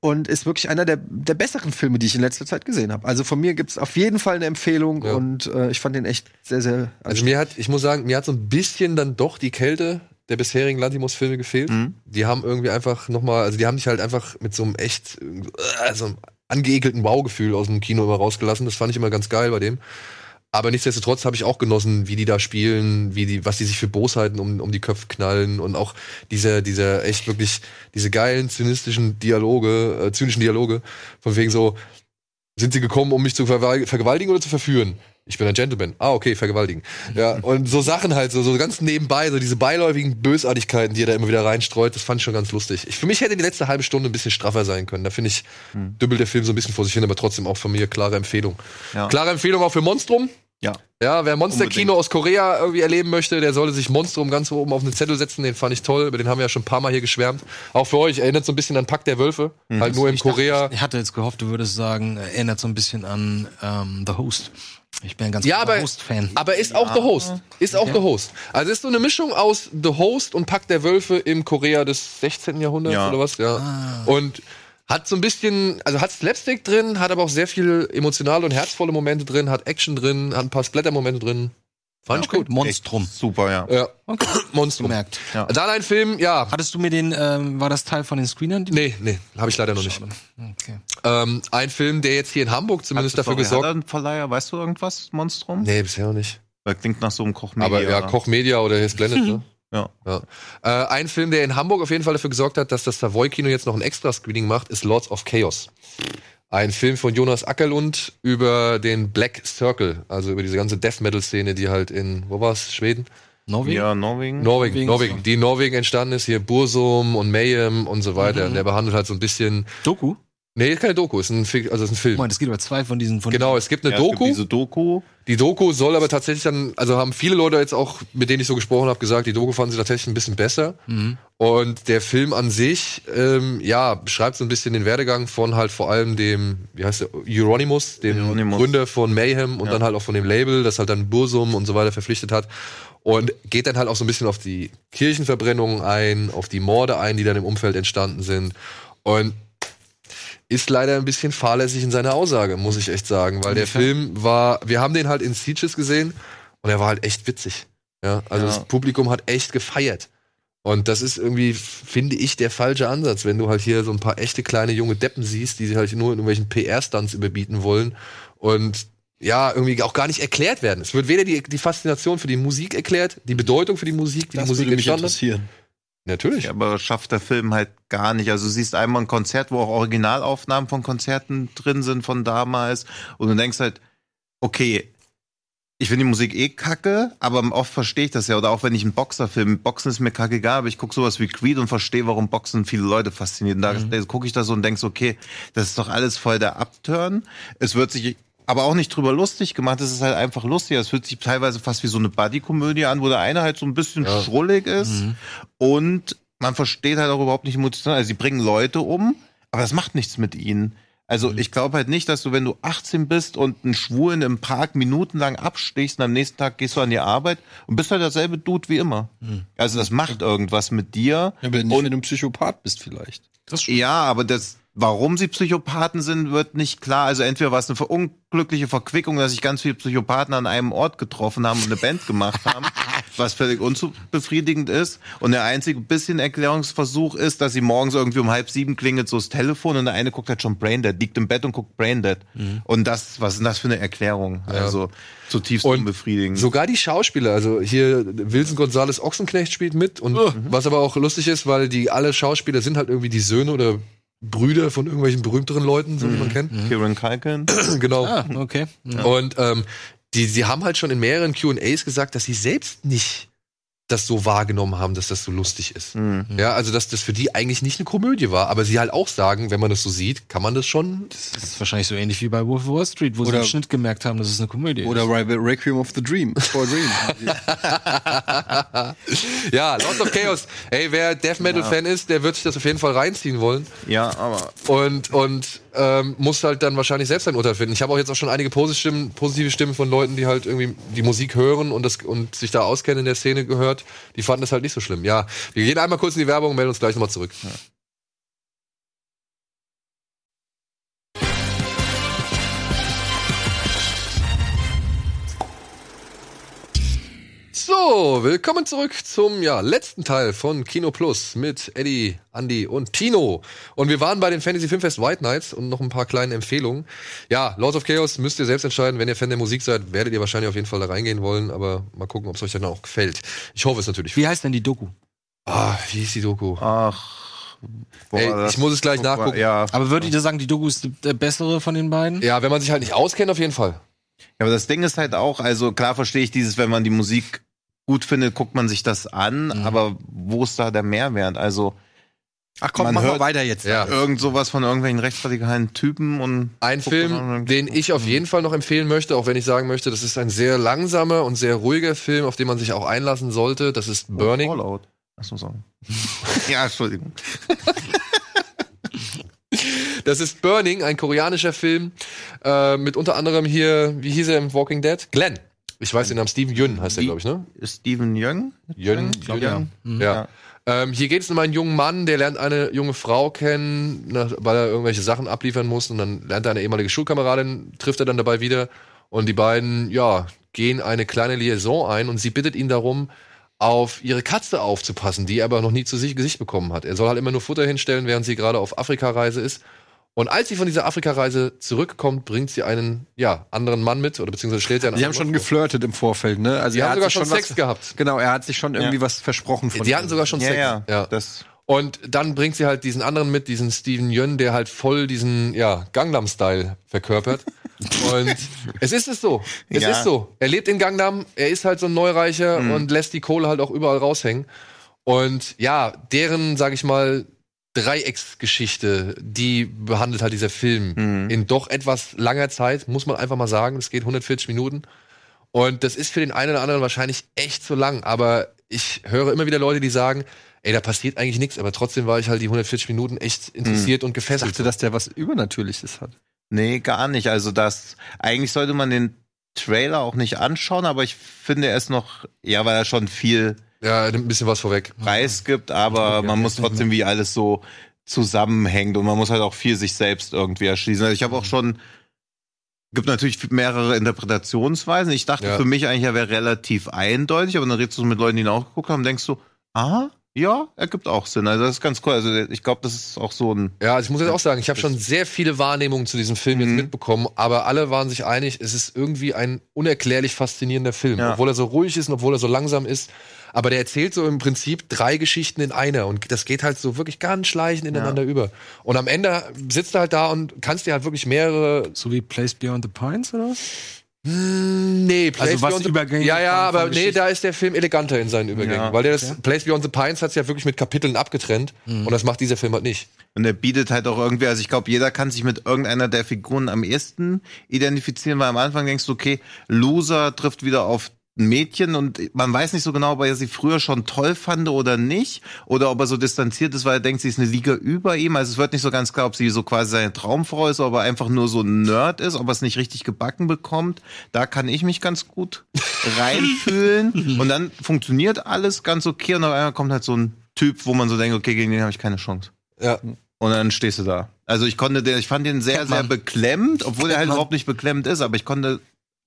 S2: Und ist wirklich einer der, der besseren Filme, die ich in letzter Zeit gesehen habe. Also von mir gibt's auf jeden Fall eine Empfehlung und äh, ich fand den echt sehr, sehr
S1: Also mir hat, ich muss sagen, mir hat so ein bisschen dann doch die Kälte der bisherigen Lantimos-Filme gefehlt.
S3: Mhm.
S1: Die haben irgendwie einfach nochmal, also die haben sich halt einfach mit so einem echt, äh, so einem angeekelten Wow-Gefühl aus dem Kino immer rausgelassen. Das fand ich immer ganz geil bei dem. Aber nichtsdestotrotz habe ich auch genossen, wie die da spielen, wie die, was die sich für Bosheiten um, um die Köpfe knallen und auch diese, diese echt wirklich, diese geilen, zynistischen Dialoge, äh, zynischen Dialoge, von wegen so, sind sie gekommen, um mich zu vergewaltigen oder zu verführen? Ich bin ein Gentleman. Ah, okay, vergewaltigen. Ja, und so Sachen halt, so, so ganz nebenbei, so diese beiläufigen Bösartigkeiten, die er da immer wieder reinstreut, das fand ich schon ganz lustig. Ich, für mich hätte die letzte halbe Stunde ein bisschen straffer sein können. Da finde ich, dümmelt der Film so ein bisschen vor sich hin, aber trotzdem auch von mir klare Empfehlung.
S3: Ja.
S1: Klare Empfehlung auch für Monstrum.
S3: Ja.
S1: Ja, wer Monsterkino aus Korea irgendwie erleben möchte, der sollte sich Monstrum ganz oben auf einen Zettel setzen. Den fand ich toll. Über den haben wir ja schon ein paar Mal hier geschwärmt. Auch für euch erinnert so ein bisschen an Pack der Wölfe. Halt nur in
S4: Ich dachte,
S1: Korea.
S4: Ich hatte jetzt gehofft, du würdest sagen, erinnert so ein bisschen an ähm, The Host. Ich bin ein ganz
S1: Ja,
S4: großer
S1: aber,
S4: Host-Fan.
S1: aber ist auch The Host. Ist auch
S4: Okay.
S1: The Host. Also ist so eine Mischung aus The Host und Pack der Wölfe im Korea des 16. Jahrhunderts
S3: Ja.
S1: oder was? Ja.
S4: Ah.
S1: Und hat so ein bisschen, also hat Slapstick drin, hat aber auch sehr viel emotionale und herzvolle Momente drin, hat Action drin, hat ein paar Splatter-Momente drin. Fand ich gut.
S4: Monstrum.
S3: Super, ja.
S1: Ja.
S4: Okay.
S1: Monstrum.
S4: Gemerkt.
S3: Ja.
S1: Dann ein Film, ja.
S4: Hattest du mir den, ähm, war das Teil von den Screenern? die-
S1: Nee, nee, habe ich leider noch nicht.
S4: Okay.
S1: Ähm, ein Film, der jetzt hier in Hamburg zumindest dafür
S3: Sorry, Hat
S1: gesorgt
S3: er einen Verleiher, weißt du irgendwas, Monstrum?
S1: Nee, bisher noch nicht.
S3: Das klingt nach so einem Kochmedia.
S1: Aber ja, Koch Media oder hier Blended, ne?
S3: Ja.
S1: Ja. Äh, ein Film, der in Hamburg auf jeden Fall dafür gesorgt hat, dass das Savoy-Kino jetzt noch ein Extra-Screening macht, ist Lords of Chaos. Ein Film von Jonas Ackerlund über den Black Circle, also über diese ganze Death Metal-Szene, die halt in, wo war's, Schweden?
S4: Norwegen?
S3: Ja, Norwegen.
S1: Norwegen,
S4: Norwegen,
S1: Norwegen, die in Norwegen entstanden ist, hier Bursum und Mayhem und so weiter.
S4: Mhm.
S1: Und der behandelt halt so ein bisschen.
S4: Doku?
S1: Nee, keine Doku, ist ein, Fi- also ist ein Film.
S4: Moment, es geht über zwei von diesen. Von
S1: Genau, es gibt eine
S3: Ja, es gibt
S1: Doku.
S3: diese Doku.
S1: Die Doku soll aber tatsächlich dann, also haben viele Leute jetzt auch, mit denen ich so gesprochen habe, gesagt, die Doku fanden sie tatsächlich ein bisschen besser.
S4: Mhm.
S1: Und der Film an sich, ähm, ja, beschreibt so ein bisschen den Werdegang von halt vor allem dem, wie heißt der, Euronymous, dem
S3: Euronymous.
S1: Gründer von Mayhem und
S3: Ja.
S1: dann halt auch von dem Label, das halt dann Bursum und so weiter verpflichtet hat. Und geht dann halt auch so ein bisschen auf die Kirchenverbrennungen ein, auf die Morde ein, die dann im Umfeld entstanden sind. Und ist leider ein bisschen fahrlässig in seiner Aussage, muss ich echt sagen, weil der Film war, wir haben den halt in Sieges gesehen und er war halt echt witzig. Ja, also
S3: Ja.
S1: das Publikum hat echt gefeiert. Und das ist irgendwie, finde ich, der falsche Ansatz, wenn du halt hier so ein paar echte kleine junge Deppen siehst, die sich halt nur in irgendwelchen PR-Stunts überbieten wollen und ja, irgendwie auch gar nicht erklärt werden. Es wird weder die, die Faszination für die Musik erklärt, die Bedeutung für die Musik, wie
S2: Das
S1: die Musik
S2: würde mich
S1: entstanden ist.
S2: interessieren.
S1: Natürlich.
S3: Ja, aber schafft der Film halt gar nicht. Also du siehst einmal ein Konzert, wo auch Originalaufnahmen von Konzerten drin sind von damals und du denkst halt, okay, ich finde die Musik eh kacke, aber oft verstehe ich das ja. Oder auch wenn ich einen Boxerfilm, Boxen ist mir kacke egal, aber ich gucke sowas wie Creed und verstehe, warum Boxen viele Leute fasziniert. Und da da gucke ich da so und denk so, okay, das ist doch alles voll der Upturn. Es wird sich aber auch nicht drüber lustig gemacht. Es ist halt einfach lustig. Es fühlt sich teilweise fast wie so eine Buddy-Komödie an, wo der eine halt so ein bisschen
S1: Ja.
S3: schrullig ist und man versteht halt auch überhaupt nicht emotional. Also sie bringen Leute um, aber das macht nichts mit ihnen. Also
S1: Mhm.
S3: ich glaube halt nicht, dass du, wenn du 18 bist und einen Schwulen im Park minutenlang abstichst und am nächsten Tag gehst du an die Arbeit und bist halt derselbe Dude wie immer. Also das macht irgendwas mit dir.
S2: Ja, aber nicht, wenn du ein Psychopath bist vielleicht.
S3: Ja, aber das, warum sie Psychopathen sind, wird nicht klar. Also entweder war es eine unglückliche Verquickung, dass sich ganz viele Psychopathen an einem Ort getroffen haben und eine Band gemacht haben, was völlig unbefriedigend ist. Und der einzige bisschen Erklärungsversuch ist, dass sie morgens irgendwie um halb sieben klingelt so das Telefon und der eine guckt halt schon Braindead, liegt im Bett und guckt Braindead. Und das, was ist denn das für eine Erklärung? Also zutiefst unbefriedigend.
S1: Sogar die Schauspieler, also hier Wilson Gonzales Ochsenknecht spielt mit und was aber auch lustig ist, weil die alle Schauspieler sind halt irgendwie die Söhne oder Brüder von irgendwelchen berühmteren Leuten, so wie man kennt.
S3: Kieran Culkin.
S1: genau.
S4: Ah, okay. Ja.
S1: Und ähm, die, sie haben halt schon in mehreren Q&As gesagt, dass sie selbst nicht das so wahrgenommen haben, dass das so lustig ist.
S3: Mhm.
S1: Ja, also dass das für die eigentlich nicht eine Komödie war, aber sie halt auch sagen, wenn man das so sieht, kann man das schon.
S4: Das ist wahrscheinlich so ähnlich wie bei Wolf of Wall Street, wo sie
S2: Oder-
S4: im Schnitt gemerkt haben, dass es eine Komödie
S2: Oder
S4: ist.
S2: Re Requiem of the Dream. For a Dream.
S1: ja, Lords of Chaos. Ey, wer Death Metal Fan ist, der wird sich das auf jeden Fall reinziehen wollen.
S3: Ja, aber
S1: Und, und ähm, muss halt dann wahrscheinlich selbst ein Urteil finden. Ich habe auch jetzt auch schon einige Positstimmen, positive Stimmen von Leuten, die halt irgendwie die Musik hören und, das, und sich da auskennen in der Szene gehört. Die fanden das halt nicht so schlimm. Ja, wir gehen einmal kurz in die Werbung und melden uns gleich nochmal zurück. So, willkommen zurück zum ja, letzten Teil von Kino Plus mit Eddie, Andy und Tino. Und wir waren bei den Fantasy Filmfest White Nights und noch ein paar kleine Empfehlungen. Ja, Lords of Chaos müsst ihr selbst entscheiden. Wenn ihr Fan der Musik seid, werdet ihr wahrscheinlich auf jeden Fall da reingehen wollen. Aber mal gucken, ob es euch dann auch gefällt. Ich hoffe es natürlich.
S9: Wie heißt denn die Doku?
S1: Ah, wie hieß die Doku?
S3: Ach.
S1: Ey,
S3: boah, das-
S1: ich muss es gleich nachgucken.
S3: Ja.
S9: Aber würdet ihr sagen, die Doku ist der bessere von den beiden?
S1: Ja, wenn man sich halt nicht auskennt, auf jeden Fall.
S3: Ja, aber das Ding ist halt auch, also klar verstehe ich dieses, wenn man die Musik gut findet, guckt man sich das an, aber wo ist da der Mehrwert? Also
S2: Ach komm,
S3: man
S2: mach mal
S3: hört
S2: weiter jetzt.
S1: Ja.
S3: irgend sowas von irgendwelchen rechtsradikalen Typen und
S1: Ein
S3: und
S1: Film,
S3: denkt,
S1: den ich auf jeden Fall noch empfehlen möchte, auch wenn ich sagen möchte, das ist ein sehr langsamer und sehr ruhiger Film, auf den man sich auch einlassen sollte. Das ist Burning.
S3: Fallout. Achso, sorry. ja, Entschuldigung.
S1: Das ist Burning, ein koreanischer Film äh, mit unter anderem hier, wie hieß er im Walking Dead? Glenn. Ich weiß den Namen, Steven Yeun heißt er, glaube ich, ne?
S3: Steven?
S1: Yeun,
S3: glaub,
S1: Yeun.
S3: ja.
S1: Ja. Ähm, hier geht es um einen jungen Mann, der lernt eine junge Frau kennen, nach, weil er irgendwelche Sachen abliefern muss und dann lernt er eine ehemalige Schulkameradin, trifft er dann dabei wieder und die beiden, ja, gehen eine kleine Liaison ein und sie bittet ihn darum, auf ihre Katze aufzupassen, die er aber noch nie zu sich Gesicht bekommen hat. Er soll halt immer nur Futter hinstellen, während sie gerade auf Afrikareise ist. Und als sie von dieser Afrikareise zurückkommt, bringt sie einen, ja, anderen Mann mit, oder beziehungsweise stellt sie einen
S2: Die haben schon
S1: vor.
S2: geflirtet im Vorfeld, ne? Also er
S1: haben
S2: hat
S1: sogar schon
S2: was-
S1: Sex gehabt.
S2: Genau, er hat sich schon irgendwie was versprochen von
S1: Die hatten sogar schon
S3: Ja,
S1: Sex.
S3: ja,
S1: ja.
S3: Das,
S1: Und dann bringt sie halt diesen anderen mit, diesen Steven Yeun, der halt voll diesen, ja, Gangnam-Style verkörpert. Und es ist es so. Es
S3: Ja.
S1: ist so. Er lebt in Gangnam, er ist halt so ein Neureicher
S3: Mhm.
S1: und lässt die Kohle halt auch überall raushängen. Und ja, deren, sag ich mal, Dreiecksgeschichte, die behandelt halt dieser Film
S3: Mhm.
S1: in doch etwas langer Zeit, muss man einfach mal sagen. Es geht 140 Minuten. Und das ist für den einen oder anderen wahrscheinlich echt zu lang. Aber ich höre immer wieder Leute, die sagen, ey, da passiert eigentlich nichts. Aber trotzdem war ich halt die 140 Minuten echt interessiert und
S2: Ich
S1: gefesselt.
S2: dachte, dass der was Übernatürliches hat.
S3: nee, gar nicht. Also das, eigentlich sollte man den Trailer auch nicht anschauen, aber ich finde er ist noch, ja, weil er schon viel
S1: Ja, nimmt ein bisschen was vorweg.
S3: Preis gibt, aber man muss trotzdem, wie alles so zusammenhängt und man muss halt auch viel sich selbst irgendwie erschließen. Also ich habe auch schon, gibt natürlich mehrere Interpretationsweisen. Ich dachte
S1: Ja.
S3: für mich eigentlich, er wäre relativ eindeutig, aber dann redest du mit Leuten, die ihn auch geguckt haben, denkst du, ah, ja, ergibt auch Sinn. Also das ist ganz cool. Also ich glaube, das ist auch so ein
S1: Ja, also ich muss jetzt auch sagen, ich habe schon sehr viele Wahrnehmungen zu diesem Film jetzt
S3: Mhm.
S1: mitbekommen, aber alle waren sich einig, es ist irgendwie ein unerklärlich faszinierender Film,
S3: Ja.
S1: obwohl er so ruhig ist und obwohl er so langsam ist. Aber der erzählt so im Prinzip drei Geschichten in einer und das geht halt so wirklich ganz schleichend ineinander über. Und am Ende sitzt du halt da und kannst dir halt wirklich mehrere.
S9: So wie Place Beyond the Pines, oder?
S1: Hm, Nee, Place
S9: Also was
S1: Beyond the
S9: Übergänge
S1: Ja, ja, aber nee, da ist der Film eleganter in seinen Übergängen.
S3: Ja,
S1: weil der das
S9: okay.
S1: Place Beyond the Pines hat's ja wirklich mit Kapiteln abgetrennt und das macht dieser Film halt nicht.
S3: Und er bietet halt auch irgendwie, also ich glaube, jeder kann sich mit irgendeiner der Figuren am ehesten identifizieren, weil am Anfang denkst du, okay, Loser trifft wieder auf ein Mädchen und man weiß nicht so genau, ob er sie früher schon toll fand oder nicht, oder ob er so distanziert ist, weil er denkt, sie ist eine Liga über ihm. Also es wird nicht so ganz klar, ob sie so quasi seine Traumfrau ist, ob er einfach nur so ein Nerd ist, ob er es nicht richtig gebacken bekommt. Da kann ich mich ganz gut reinfühlen. und dann funktioniert alles ganz okay und auf einmal kommt halt so ein Typ, wo man so denkt, okay, gegen den habe ich keine Chance.
S1: Ja.
S3: Und dann stehst du da. Also ich konnte den, ich fand den sehr, sehr beklemmt, obwohl er halt überhaupt nicht beklemmt ist, aber ich konnte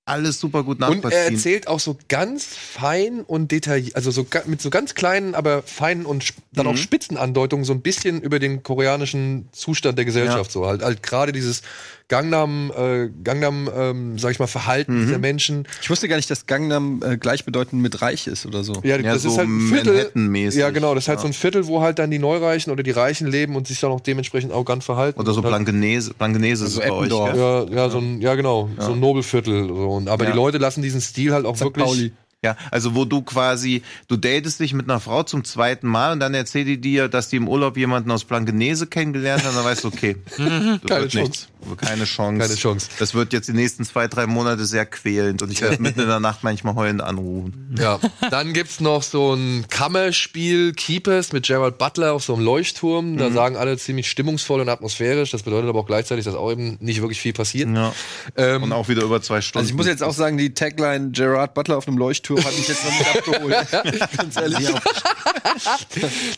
S3: alles super gut
S1: Und er
S3: nachvollziehen.
S1: erzählt auch so ganz fein und detailliert, also so mit so ganz kleinen, aber feinen und dann auch
S3: Mhm.
S1: spitzen Andeutungen so ein bisschen über den koreanischen Zustand der Gesellschaft. So halt, halt gerade dieses Gangnam, äh, Gangnam, ähm, sag ich mal, Verhalten
S3: Mhm.
S1: dieser Menschen.
S2: Ich wusste gar nicht, dass Gangnam äh, gleichbedeutend mit reich ist oder so.
S1: Ja,
S3: Ja,
S1: das
S3: so
S1: ist halt ein Viertel. Ja, genau, das ist halt
S3: Ja.
S1: so ein Viertel, wo halt dann die Neureichen oder die Reichen leben und sich dann auch dementsprechend arrogant verhalten.
S3: Oder so
S1: halt-
S3: Blankenese, Blankenese ist
S2: Also
S3: es bei euch, gell?
S1: Ja, ja, so ein, ja, genau, so ein Nobelviertel. So. Und, aber
S3: Ja.
S1: die Leute lassen diesen Stil halt auch
S2: St.
S1: wirklich.
S2: Pauli.
S3: Ja, also wo du quasi, du datest dich mit einer Frau zum zweiten Mal und dann erzählt die dir, dass die im Urlaub jemanden aus Blankenese kennengelernt hat, und dann weißt du, okay, das
S1: Keine
S3: wird
S1: Chance.
S3: nichts. Keine Chance.
S1: Keine Chance.
S3: Das wird jetzt die nächsten zwei, drei Monate sehr quälend und ich werde mitten in der Nacht manchmal heulend anrufen.
S1: Ja, dann gibt's noch so ein Kammerspiel Keepers mit Gerald Butler auf so einem Leuchtturm.
S3: Mhm.
S1: Da sagen alle ziemlich stimmungsvoll und atmosphärisch. Das bedeutet aber auch gleichzeitig, dass auch eben nicht wirklich viel passiert.
S3: Ja.
S1: Ähm,
S3: Und auch wieder über zwei Stunden.
S2: Also ich muss jetzt auch sagen, die Tagline Gerard Butler auf einem Leuchtturm hat mich jetzt noch nicht abgeholt. Ganz ehrlich.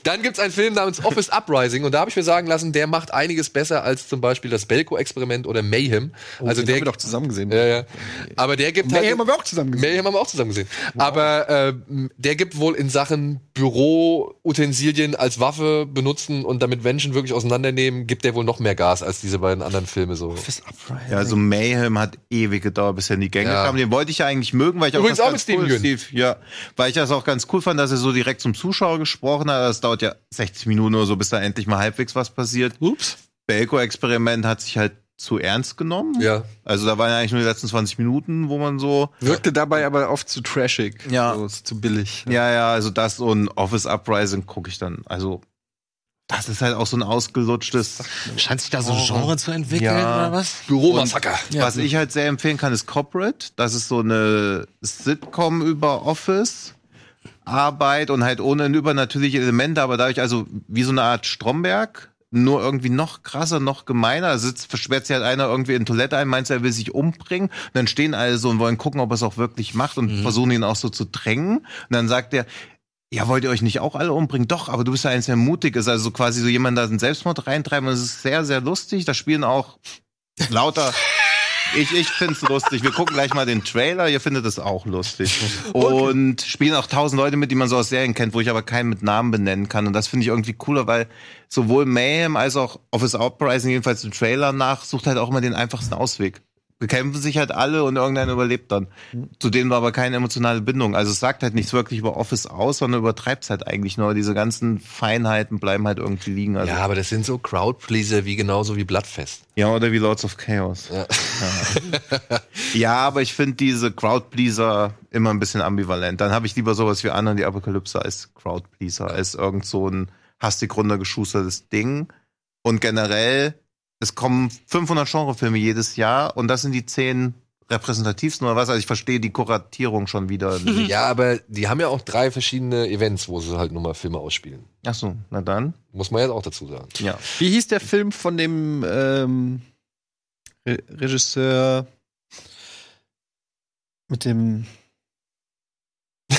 S1: Dann gibt's einen Film namens Office Uprising und da habe ich mir sagen lassen, der macht einiges besser als zum Beispiel das Belko-Experiment oder Mayhem.
S2: Oh,
S1: also
S2: den
S1: der
S2: haben wir doch zusammen gesehen.
S1: Ja, ja. Aber der gibt halt
S2: Mayhem haben wir auch zusammen gesehen.
S1: Mayhem haben wir auch zusammen gesehen. Aber äh, der gibt wohl in Sachen Büroutensilien als Waffe benutzen und damit Menschen wirklich auseinandernehmen, gibt der wohl noch mehr Gas als diese beiden anderen Filme so.
S3: Ja, also Mayhem hat ewig gedauert, bis er in die Gänge
S1: Ja.
S3: kam. Den wollte ich ja eigentlich mögen, weil ich
S1: Übrigens
S3: auch
S1: auch mit Steven
S3: cool,
S1: Yeun.
S3: Steve, ja, weil ich das auch ganz cool fand, dass er so direkt zum Zuschauer gesprochen hat. Das dauert ja 60 Minuten oder so, bis da endlich mal halbwegs was passiert.
S2: Ups.
S3: Belko-Experiment hat sich halt zu ernst genommen.
S1: Ja.
S3: Also da waren ja eigentlich nur die letzten 20 Minuten, wo man so
S2: Wirkte dabei aber oft zu trashig.
S3: Ja.
S2: So, zu billig.
S3: Ja, ja, also das und Office Uprising gucke ich dann. Also, das ist halt auch so ein ausgelutschtes.
S4: Scheint sich da so ein Genre zu entwickeln oder was?
S1: Büromassaker.
S3: Und Was ich halt sehr empfehlen kann, ist Corporate. Das ist so eine Sitcom über Office. Arbeit und halt ohne übernatürliche Elemente, aber dadurch also wie so eine Art Stromberg, nur irgendwie noch krasser, noch gemeiner. Da sitzt, versperrt sich halt einer irgendwie in Toilette ein, meint, er will sich umbringen. Und dann stehen alle so und wollen gucken, ob er es auch wirklich macht und versuchen ihn auch so zu drängen. Und dann sagt er, ja, wollt ihr euch nicht auch alle umbringen? Doch, aber du bist ja eins, der mutig ist. Also so quasi so jemand da einen Selbstmord reintreiben. Und es ist sehr, sehr lustig. Da spielen auch lauter. Ich, ich find's lustig. Wir gucken gleich mal den Trailer. Ihr findet es auch lustig. Und spielen auch tausend Leute mit, die man so aus Serien kennt, wo ich aber keinen mit Namen benennen kann. Und das finde ich irgendwie cooler, weil sowohl Mayhem als auch Office Uprising, jedenfalls im Trailer nach, sucht halt auch immer den einfachsten Ausweg. Bekämpfen sich halt alle und irgendeiner überlebt dann. Zu denen war aber keine emotionale Bindung. Also es sagt halt nichts wirklich über Office aus, sondern übertreibt es halt eigentlich nur. Diese ganzen Feinheiten bleiben halt irgendwie liegen. Also,
S1: Ja, aber das sind so Crowdpleaser wie genauso wie Bloodfest.
S3: ja, oder wie Lords of Chaos.
S1: Ja.
S3: Ja, aber ich finde diese Crowdpleaser immer ein bisschen ambivalent. Dann habe ich lieber sowas wie Anna und die Apokalypse als Crowdpleaser, als irgend so ein hastig runtergeschustertes Ding. Und generell, es kommen 500 Genrefilme jedes Jahr und das sind die zehn repräsentativsten oder was. Also ich verstehe die Kuratierung schon wieder. nicht.
S1: Ja, aber die haben ja auch drei verschiedene Events, wo sie halt nur mal Filme ausspielen.
S3: Ach so, na dann.
S1: Muss man jetzt auch dazu sagen.
S3: Ja.
S2: Wie hieß der Film von dem ähm, Re Regisseur mit dem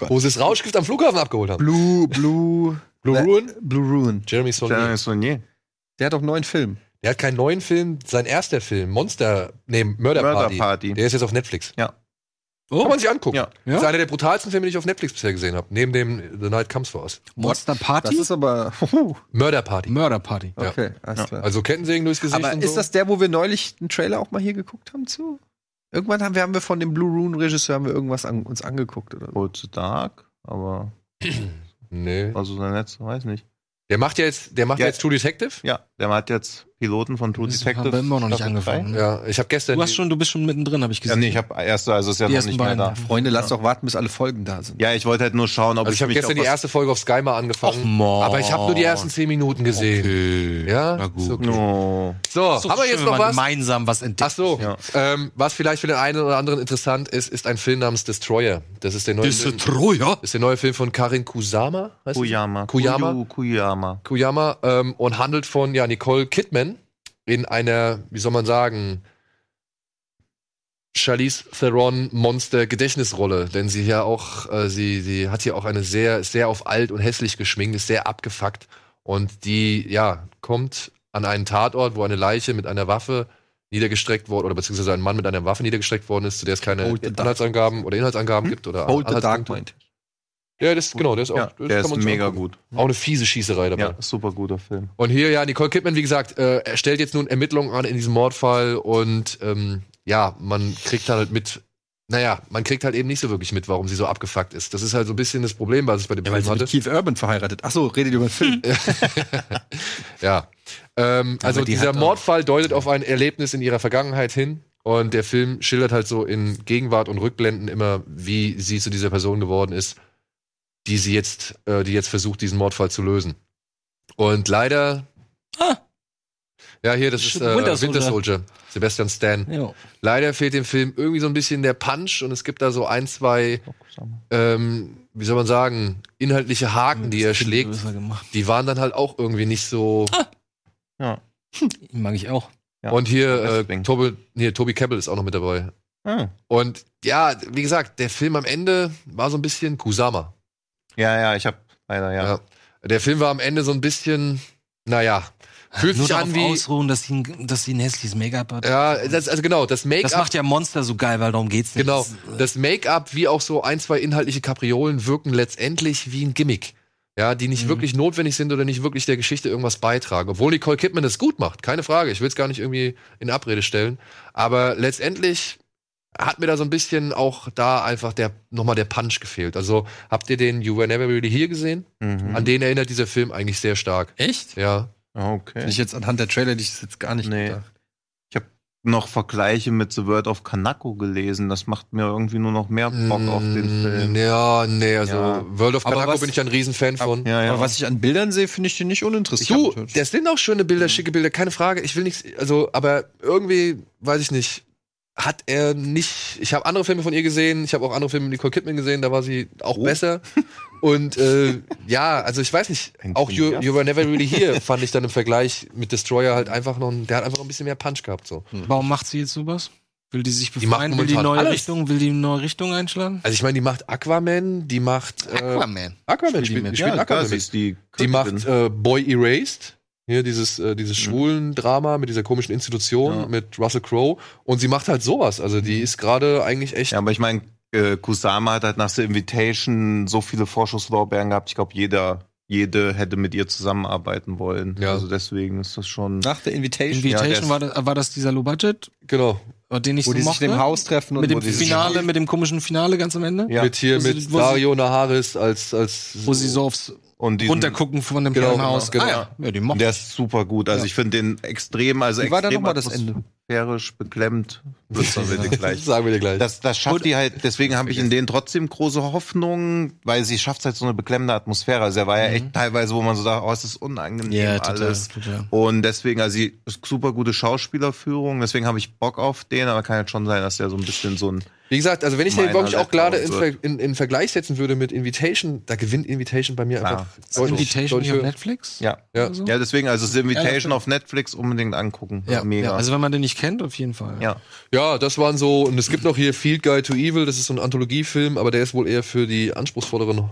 S1: Wo sie das Rauschgift am Flughafen abgeholt haben.
S2: Blue Blue
S1: Blue Ruin?
S2: Blue Ruin.
S1: Jeremy Saulnier.
S3: Jeremy Saulnier.
S2: Der hat doch einen neuen Film.
S1: Der hat keinen neuen Film, sein erster Film, Monster, nee, Murder,
S3: Murder
S1: Party.
S3: Party.
S1: Der ist jetzt auf Netflix.
S3: Ja.
S1: Kann man sich angucken.
S3: Ja.
S1: Das ist einer der brutalsten Filme, die ich auf Netflix bisher gesehen habe. Neben dem The Night Comes for Us.
S4: Monster
S2: Das
S4: Party?
S2: ist aber.
S1: Murder Party.
S4: Murder Party.
S1: Ja.
S2: Okay, alles klar.
S1: Also Kettensägen durchs Gesicht
S2: aber
S1: und
S2: ist
S1: so.
S2: das der, wo wir neulich einen Trailer auch mal hier geguckt haben zu? Irgendwann haben wir, haben wir von dem Blue Rune Regisseur haben wir irgendwas an, uns angeguckt oder so.
S3: Hold to Dark, aber
S1: Nee.
S3: also sein letzter, weiß nicht.
S1: Der macht ja jetzt, der macht
S3: Ja.
S1: jetzt True Detective.
S3: Ja, der hat jetzt Piloten von True
S4: Das
S3: Detective.
S4: haben wir immer noch nicht angefangen.
S1: Ja, ich habe gestern.
S4: Du hast schon, du bist schon mittendrin, habe ich
S3: Ja,
S4: gesehen.
S3: nee, ich habe erste, also ist ja
S4: Die
S3: noch nicht mehr
S4: beiden,
S3: da.
S4: ja.
S2: Freunde, lasst doch warten, bis alle Folgen da sind.
S3: Ja, ich wollte halt nur schauen, ob
S1: also ich habe gestern die erste Folge auf Sky mal angefangen.
S4: Och, Mann.
S1: aber ich habe nur die ersten zehn Minuten gesehen.
S4: Okay.
S1: Ja,
S4: Na gut.
S1: okay.
S3: No.
S1: So,
S4: doch
S1: haben wir jetzt noch was?
S4: gemeinsam was entdeckt.
S1: Ach so,
S3: Ja.
S1: ähm, was vielleicht für den einen oder anderen interessant ist, ist ein Film namens Destroyer. Das ist der neue Film.
S4: Destroyer?
S1: ist der neue Film von Karin Kusama.
S3: Kuyama.
S1: Kuyama.
S3: Kuyama.
S1: Kuyama ähm, und handelt von ja, Nicole Kidman in einer, wie soll man sagen, Charlize Theron Monster Gedächtnisrolle, denn sie ja auch, äh, sie, sie hat hier auch eine sehr, sehr auf alt und hässlich geschminkt, ist sehr abgefuckt und die, ja, kommt an einen Tatort, wo eine Leiche mit einer Waffe niedergestreckt wurde, oder beziehungsweise ein Mann mit einer Waffe niedergestreckt worden ist, zu der es keine. Inhaltsangaben oder Inhaltsangaben gibt oder
S2: Hold the Dark
S1: Anhaltspunkte. Ja, das, genau, der ist auch,
S3: Ja,
S1: das
S3: der ist mega gut.
S1: Auch eine fiese Schießerei dabei.
S3: Ja, super guter Film.
S1: Und hier, ja, Nicole Kidman, wie gesagt, äh, er stellt jetzt nun Ermittlungen an in diesem Mordfall und ähm, ja, man kriegt dann halt mit, naja, man kriegt halt eben nicht so wirklich mit, warum sie so abgefuckt ist. Das ist halt so ein bisschen das Problem, was ich bei dem
S2: Ja, weil
S1: Film
S2: sie
S1: hatte.
S2: mit Keith Urban verheiratet. Ach so, redet über den Film?
S1: Ja. Ähm, also
S2: die
S1: dieser Mordfall deutet auf ein Erlebnis in ihrer Vergangenheit hin. Und der Film schildert halt so in Gegenwart und Rückblenden immer, wie sie zu dieser Person geworden ist, die sie jetzt, äh, die jetzt versucht, diesen Mordfall zu lösen. Und leider. Ja, hier, das ist äh,
S4: Winter
S1: Winter,
S4: Soldier.
S1: Sebastian Stan.
S4: Ja.
S1: Leider fehlt dem Film irgendwie so ein bisschen der Punch und es gibt da so ein, zwei, ähm, wie soll man sagen, inhaltliche Haken, die er schlägt. Die waren dann halt auch irgendwie nicht so.
S3: Ja.
S4: Den mag ich auch.
S3: Ja.
S1: Und hier, äh. Tobi, nee, Toby Kebbell ist auch noch mit dabei.
S3: Ah.
S1: Und ja, wie gesagt, der Film am Ende war so ein bisschen Kusama.
S3: Ja, ja, ich habe leider, ja.
S1: Ja. Der Film war am Ende so ein bisschen, naja, Fühlt
S4: Nur
S1: sich an wie.
S4: ausruhen, dass sie, ein, dass sie ein hässliches Make-up hat.
S1: Ja, das, also genau, das Make-up.
S4: Das macht ja Monster so geil, weil darum geht's nicht.
S1: Genau.
S4: Das-
S1: Das Make-up wie auch so ein, zwei inhaltliche Kapriolen wirken letztendlich wie ein Gimmick. Ja, die nicht wirklich notwendig sind oder nicht wirklich der Geschichte irgendwas beitragen. Obwohl Nicole Kidman das gut macht, keine Frage. Ich will es gar nicht irgendwie in Abrede stellen. Aber letztendlich hat mir da so ein bisschen auch da einfach der nochmal der Punch gefehlt. Also habt ihr den You Were Never Really Here gesehen?
S3: Mhm.
S1: An den erinnert dieser Film eigentlich sehr stark.
S2: Echt?
S1: Ja.
S3: Okay.
S2: Finde ich jetzt anhand der Trailer, die ich jetzt gar nicht
S3: Nee.
S2: gedacht.
S3: Ich habe noch Vergleiche mit The Word of Kanako gelesen. Das macht mir irgendwie nur noch mehr Bock auf den Film.
S1: Ja, nee, also
S3: Ja.
S1: World of Kanako
S2: was-
S1: bin ich ein Riesenfan von.
S3: Ja, ja.
S2: Aber was ich an Bildern sehe, finde ich den nicht uninteressant.
S1: Du, das sind auch schöne Bilder, schicke Bilder, keine Frage. Ich will nichts, also, aber irgendwie, weiß ich nicht, hat er nicht. Ich habe andere Filme von ihr gesehen, ich habe auch andere Filme mit Nicole Kidman gesehen, da war sie auch besser. Und äh, ja, also ich weiß nicht, auch you, you Were Never Really Here fand ich dann im Vergleich mit Destroyer halt einfach noch, ein- der hat einfach noch ein bisschen mehr Punch gehabt. so.
S4: Warum macht sie jetzt sowas? Will die sich
S1: Die macht
S4: befreien? will die neue
S1: alles.
S4: Richtung? Will die eine neue Richtung einschlagen?
S1: Also ich meine, die macht Aquaman, die macht äh,
S2: Aquaman.
S1: Aquaman
S2: Spielt die
S1: spielt, die
S3: Ja,
S1: Aquaman
S3: die
S1: Die macht äh, Boy Erased. Hier dieses, äh, dieses schwulen Drama mit dieser komischen Institution
S3: Ja.
S1: mit Russell Crowe. Und sie macht halt sowas. Also die ist gerade eigentlich echt.
S3: Ja, aber ich meine, äh, Kusama hat halt nach The Invitation so viele Vorschusslorbeeren gehabt. Ich glaube, jeder, jede hätte mit ihr zusammenarbeiten wollen.
S1: Ja.
S3: Also deswegen ist das schon.
S2: Nach der Invitation,
S3: Ja, der
S4: Invitation
S3: ist-
S4: war, das, war das dieser Low Budget,
S1: Genau.
S4: den ich
S2: wo
S4: so
S2: die sich
S4: mochte?
S2: in dem Haus treffen und
S4: mit dem
S2: sich-
S4: Finale, mit dem komischen Finale ganz am Ende?
S3: Ja.
S1: Mit hier mit
S4: sie-
S1: Dario Naharis als, als
S4: Wo sie so aufs
S3: Und diesen-
S4: Runtergucken von dem
S1: Genau,
S4: Haus.
S1: genau.
S4: Ah, ja. ja, die mochte
S3: Der ist super gut. Also ich finde den extrem, also
S2: Wie war da
S3: extrem
S2: noch mal das Ende?
S3: atmosphärisch beklemmt. Das sagen wir dir gleich.
S1: Das sagen wir dir gleich.
S3: Das, das schafft die halt, deswegen habe ich in denen trotzdem große Hoffnung, weil sie schafft halt so eine beklemmende Atmosphäre. Also er war ja echt teilweise, wo man so sagt, oh, es ist unangenehm
S4: Ja, total,
S3: alles.
S4: total.
S3: Und deswegen, also sie super gute Schauspielerführung, deswegen habe ich Bock auf den, aber kann halt schon sein, dass der so ein bisschen so ein
S1: Wie gesagt, also wenn ich den
S3: Meiner
S1: wirklich auch gerade in, Ver in, in Vergleich setzen würde mit Invitation, da gewinnt Invitation bei mir
S3: Klar.
S1: einfach
S4: Ist
S1: deutlich,
S4: Invitation
S1: deutlich
S4: auf. Netflix?
S3: ja.
S1: Ja.
S4: so?
S3: Ja, deswegen, also The Invitation
S4: Ja,
S3: auf Netflix unbedingt angucken.
S4: Ja,
S3: Mega.
S4: ja, also wenn man den nicht kennt, auf jeden Fall.
S3: ja.
S1: Ja, das waren so, und es gibt noch hier Field Guide to Evil, das ist so ein Anthologiefilm, aber der ist wohl eher für die anspruchsvolleren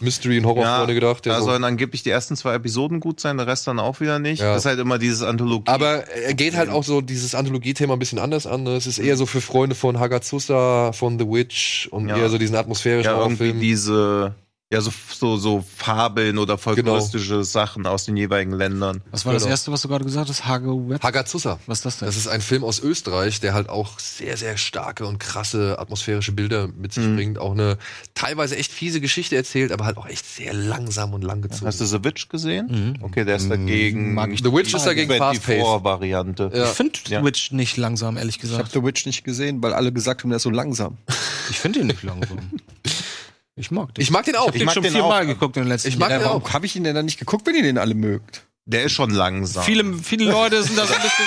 S1: Mystery- und Horrorfreunde gedacht. Der
S3: da
S1: so-
S3: sollen angeblich die ersten zwei Episoden gut sein, der Rest dann auch wieder nicht.
S1: Ja.
S3: Das ist halt immer dieses Anthologie.
S1: aber er geht halt auch so dieses Anthologie-Thema ein bisschen anders an. ne? Es ist eher so für Freunde von Hagazusa, von The Witch und
S3: Ja.
S1: eher so diesen atmosphärischen
S3: ja, irgendwie
S1: Horrorfilm.
S3: diese, ja, so, so, so Fabeln oder folkloristische Sachen aus den jeweiligen Ländern.
S4: Was war das
S1: Genau.
S4: erste, was du gerade gesagt hast? Hage Web?
S1: Hagazusa.
S4: Was ist das denn?
S1: Das ist ein Film aus Österreich, der halt auch sehr, sehr starke und krasse atmosphärische Bilder mit sich
S3: Mhm.
S1: bringt. Auch eine teilweise echt fiese Geschichte erzählt, aber halt auch echt sehr langsam und langgezogen.
S3: Hast du The Witch gesehen?
S4: Mhm.
S3: Okay, der ist dagegen.
S4: Mag ich
S1: The Witch ist dagegen fast-paced.
S3: Variante.
S1: Ja.
S4: Ich finde
S3: Ja.
S4: Witch nicht langsam, ehrlich
S2: Ich habe
S4: gesagt.
S2: The Witch nicht gesehen, weil alle gesagt haben, der ist so langsam.
S4: Ich finde ihn nicht langsam. Ich mag den.
S1: Ich mag den auch.
S4: Ich habe den
S3: mag
S4: schon
S3: den
S4: viermal
S3: auch.
S4: geguckt in den letzten
S1: Ich mag
S4: Jahren.
S1: den
S2: Warum habe ich ihn denn dann nicht geguckt, wenn ihr den alle mögt?
S3: Der ist schon langsam.
S4: Viele, viele Leute sind da so ein bisschen.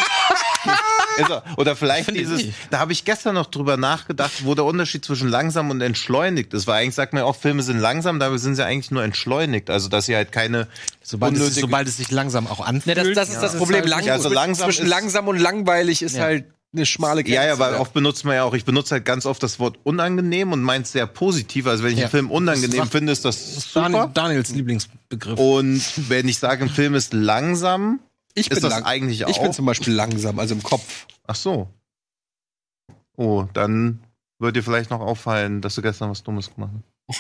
S3: Er. Oder vielleicht
S4: ich
S3: dieses, da habe ich gestern noch drüber nachgedacht, wo der Unterschied zwischen langsam und entschleunigt ist. Weil eigentlich sagt man ja auch, Filme sind langsam, dabei sind sie eigentlich nur entschleunigt. Also, dass sie halt keine
S4: Sobald es, sobald es sich langsam auch anfühlt.
S2: das, das ist das Problem. Lang,
S3: Ja, also langsam
S2: zwischen
S3: ist-
S2: langsam und langweilig ist
S4: Ja.
S2: halt eine schmale Grenze.
S3: Ja, ja, weil oft benutzt man ja auch, ich benutze halt ganz oft das Wort unangenehm und meint sehr positiv. Also wenn ich
S4: Ja.
S3: einen Film unangenehm
S4: Das
S3: finde, ist das super.
S4: Daniel, Daniels Lieblingsbegriff.
S3: Und wenn ich sage, ein Film ist langsam,
S2: ich bin
S3: ist das
S2: lang-
S3: eigentlich
S2: Ich bin
S3: auch.
S2: zum Beispiel langsam, also im Kopf.
S3: Ach so. Oh, dann wird dir vielleicht noch auffallen, dass du gestern was Dummes gemacht hast.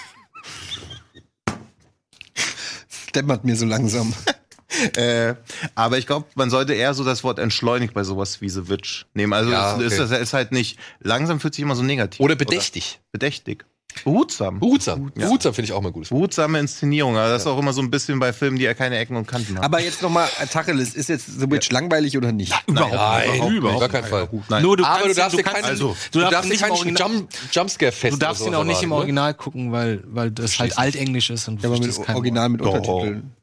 S2: Es dämmert mir so langsam.
S3: äh, aber ich glaube, man sollte eher so das Wort entschleunigt bei sowas wie The Witch nehmen. Also
S1: Ja, okay.
S3: ist, ist halt nicht langsam fühlt sich immer so negativ.
S1: Oder bedächtig.
S3: bedächtig. Behutsam.
S1: Behutsam.
S3: Ja.
S1: Behutsam finde ich auch mal gut.
S3: Behutsame Inszenierung. Aber das ist auch immer so ein bisschen bei Filmen, die ja keine Ecken und Kanten haben.
S2: Aber jetzt nochmal, Tacheles, ist jetzt The Witch langweilig oder nicht?
S3: überhaupt
S1: Nein,
S3: überhaupt
S1: gar keinen Fall.
S3: Nein.
S4: Nur du
S1: Aber
S4: kannst
S1: du darfst dir
S4: du kannst,
S1: keinen,
S3: also,
S1: du
S4: darfst nicht
S1: keinen Jump, Jumpscare-Fest
S4: du darfst ihn auch nicht im Original gucken, weil, weil das halt altenglisch ist und du
S2: Ja, aber mit Original mit
S3: Doch.
S2: Untertiteln.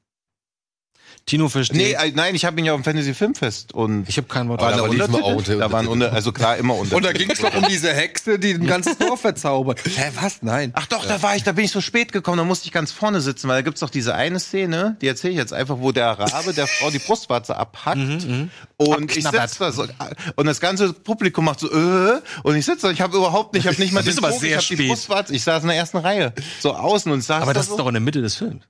S4: Tino versteht.
S3: Nee, äh, nein, ich habe ihn ja auf dem Fantasy Filmfest und
S4: ich habe kein Wort.
S3: waren
S1: da
S3: da
S1: auch unter-
S3: da waren unter, also klar immer Untertitel.
S2: Und da ging es doch um diese Hexe, die ein ganzes Dorf verzaubert. Hä, was? Nein.
S3: Ach doch, da war ich, da bin ich so spät gekommen, da musste ich ganz vorne sitzen, weil da gibt's doch diese eine Szene, die erzähle ich jetzt einfach, wo der Rabe der Frau die Brustwarze abhackt und ich sitze da so und das ganze Publikum macht so äh, und ich sitze da, ich habe überhaupt nicht, ich habe nicht mal
S4: Das
S3: den
S4: aber
S3: Fokus,
S4: sehr
S3: ich habe die
S4: spät.
S3: Brustwarze, ich saß in der ersten Reihe, so außen und saß
S4: aber
S3: da
S4: das
S3: so.
S4: ist doch in der Mitte des Films.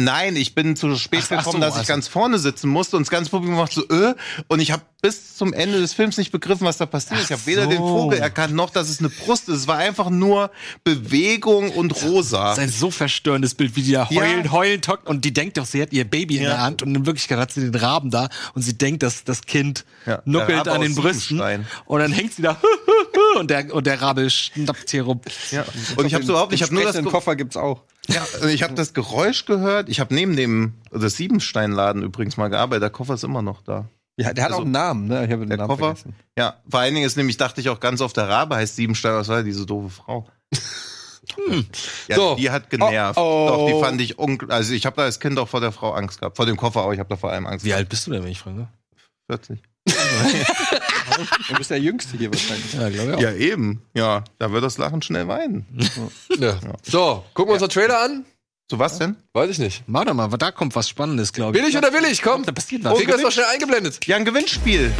S3: Nein, ich bin zu spät
S4: Ach, ach
S3: gekommen,
S4: so,
S3: dass ich
S4: also.
S3: ganz vorne sitzen musste und das ganze Publikum macht so, äh, und ich habe bis zum Ende des Films nicht begriffen, was da passiert. ist. Ich habe weder
S4: so.
S3: den Vogel erkannt, noch dass es eine Brust ist. Es war einfach nur Bewegung und rosa.
S4: Das ist ein so verstörendes Bild, wie die da
S3: Ja.
S4: heulen, heulen, tockt und die denkt doch, sie hat ihr Baby in
S3: Ja.
S4: der Hand und in Wirklichkeit hat sie den Raben da und sie denkt, dass das Kind
S3: Ja,
S4: nuckelt an den Brüsten und dann hängt sie da und der, und der Rabe schnappt hier rum.
S3: Ja. Und ich habe so überhaupt, ich habe nur das,
S2: Koffer gibt's auch.
S3: ja, also ich habe das Geräusch gehört. Ich habe neben dem das Siebensteinladen übrigens mal gearbeitet. Der Koffer ist immer noch da.
S2: Ja, der hat
S3: Also,
S2: auch einen Namen, ne? Ich habe den
S3: Der
S2: Namen
S3: Koffer.
S2: vergessen.
S3: Ja, vor allen Dingen ist nämlich, dachte ich auch ganz oft, der Rabe heißt Siebenstein, was war diese doofe Frau. Ja,
S1: So.
S3: die hat genervt.
S2: Oh, oh.
S3: Doch, die fand ich ungl Also ich habe da als Kind auch vor der Frau Angst gehabt. Vor dem Koffer auch, ich habe da vor allem Angst
S4: Wie
S3: gehabt.
S4: alt bist du denn, wenn ich frage?
S3: 40.
S2: Du bist der Jüngste hier wahrscheinlich.
S4: Ja, glaube ich
S3: Ja, eben. Ja, da wird das Lachen schnell weinen.
S1: Ja. So, gucken wir uns den Trailer an.
S3: Zu was denn?
S1: Weiß ich nicht.
S4: Warte mal, da kommt was Spannendes, glaube ich.
S1: Will ich oder will ich? Komm.
S4: Da passiert was.
S1: Kriegen wir es doch schnell eingeblendet.
S3: Ja, ein Gewinnspiel.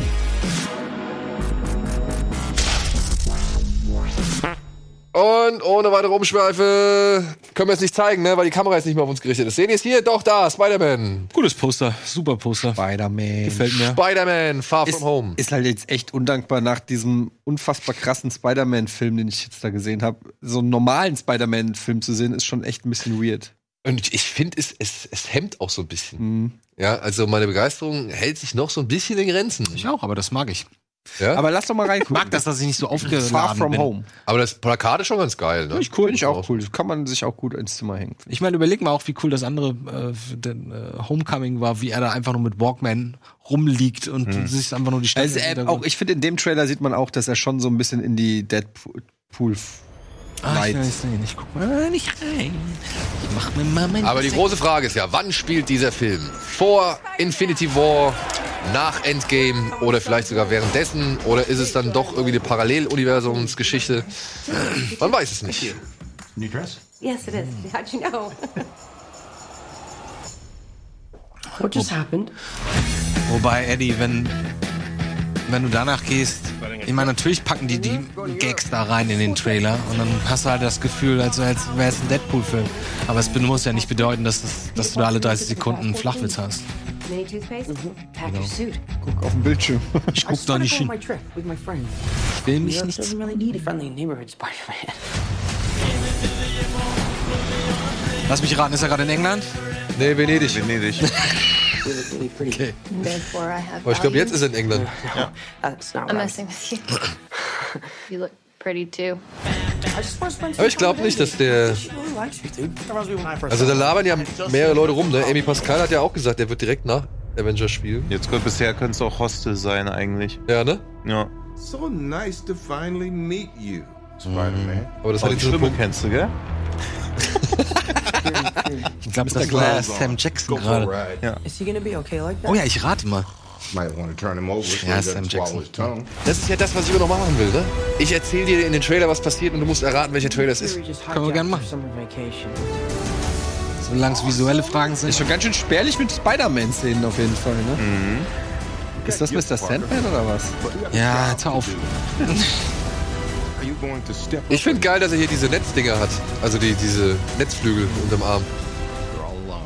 S1: Und ohne weitere Umschweife können wir es nicht zeigen, ne? weil die Kamera jetzt nicht mehr auf uns gerichtet ist. Sehen ihr es hier? Doch, da, Spider-Man.
S4: Gutes Poster, super Poster.
S2: Spider-Man.
S4: Gefällt mir.
S1: Spider-Man, Far
S2: Ist,
S1: From Home.
S2: ist halt jetzt echt undankbar nach diesem unfassbar krassen Spider-Man-Film, den ich jetzt da gesehen habe. So einen normalen Spider-Man-Film zu sehen, ist schon echt ein bisschen weird.
S1: Und ich finde, es, es, es hemmt auch so ein bisschen.
S2: Mhm.
S1: Ja, also meine Begeisterung hält sich noch so ein bisschen in Grenzen.
S4: Ich auch, aber das mag ich.
S1: Ja? Aber,
S2: Aber lass doch mal
S4: Ich
S2: reingucken.
S4: mag das, dass ich nicht so aufgeladen
S2: Far From
S4: bin.
S2: Home.
S1: das Plakat ist schon ganz geil. Ne?
S2: Finde ich cool. Finde ich auch cool. Das kann man sich auch gut ins Zimmer hängen.
S4: Ich meine, überleg mal auch, wie cool das andere äh, den, äh, Homecoming war, wie er da einfach nur mit Walkman rumliegt und sich einfach nur die Stadt
S2: Also äh, auch, ich finde, in dem Trailer sieht man auch, dass er schon so ein bisschen in die Deadpool
S4: Ah, ich weiß nicht, ich guck mal nicht rein. Ich mach mir mal mein
S1: Aber die große Frage ist ja, wann spielt dieser Film? Vor Infinity War, nach Endgame oder vielleicht sogar währenddessen? Oder ist es dann doch irgendwie eine Paralleluniversumsgeschichte? Man weiß es nicht.
S12: New dress?
S9: Yes, it is. How'd you know?
S12: What just happened?
S4: Wobei, Eddie, wenn, wenn du danach gehst, ich meine, natürlich packen die die Gags da rein in den Trailer und dann hast du halt das Gefühl, als, als wäre es ein Deadpool-Film. Aber es muss ja nicht bedeuten, dass, das, dass du da alle 30 Sekunden einen Flachwitz hast.
S9: Mini toothpaste? Pack your suit.
S2: Guck auf dem Bildschirm.
S4: Ich guck da nicht hin.
S12: my trip with my friends.
S4: Ich will mich nicht.
S12: doesn't really need a friendly neighborhood Spider-Man.
S4: Lass mich raten, ist er gerade in England?
S1: Nee, Venedig.
S3: Venedig.
S9: Okay. Therefore, I have
S1: Aber ich glaube, jetzt ist er in England.
S12: That's not
S9: I'm messing with you. you look
S1: Aber ich glaube nicht, dass der. Also da labern ja mehrere Leute rum, ne? Amy Pascal hat ja auch gesagt, er wird direkt nach Avengers spielen.
S3: Jetzt könnte bisher könnte es auch Hostel sein eigentlich.
S1: Ja, ne?
S3: Ja.
S18: So nice to finally meet you, Spider-Man.
S1: Aber das
S3: Oh,
S1: hat
S3: die Stimme kennst du, gell?
S4: Ich glaube, das war Sam Jackson gerade.
S3: Ja.
S12: Okay like?
S4: Oh ja, ich rate mal.
S18: Might want to turn him over so
S4: Ja, Sam Jackson.
S18: swallow his tongue.
S1: Das ist ja das, was ich immer noch machen will, ne? Ich erzähle dir in den Trailer, was passiert und du musst erraten, welcher Trailer es ist.
S4: Können wir gerne machen. Solange es visuelle Fragen sind.
S2: Ist schon ganz schön spärlich mit Spider-Man-Szenen auf jeden Fall, ne?
S3: Mhm.
S2: Ist das Mr. Sandman oder was?
S4: Ja, jetzt hör auf.
S18: Are you going to step
S1: Ich finde geil, dass er hier diese Netzdinger hat. Also die, diese Netzflügel unterm Arm.
S18: You're all alone.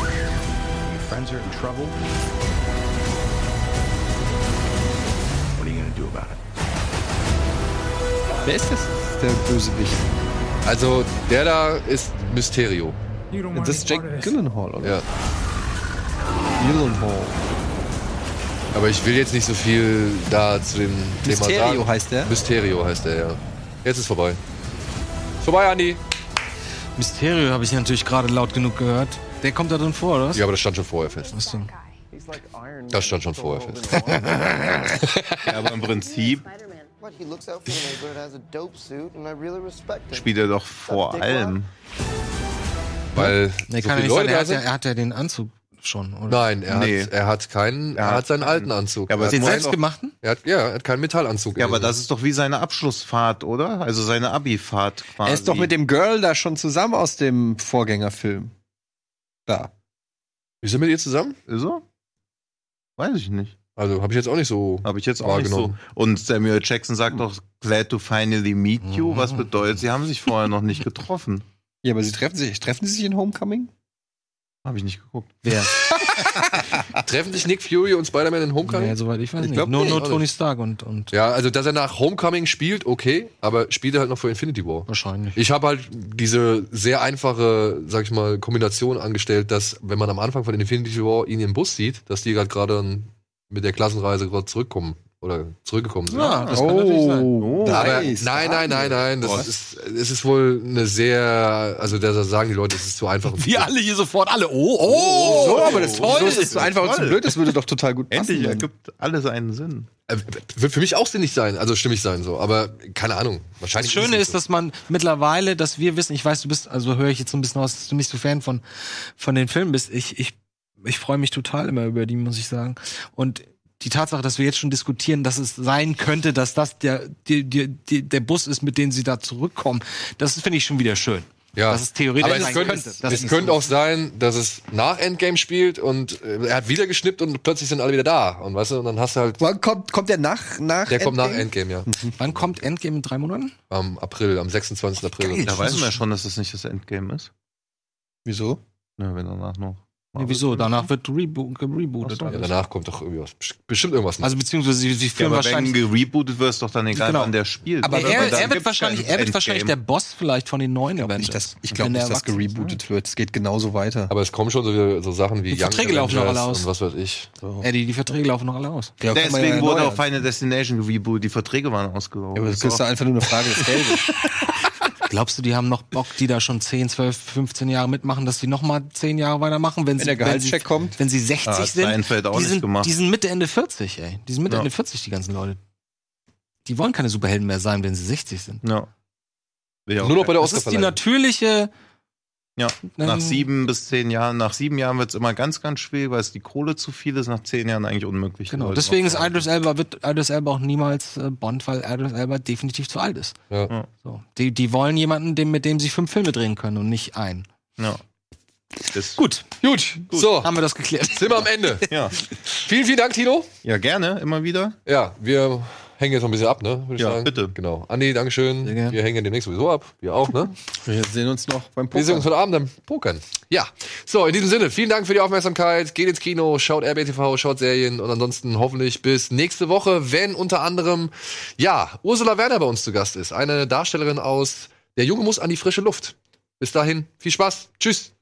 S18: Your friends are in trouble.
S2: Wer ist das? Der Bösewicht.
S1: Also der da ist Mysterio.
S2: Das ist Jake Gyllenhaal, oder?
S1: Ja.
S2: Gyllenhaal.
S1: Aber ich will jetzt nicht so viel da zu dem Thema sagen.
S2: Mysterio heißt der?
S1: Mysterio heißt der, ja. Jetzt ist vorbei. Ist vorbei, Andi.
S4: Mysterio habe ich natürlich gerade laut genug gehört. Der kommt da drin vor, oder was?
S1: Ja, aber das stand schon vorher fest.
S4: Was denn?
S1: Das stand schon vorher fest.
S3: ja, aber im Prinzip
S19: What, he looks out for the neighborhood, has a dope suit, and I really respect him.
S3: spielt er doch vor allem.
S1: Weil
S4: Nee,
S1: so
S4: kann nicht sein.
S1: Leute
S4: Er
S1: da
S4: hat, ja, er hat ja den Anzug schon, oder?
S1: Nein, er,
S3: Nee.
S1: hat, er hat keinen, er hat seinen alten Anzug.
S3: Ja, aber
S1: er
S3: doch-
S4: Selbstgemachten?
S1: Er hat, ja, er hat keinen Metallanzug.
S3: Ja, aber das ist doch wie seine Abschlussfahrt, oder? Also seine Abi-Fahrt quasi.
S2: Er ist doch mit dem Girl da schon zusammen aus dem Vorgängerfilm. Da.
S1: Ist er mit ihr zusammen?
S3: Ist er? Weiß ich nicht.
S1: Also habe ich jetzt auch nicht so.
S3: Habe ich jetzt auch nicht so. Und Samuel Jackson sagt doch, glad to finally meet you. Was bedeutet, sie haben sich vorher noch nicht getroffen.
S2: Ja, aber sie treffen sich, treffen sie sich in Homecoming?
S3: Habe ich nicht geguckt.
S4: Wer?
S1: Treffen sich Nick Fury und Spider-Man in Homecoming?
S4: Ja, soweit ich weiß
S1: Ich
S4: nicht. nur
S1: nicht.
S4: nur Tony Stark und, und
S1: Ja, also dass er nach Homecoming spielt, okay, aber spielt er halt noch für Infinity War.
S4: wahrscheinlich.
S1: Ich habe halt diese sehr einfache, sag ich mal, Kombination angestellt, dass wenn man am Anfang von Infinity War ihn im Bus sieht, dass die gerade gerade mit der Klassenreise gerade zurückkommen oder zurückgekommen sind.
S4: Ja, das kann natürlich sein.
S2: Oh, nice.
S1: nein, nein, nein, nein, das
S3: Oh.
S1: ist, es ist wohl eine sehr, also da sagen die Leute, es ist zu einfach. und zu
S4: Wir alle hier sofort alle. Oh, oh,
S2: So, aber das
S3: toll.
S2: Das ist so einfach und zu
S3: Toll.
S2: blöd, das würde doch total gut passen.
S3: Endlich ergibt alles einen Sinn.
S1: Äh, Wird für mich auch sinnig sein, also stimmig sein so, aber keine Ahnung.
S4: Das
S1: Wahrscheinlich
S4: Schöne
S1: es
S4: ist, dass man mittlerweile, dass wir wissen, ich weiß, du bist, also höre ich jetzt so ein bisschen aus, dass du nicht so Fan von, von den Filmen bist. Ich, ich, ich freue mich total immer über die, muss ich sagen. Und die Tatsache, dass wir jetzt schon diskutieren, dass es sein könnte, dass das der, die, die, der Bus ist, mit dem sie da zurückkommen, das finde ich schon wieder schön.
S1: Ja,
S4: Dass es theoretisch
S1: aber es
S4: sein
S1: könnte,
S4: könnte. Das
S1: es
S4: ist
S1: könnte
S4: so.
S1: auch sein, dass es nach Endgame spielt und äh, er hat wieder geschnippt und plötzlich sind alle wieder da. Und weißt du, und dann hast du halt.
S2: Wann kommt, kommt der nach, nach
S1: Der kommt nach
S2: Endgame?
S1: Endgame, ja.
S4: Wann kommt Endgame in drei Monaten?
S1: Am April, am 26. April.
S3: Da weiß man ja schon, dass das nicht das Endgame ist.
S2: Wieso?
S3: Ja, wenn danach noch.
S4: Nee, wieso? Danach wird rebo gerebootet.
S1: Ja,
S4: alles.
S1: danach kommt doch irgendwie was. Bestimmt irgendwas.
S4: Also beziehungsweise sie, sie
S3: Ja,
S4: führen
S3: aber
S4: wahrscheinlich.
S3: wenn gerebootet wird, ist doch dann egal,
S4: Genau.
S3: wann der spielt.
S4: aber
S3: oder?
S4: er, er wird wahrscheinlich, er wird wahrscheinlich der. Boss vielleicht von den neuen
S2: Ich
S4: Avengers.
S2: glaube, ich
S4: Wenn
S2: glaub
S4: der
S2: nicht, dass
S4: ist.
S2: gerebootet wird. Es geht genauso weiter.
S1: Aber es kommen schon so, so Sachen wie
S4: Die Verträge
S1: Young
S4: laufen noch alle aus.
S1: Und was weiß ich.
S4: Eddie, die Verträge laufen noch alle aus.
S2: Ja,
S3: Deswegen
S2: ja
S3: wurde auch Final Destination gerebootet. Die Verträge waren ausgelaufen.
S2: Ja, aber das ist doch einfach nur eine Frage des Geldes.
S4: Glaubst du, die haben noch Bock, die da schon 10, 12, 15 Jahre mitmachen, dass die noch mal 10 Jahre weitermachen, wenn,
S2: Wenn
S4: sie,
S2: der Gehaltscheck
S4: sie,
S2: kommt?
S4: Wenn sie 60
S3: Ah,
S4: sind. Die, sind
S3: gemacht.
S4: die sind Mitte, Ende 40, ey. Die sind Mitte,
S3: Ja.
S4: Ende 40, die ganzen Leute. Die wollen keine Superhelden mehr sein, wenn sie 60 sind.
S3: Ja.
S1: Nur noch bei der
S4: Das ist die natürliche.
S3: Ja, nach
S4: Ähm,
S3: sieben bis zehn Jahren, nach sieben Jahren wird es immer ganz, ganz schwierig, weil es die Kohle zu viel ist, nach zehn Jahren eigentlich unmöglich.
S4: Genau.
S3: Leute
S4: Deswegen ist. Idris Elba, wird Idris Elba auch niemals äh, Bond, weil Idris Elba definitiv zu alt ist.
S1: Ja.
S3: Ja.
S4: So. Die, die wollen jemanden, dem, mit dem sie fünf Filme drehen können und nicht einen.
S3: Ja. Das,
S4: Gut,
S1: Gut, so,
S4: haben wir das geklärt.
S1: sind wir am Ende.
S3: ja.
S1: vielen, vielen Dank, Tino.
S3: ja, gerne, immer wieder.
S1: Ja, wir hängen jetzt noch ein bisschen ab, ne? Würde ich
S3: Ja,
S1: sagen.
S3: bitte.
S1: Genau. Andi, Dankeschön.
S4: Sehr gerne.
S1: Wir hängen demnächst sowieso ab. Wir auch, ne?
S2: Wir sehen uns noch beim
S1: Wir sehen uns heute Abend am Pokern. Ja. So, in diesem Sinne, vielen Dank für die Aufmerksamkeit. Geht ins Kino, schaut RBTV, schaut Serien und ansonsten hoffentlich bis nächste Woche, wenn unter anderem, ja, Ursula Werner bei uns zu Gast ist. Eine Darstellerin aus Der Junge muss an die frische Luft. Bis dahin, viel Spaß. Tschüss.